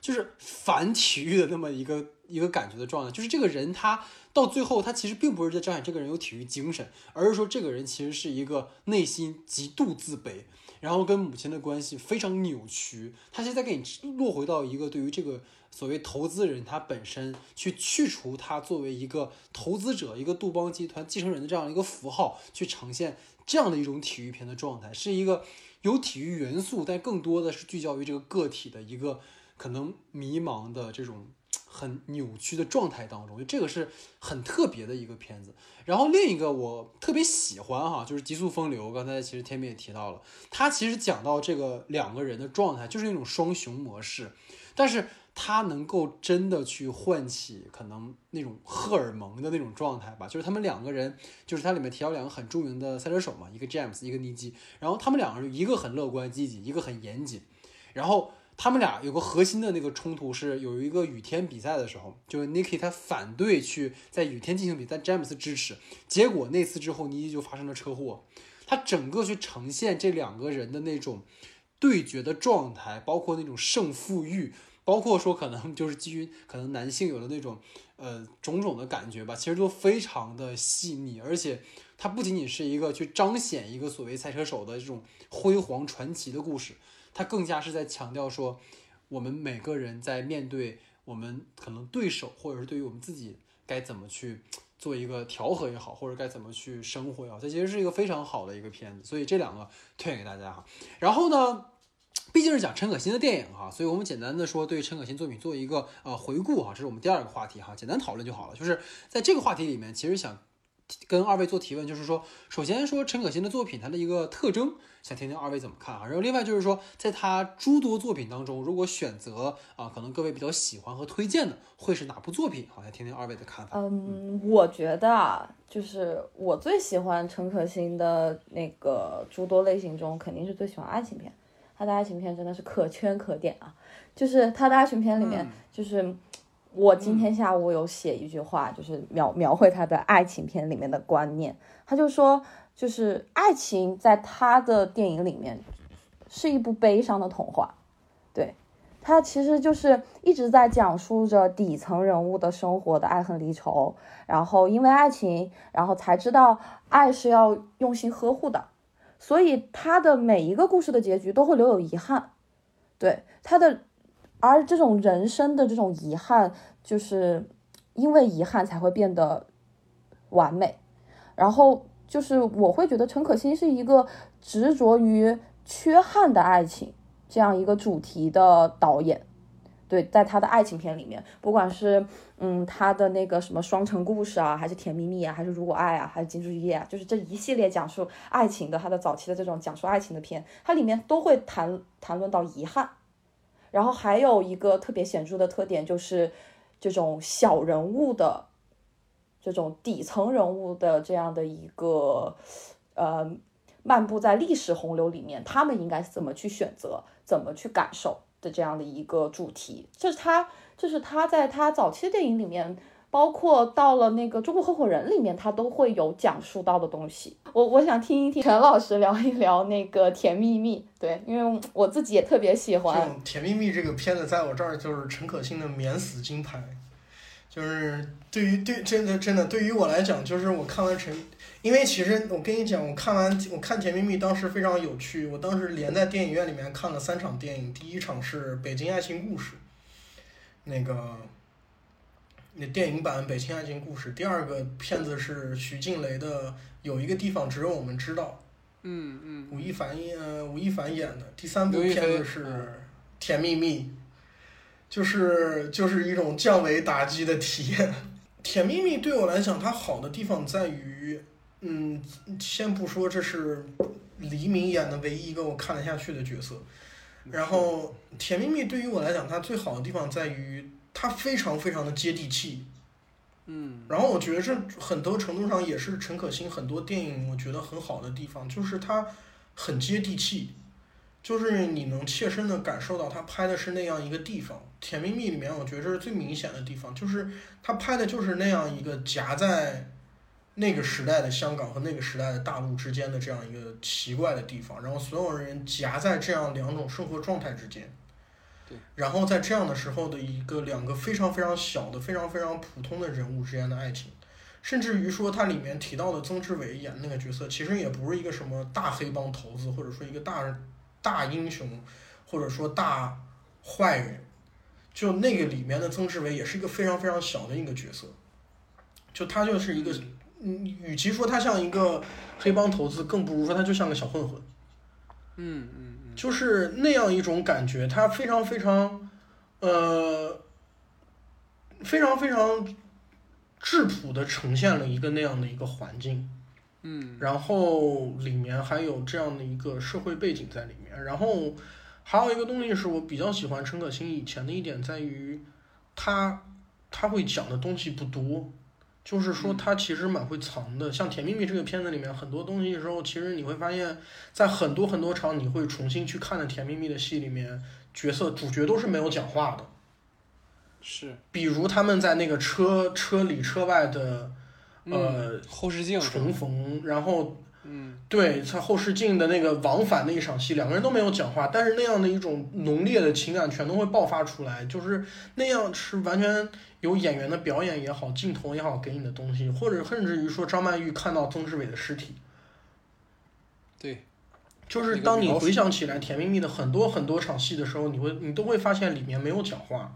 就是反体育的那么一个一个感觉的状态，就是这个人他到最后他其实并不是在彰显这个人有体育精神，而是说这个人其实是一个内心极度自卑，然后跟母亲的关系非常扭曲。他现在给你落回到一个对于这个所谓投资人他本身去去除他作为一个投资者、一个杜邦集团继承人的这样一个符号，去呈现这样的一种体育片的状态，是一个有体育元素，但更多的是聚焦于这个个体的一个。可能迷茫的这种 (tsk) 很扭曲的状态当中，就这个是很特别的一个片子。然后另一个我特别喜欢哈，就是《极速风流》。刚才其实天明也提到了，他其实讲到这个两个人的状态，就是那种双雄模式，但是他能够真的去唤起可能那种荷尔蒙的那种状态吧。就是他们两个人，就是它里面提到两个很著名的赛车手嘛，一个 James，一个尼基。然后他们两个人，一个很乐观积极，一个很严谨，然后。他们俩有个核心的那个冲突是，有一个雨天比赛的时候，就是 Niki 他反对去在雨天进行比赛，詹姆斯支持。结果那次之后，尼基就发生了车祸。他整个去呈现这两个人的那种对决的状态，包括那种胜负欲，包括说可能就是基于 (laughs) 可能男性有的那种呃种种的感觉吧，其实都非常的细腻。而且它不仅仅是一个去彰显一个所谓赛车手的这种辉煌传奇的故事。他更加是在强调说，我们每个人在面对我们可能对手，或者是对于我们自己该怎么去做一个调和也好，或者该怎么去生活也好，这其实是一个非常好的一个片子。所以这两个推荐给大家哈。然后呢，毕竟是讲陈可辛的电影哈，所以我们简单的说对陈可辛作品做一个呃回顾哈，这是我们第二个话题哈，简单讨论就好了。就是在这个话题里面，其实想。跟二位做提问，就是说，首先说陈可辛的作品，它的一个特征，想听听二位怎么看啊？然后另外就是说，在他诸多作品当中，如果选择啊，可能各位比较喜欢和推荐的，会是哪部作品？好，来听听二位的看法。嗯，我觉得啊，就是我最喜欢陈可辛的那个诸多类型中，肯定是最喜欢爱情片。他的爱情片真的是可圈可点啊！就是他的爱情片里面，就是。我今天下午有写一句话，就是描描绘他的爱情片里面的观念。他就说，就是爱情在他的电影里面是一部悲伤的童话。对他其实就是一直在讲述着底层人物的生活的爱恨离愁，然后因为爱情，然后才知道爱是要用心呵护的。所以他的每一个故事的结局都会留有遗憾。对他的。而这种人生的这种遗憾，就是因为遗憾才会变得完美。然后就是我会觉得陈可辛是一个执着于缺憾的爱情这样一个主题的导演。对，在他的爱情片里面，不管是嗯他的那个什么双城故事啊，还是甜蜜蜜啊，还是如果爱啊，还是金枝玉叶啊，就是这一系列讲述爱情的他的早期的这种讲述爱情的片，它里面都会谈谈论到遗憾。然后还有一个特别显著的特点，就是这种小人物的这种底层人物的这样的一个呃，漫步在历史洪流里面，他们应该怎么去选择，怎么去感受的这样的一个主题，这是他，这是他在他早期的电影里面。包括到了那个《中国合伙人》里面，他都会有讲述到的东西。我我想听一听陈老师聊一聊那个《甜蜜蜜》，对，因为我自己也特别喜欢。《甜蜜蜜》这个片子在我这儿就是陈可辛的免死金牌，就是对于对真的真的对于我来讲，就是我看完陈，因为其实我跟你讲，我看完我看《甜蜜蜜》当时非常有趣，我当时连在电影院里面看了三场电影，第一场是《北京爱情故事》，那个。那电影版《北京爱情故事》，第二个片子是徐静蕾的《有一个地方只有我们知道》，嗯嗯，吴亦凡演呃吴亦凡演的。第三部片子是《甜蜜蜜》，就是就是一种降维打击的体验。《甜蜜蜜》对我来讲，它好的地方在于，嗯，先不说这是黎明演的唯一一个我看得下去的角色，然后《甜蜜蜜》对于我来讲，它最好的地方在于它非常非常的接地气。嗯然后我觉得这很多程度上也是陈可辛很多电影我觉得很好的地方，就是他很接地气，就是你能切身的感受到他拍的是那样一个地方。《甜蜜蜜》里面我觉得这是最明显的地方，就是他拍的就是那样一个夹在那个时代的香港和那个时代的大陆之间的这样一个奇怪的地方，然后所有人夹在这样两种生活状态之间。对，然后在这样的时候的一个两个非常非常小的、非常非常普通的人物之间的爱情，甚至于说它里面提到的曾志伟演那个角色，其实也不是一个什么大黑帮头子，或者说一个大大英雄，或者说大坏人，就那个里面的曾志伟也是一个非常非常小的一个角色，就他就是一个，嗯，与其说他像一个黑帮头子，更不如说他就像个小混混。嗯嗯嗯，就是那样一种感觉，它非常非常，呃，非常非常质朴的呈现了一个那样的一个环境，嗯然后里面还有这样的一个社会背景在里面，然后还有一个东西是我比较喜欢陈可辛以前的一点在于，他他会讲的东西不多。就是说，他其实蛮会藏的。像《甜蜜蜜》这个片子里面很多东西的时候，其实你会发现，在很多很多场你会重新去看的《甜蜜蜜》的戏里面，角色主角都是没有讲话的。是比如他们在那个车车里车外的呃嗯后视镜重逢，然后嗯对在后视镜的那个往返那一场戏，两个人都没有讲话，但是那样的一种浓烈的情感全都会爆发出来，就是那样是完全有演员的表演也好，镜头也好给你的东西，或者甚至于说张曼玉看到曾志伟的尸体，对，就是当你回想起来《甜蜜蜜》的很多很多场戏的时候，你会你都会发现里面没有讲话。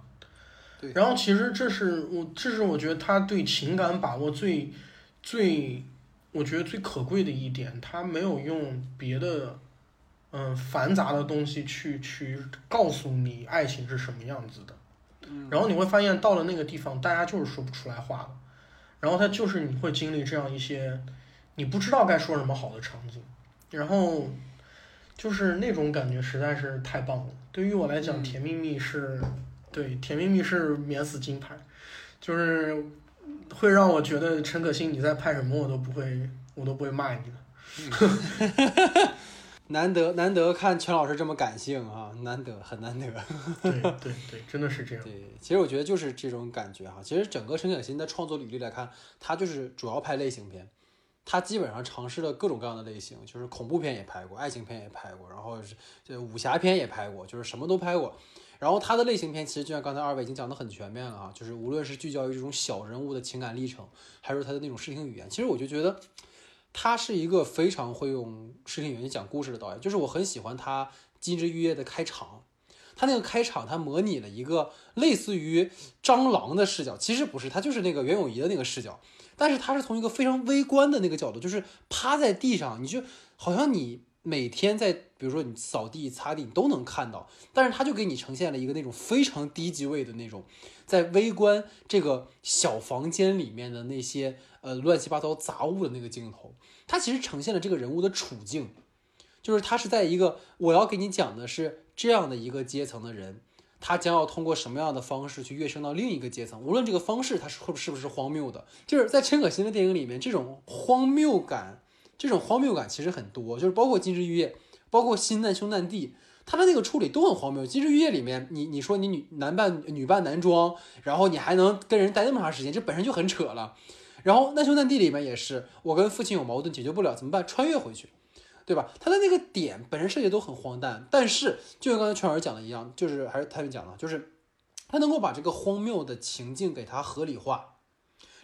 对然后其实这是我这是我觉得他对情感把握最最我觉得最可贵的一点，他没有用别的嗯繁杂的东西去去告诉你爱情是什么样子的。嗯然后你会发现到了那个地方，大家就是说不出来话了。然后他就是你会经历这样一些你不知道该说什么好的场景，然后就是那种感觉实在是太棒了。对于我来讲，嗯甜蜜蜜是，对，甜蜜蜜是免死金牌，就是会让我觉得陈可辛你在拍什么我都不会，我都不会骂你的。(laughs) 难得难得看全老师这么感性啊，难得很难得。对对对，真的是这样。对，其实我觉得就是这种感觉哈。其实整个陈可辛的创作履历来看，他就是主要拍类型片，他基本上尝试了各种各样的类型，就是恐怖片也拍过，爱情片也拍过，然后是这武侠片也拍过，就是什么都拍过。然后他的类型片其实就像刚才二位已经讲的很全面了啊，就是无论是聚焦于这种小人物的情感历程，还是他的那种视听语言，其实我就觉得他是一个非常会用视听语言讲故事的导演。就是我很喜欢他《金枝玉叶》的开场，他那个开场，他模拟了一个类似于蟑螂的视角，其实不是，他就是那个袁咏仪的那个视角，但是他是从一个非常微观的那个角度，就是趴在地上，你就好像你每天在，比如说你扫地、擦地，你都能看到，但是他就给你呈现了一个那种非常低级位的那种，在微观这个小房间里面的那些呃乱七八糟杂物的那个镜头，他其实呈现了这个人物的处境。就是他是在一个我要给你讲的是这样的一个阶层的人，他将要通过什么样的方式去跃升到另一个阶层，无论这个方式他是会是不是荒谬的，就是在陈可辛的电影里面，这种荒谬感，这种荒谬感其实很多，就是包括《金枝玉叶》，包括《新难兄难弟》，他的那个处理都很荒谬。《金枝玉叶》里面，你你说你女男扮女扮男装，然后你还能跟人待那么长时间，这本身就很扯了。然后《难兄难弟》里面也是，我跟父亲有矛盾解决不了怎么办？穿越回去。对吧？他的那个点本身设计都很荒诞，但是就像刚才全老师讲的一样，就是还是他们讲的，就是他能够把这个荒谬的情境给他合理化，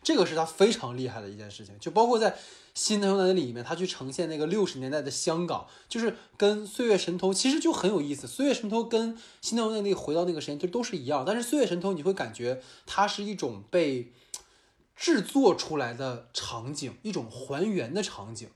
这个是他非常厉害的一件事情。就包括在《新难兄难弟》里面，他去呈现那个六十年代的香港，就是跟《岁月神偷》其实就很有意思，《岁月神偷》跟《新难兄难弟》回到那个时间就都是一样，但是《岁月神偷》你会感觉它是一种被制作出来的场景，一种还原的场景。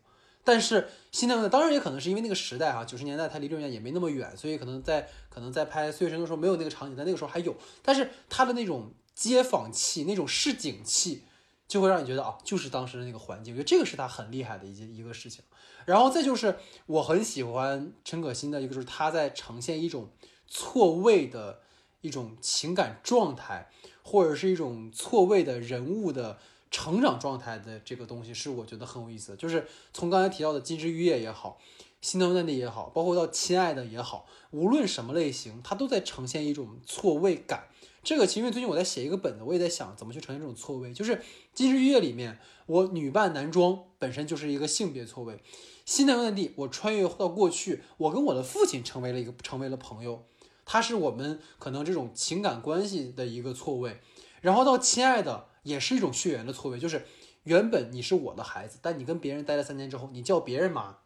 但是新太阳当然也可能是因为那个时代哈，九十年代它离六十年也没那么远，所以可能在可能在拍《岁月神偷》时候没有那个场景，但那个时候还有。但是它的那种街坊气、那种市井气，就会让你觉得啊，就是当时的那个环境。我觉得这个是他很厉害的一件一个事情。然后再就是我很喜欢陈可辛的一个，就是他在呈现一种错位的一种情感状态，或者是一种错位的人物的。成长状态的这个东西是我觉得很有意思，就是从刚才提到的《金枝玉叶》也好，《心疼的你》也好，包括到《亲爱的》也好，无论什么类型，他都在呈现一种错位感。这个其实因为最近我在写一个本子，我也在想怎么去呈现这种错位。就是《金枝玉叶》里面，我女扮男装本身就是一个性别错位；《心疼的地》，我穿越到过去，我跟我的父亲成为了一个成为了朋友，他是我们可能这种情感关系的一个错位。然后到《亲爱的》。也是一种血缘的错位，就是原本你是我的孩子，但你跟别人待了三年之后，你叫别人妈，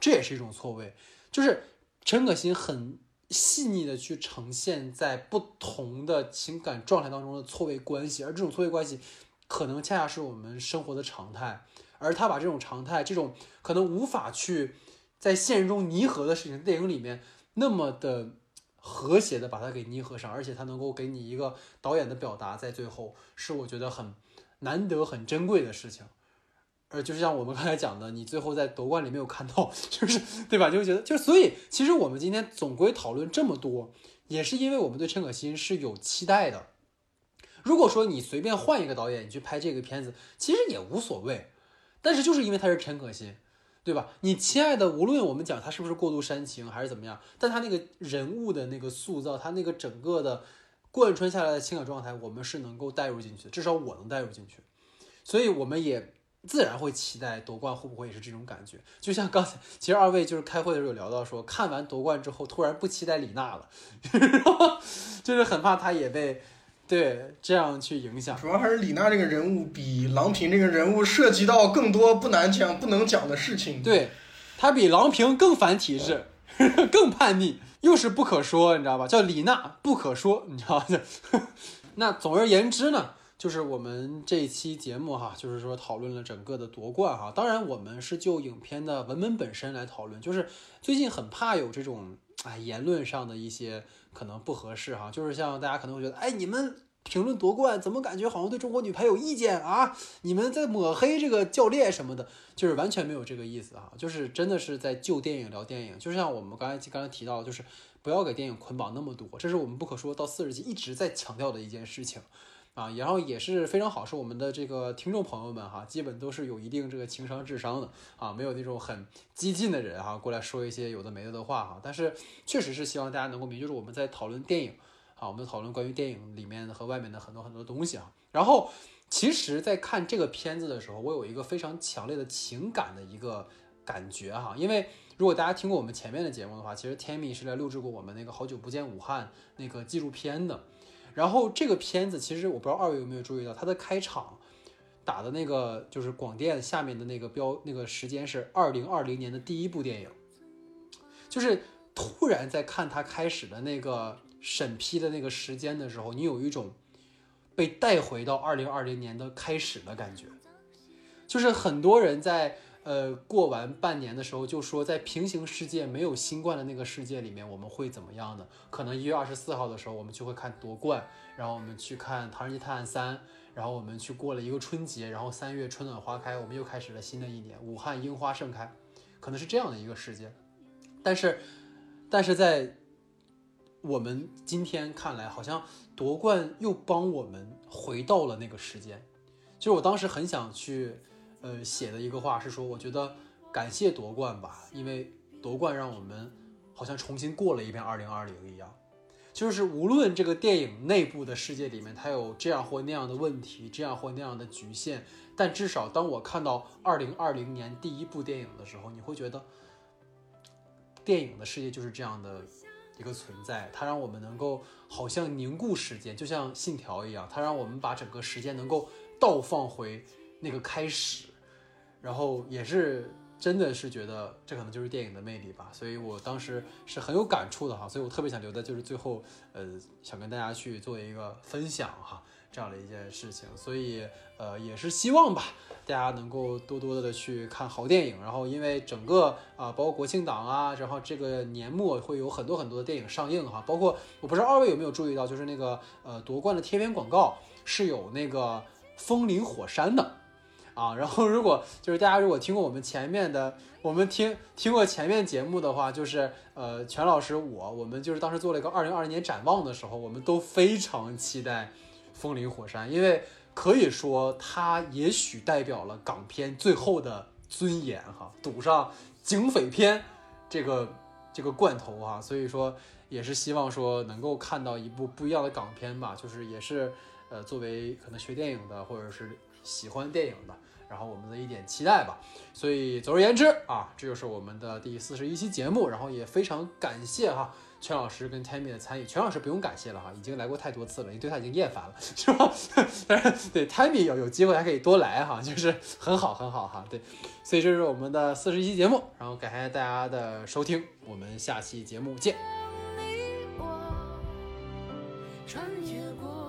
这也是一种错位。就是陈可辛很细腻的去呈现在不同的情感状态当中的错位关系，而这种错位关系可能恰恰是我们生活的常态，而他把这种常态，这种可能无法去在现实中拟合的事情，电影里面那么的。和谐的把它给捏合上，而且它能够给你一个导演的表达，在最后是我觉得很难得、很珍贵的事情。而就是像我们刚才讲的，你最后在夺冠里没有看到，就是对吧？就会觉得，就所以其实我们今天总归讨论这么多，也是因为我们对陈可辛是有期待的。如果说你随便换一个导演，你去拍这个片子，其实也无所谓。但是就是因为他是陈可辛。对吧？你亲爱的，无论我们讲他是不是过度煽情还是怎么样，但他那个人物的那个塑造，他那个整个的贯穿下来的情感状态，我们是能够带入进去的，至少我能带入进去，所以我们也自然会期待夺冠会不会也是这种感觉。就像刚才，其实二位就是开会的时候有聊到说，看完夺冠之后突然不期待李娜了，(laughs) 就是很怕她也被。对，这样去影响，主要还是李娜这个人物比郎平这个人物涉及到更多不难讲、不能讲的事情。对，她比郎平更反体制，(laughs) 更叛逆，又是不可说，你知道吧？叫李娜不可说，你知道吗？(laughs) 那总而言之呢，就是我们这一期节目哈，就是说讨论了整个的夺冠哈。当然，我们是就影片的文本本身来讨论，就是最近很怕有这种。哎，言论上的一些可能不合适哈，就是像大家可能会觉得，哎，你们评论夺冠怎么感觉好像对中国女排有意见啊？你们在抹黑这个教练什么的，就是完全没有这个意思哈，就是真的是在就电影聊电影，就像我们刚才刚才提到，就是不要给电影捆绑那么多，这是我们不可说到四十集一直在强调的一件事情。啊，然后也是非常好，是我们的这个听众朋友们哈，基本都是有一定这个情商智商的啊，没有那种很激进的人哈，过来说一些有的没的的话哈。但是确实是希望大家能够明，就是我们在讨论电影啊，我们讨论关于电影里面和外面的很多很多东西啊。然后其实，在看这个片子的时候，我有一个非常强烈的情感的一个感觉哈，因为如果大家听过我们前面的节目的话，其实 Tammy 是来录制过我们那个好久不见武汉那个纪录片的。然后这个片子其实我不知道二位有没有注意到，它的开场打的那个就是广电下面的那个标那个时间是二零二零年的第一部电影，就是突然在看它开始的那个审批的那个时间的时候，你有一种被带回到二零二零年的开始的感觉，就是很多人在。呃，过完半年的时候就说，在平行世界没有新冠的那个世界里面，我们会怎么样呢？可能一月二十四号的时候，我们就会看夺冠，然后我们去看《唐人街探案三》，然后我们去过了一个春节，然后三月春暖花开，我们又开始了新的一年，武汉樱花盛开，可能是这样的一个世界。但是，但是在我们今天看来，好像夺冠又帮我们回到了那个时间。就是我当时很想去。呃，写的一个话是说，我觉得感谢夺冠吧，因为夺冠让我们好像重新过了一遍二零二零一样。就是无论这个电影内部的世界里面它有这样或那样的问题，这样或那样的局限，但至少当我看到二零二零年第一部电影的时候，你会觉得电影的世界就是这样的一个存在，它让我们能够好像凝固时间，就像信条一样，它让我们把整个时间能够倒放回那个开始。然后也是真的是觉得这可能就是电影的魅力吧，所以我当时是很有感触的哈，所以我特别想留在就是最后，呃，想跟大家去做一个分享哈。这样的一件事情，所以呃也是希望吧，大家能够多多的去看好电影。然后因为整个啊、包括国庆档啊，然后这个年末会有很多很多的电影上映哈，包括我不知道二位有没有注意到，就是那个呃夺冠的贴片广告是有那个风林火山的。啊，然后如果就是大家如果听过我们前面的，我们听听过前面节目的话，就是呃，全老师我我们就是当时做了一个二零二零年展望的时候，我们都非常期待《风林火山》，因为可以说它也许代表了港片最后的尊严哈，赌上警匪片这个这个罐头哈，所以说也是希望说能够看到一部不一样的港片吧，就是也是呃作为可能学电影的或者是喜欢电影的。然后我们的一点期待吧，所以总而言之啊，这就是我们的第四十一期节目，然后也非常感谢哈全老师跟 Tammy 的参与，全老师不用感谢了哈，已经来过太多次了，你对他已经厌烦了，(laughs) 是吧？但是对 Tammy 有有机会还可以多来哈，就是很好很好哈，对，所以这是我们的四十一期节目，然后感谢大家的收听，我们下期节目见。你我穿越过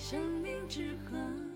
生命之河。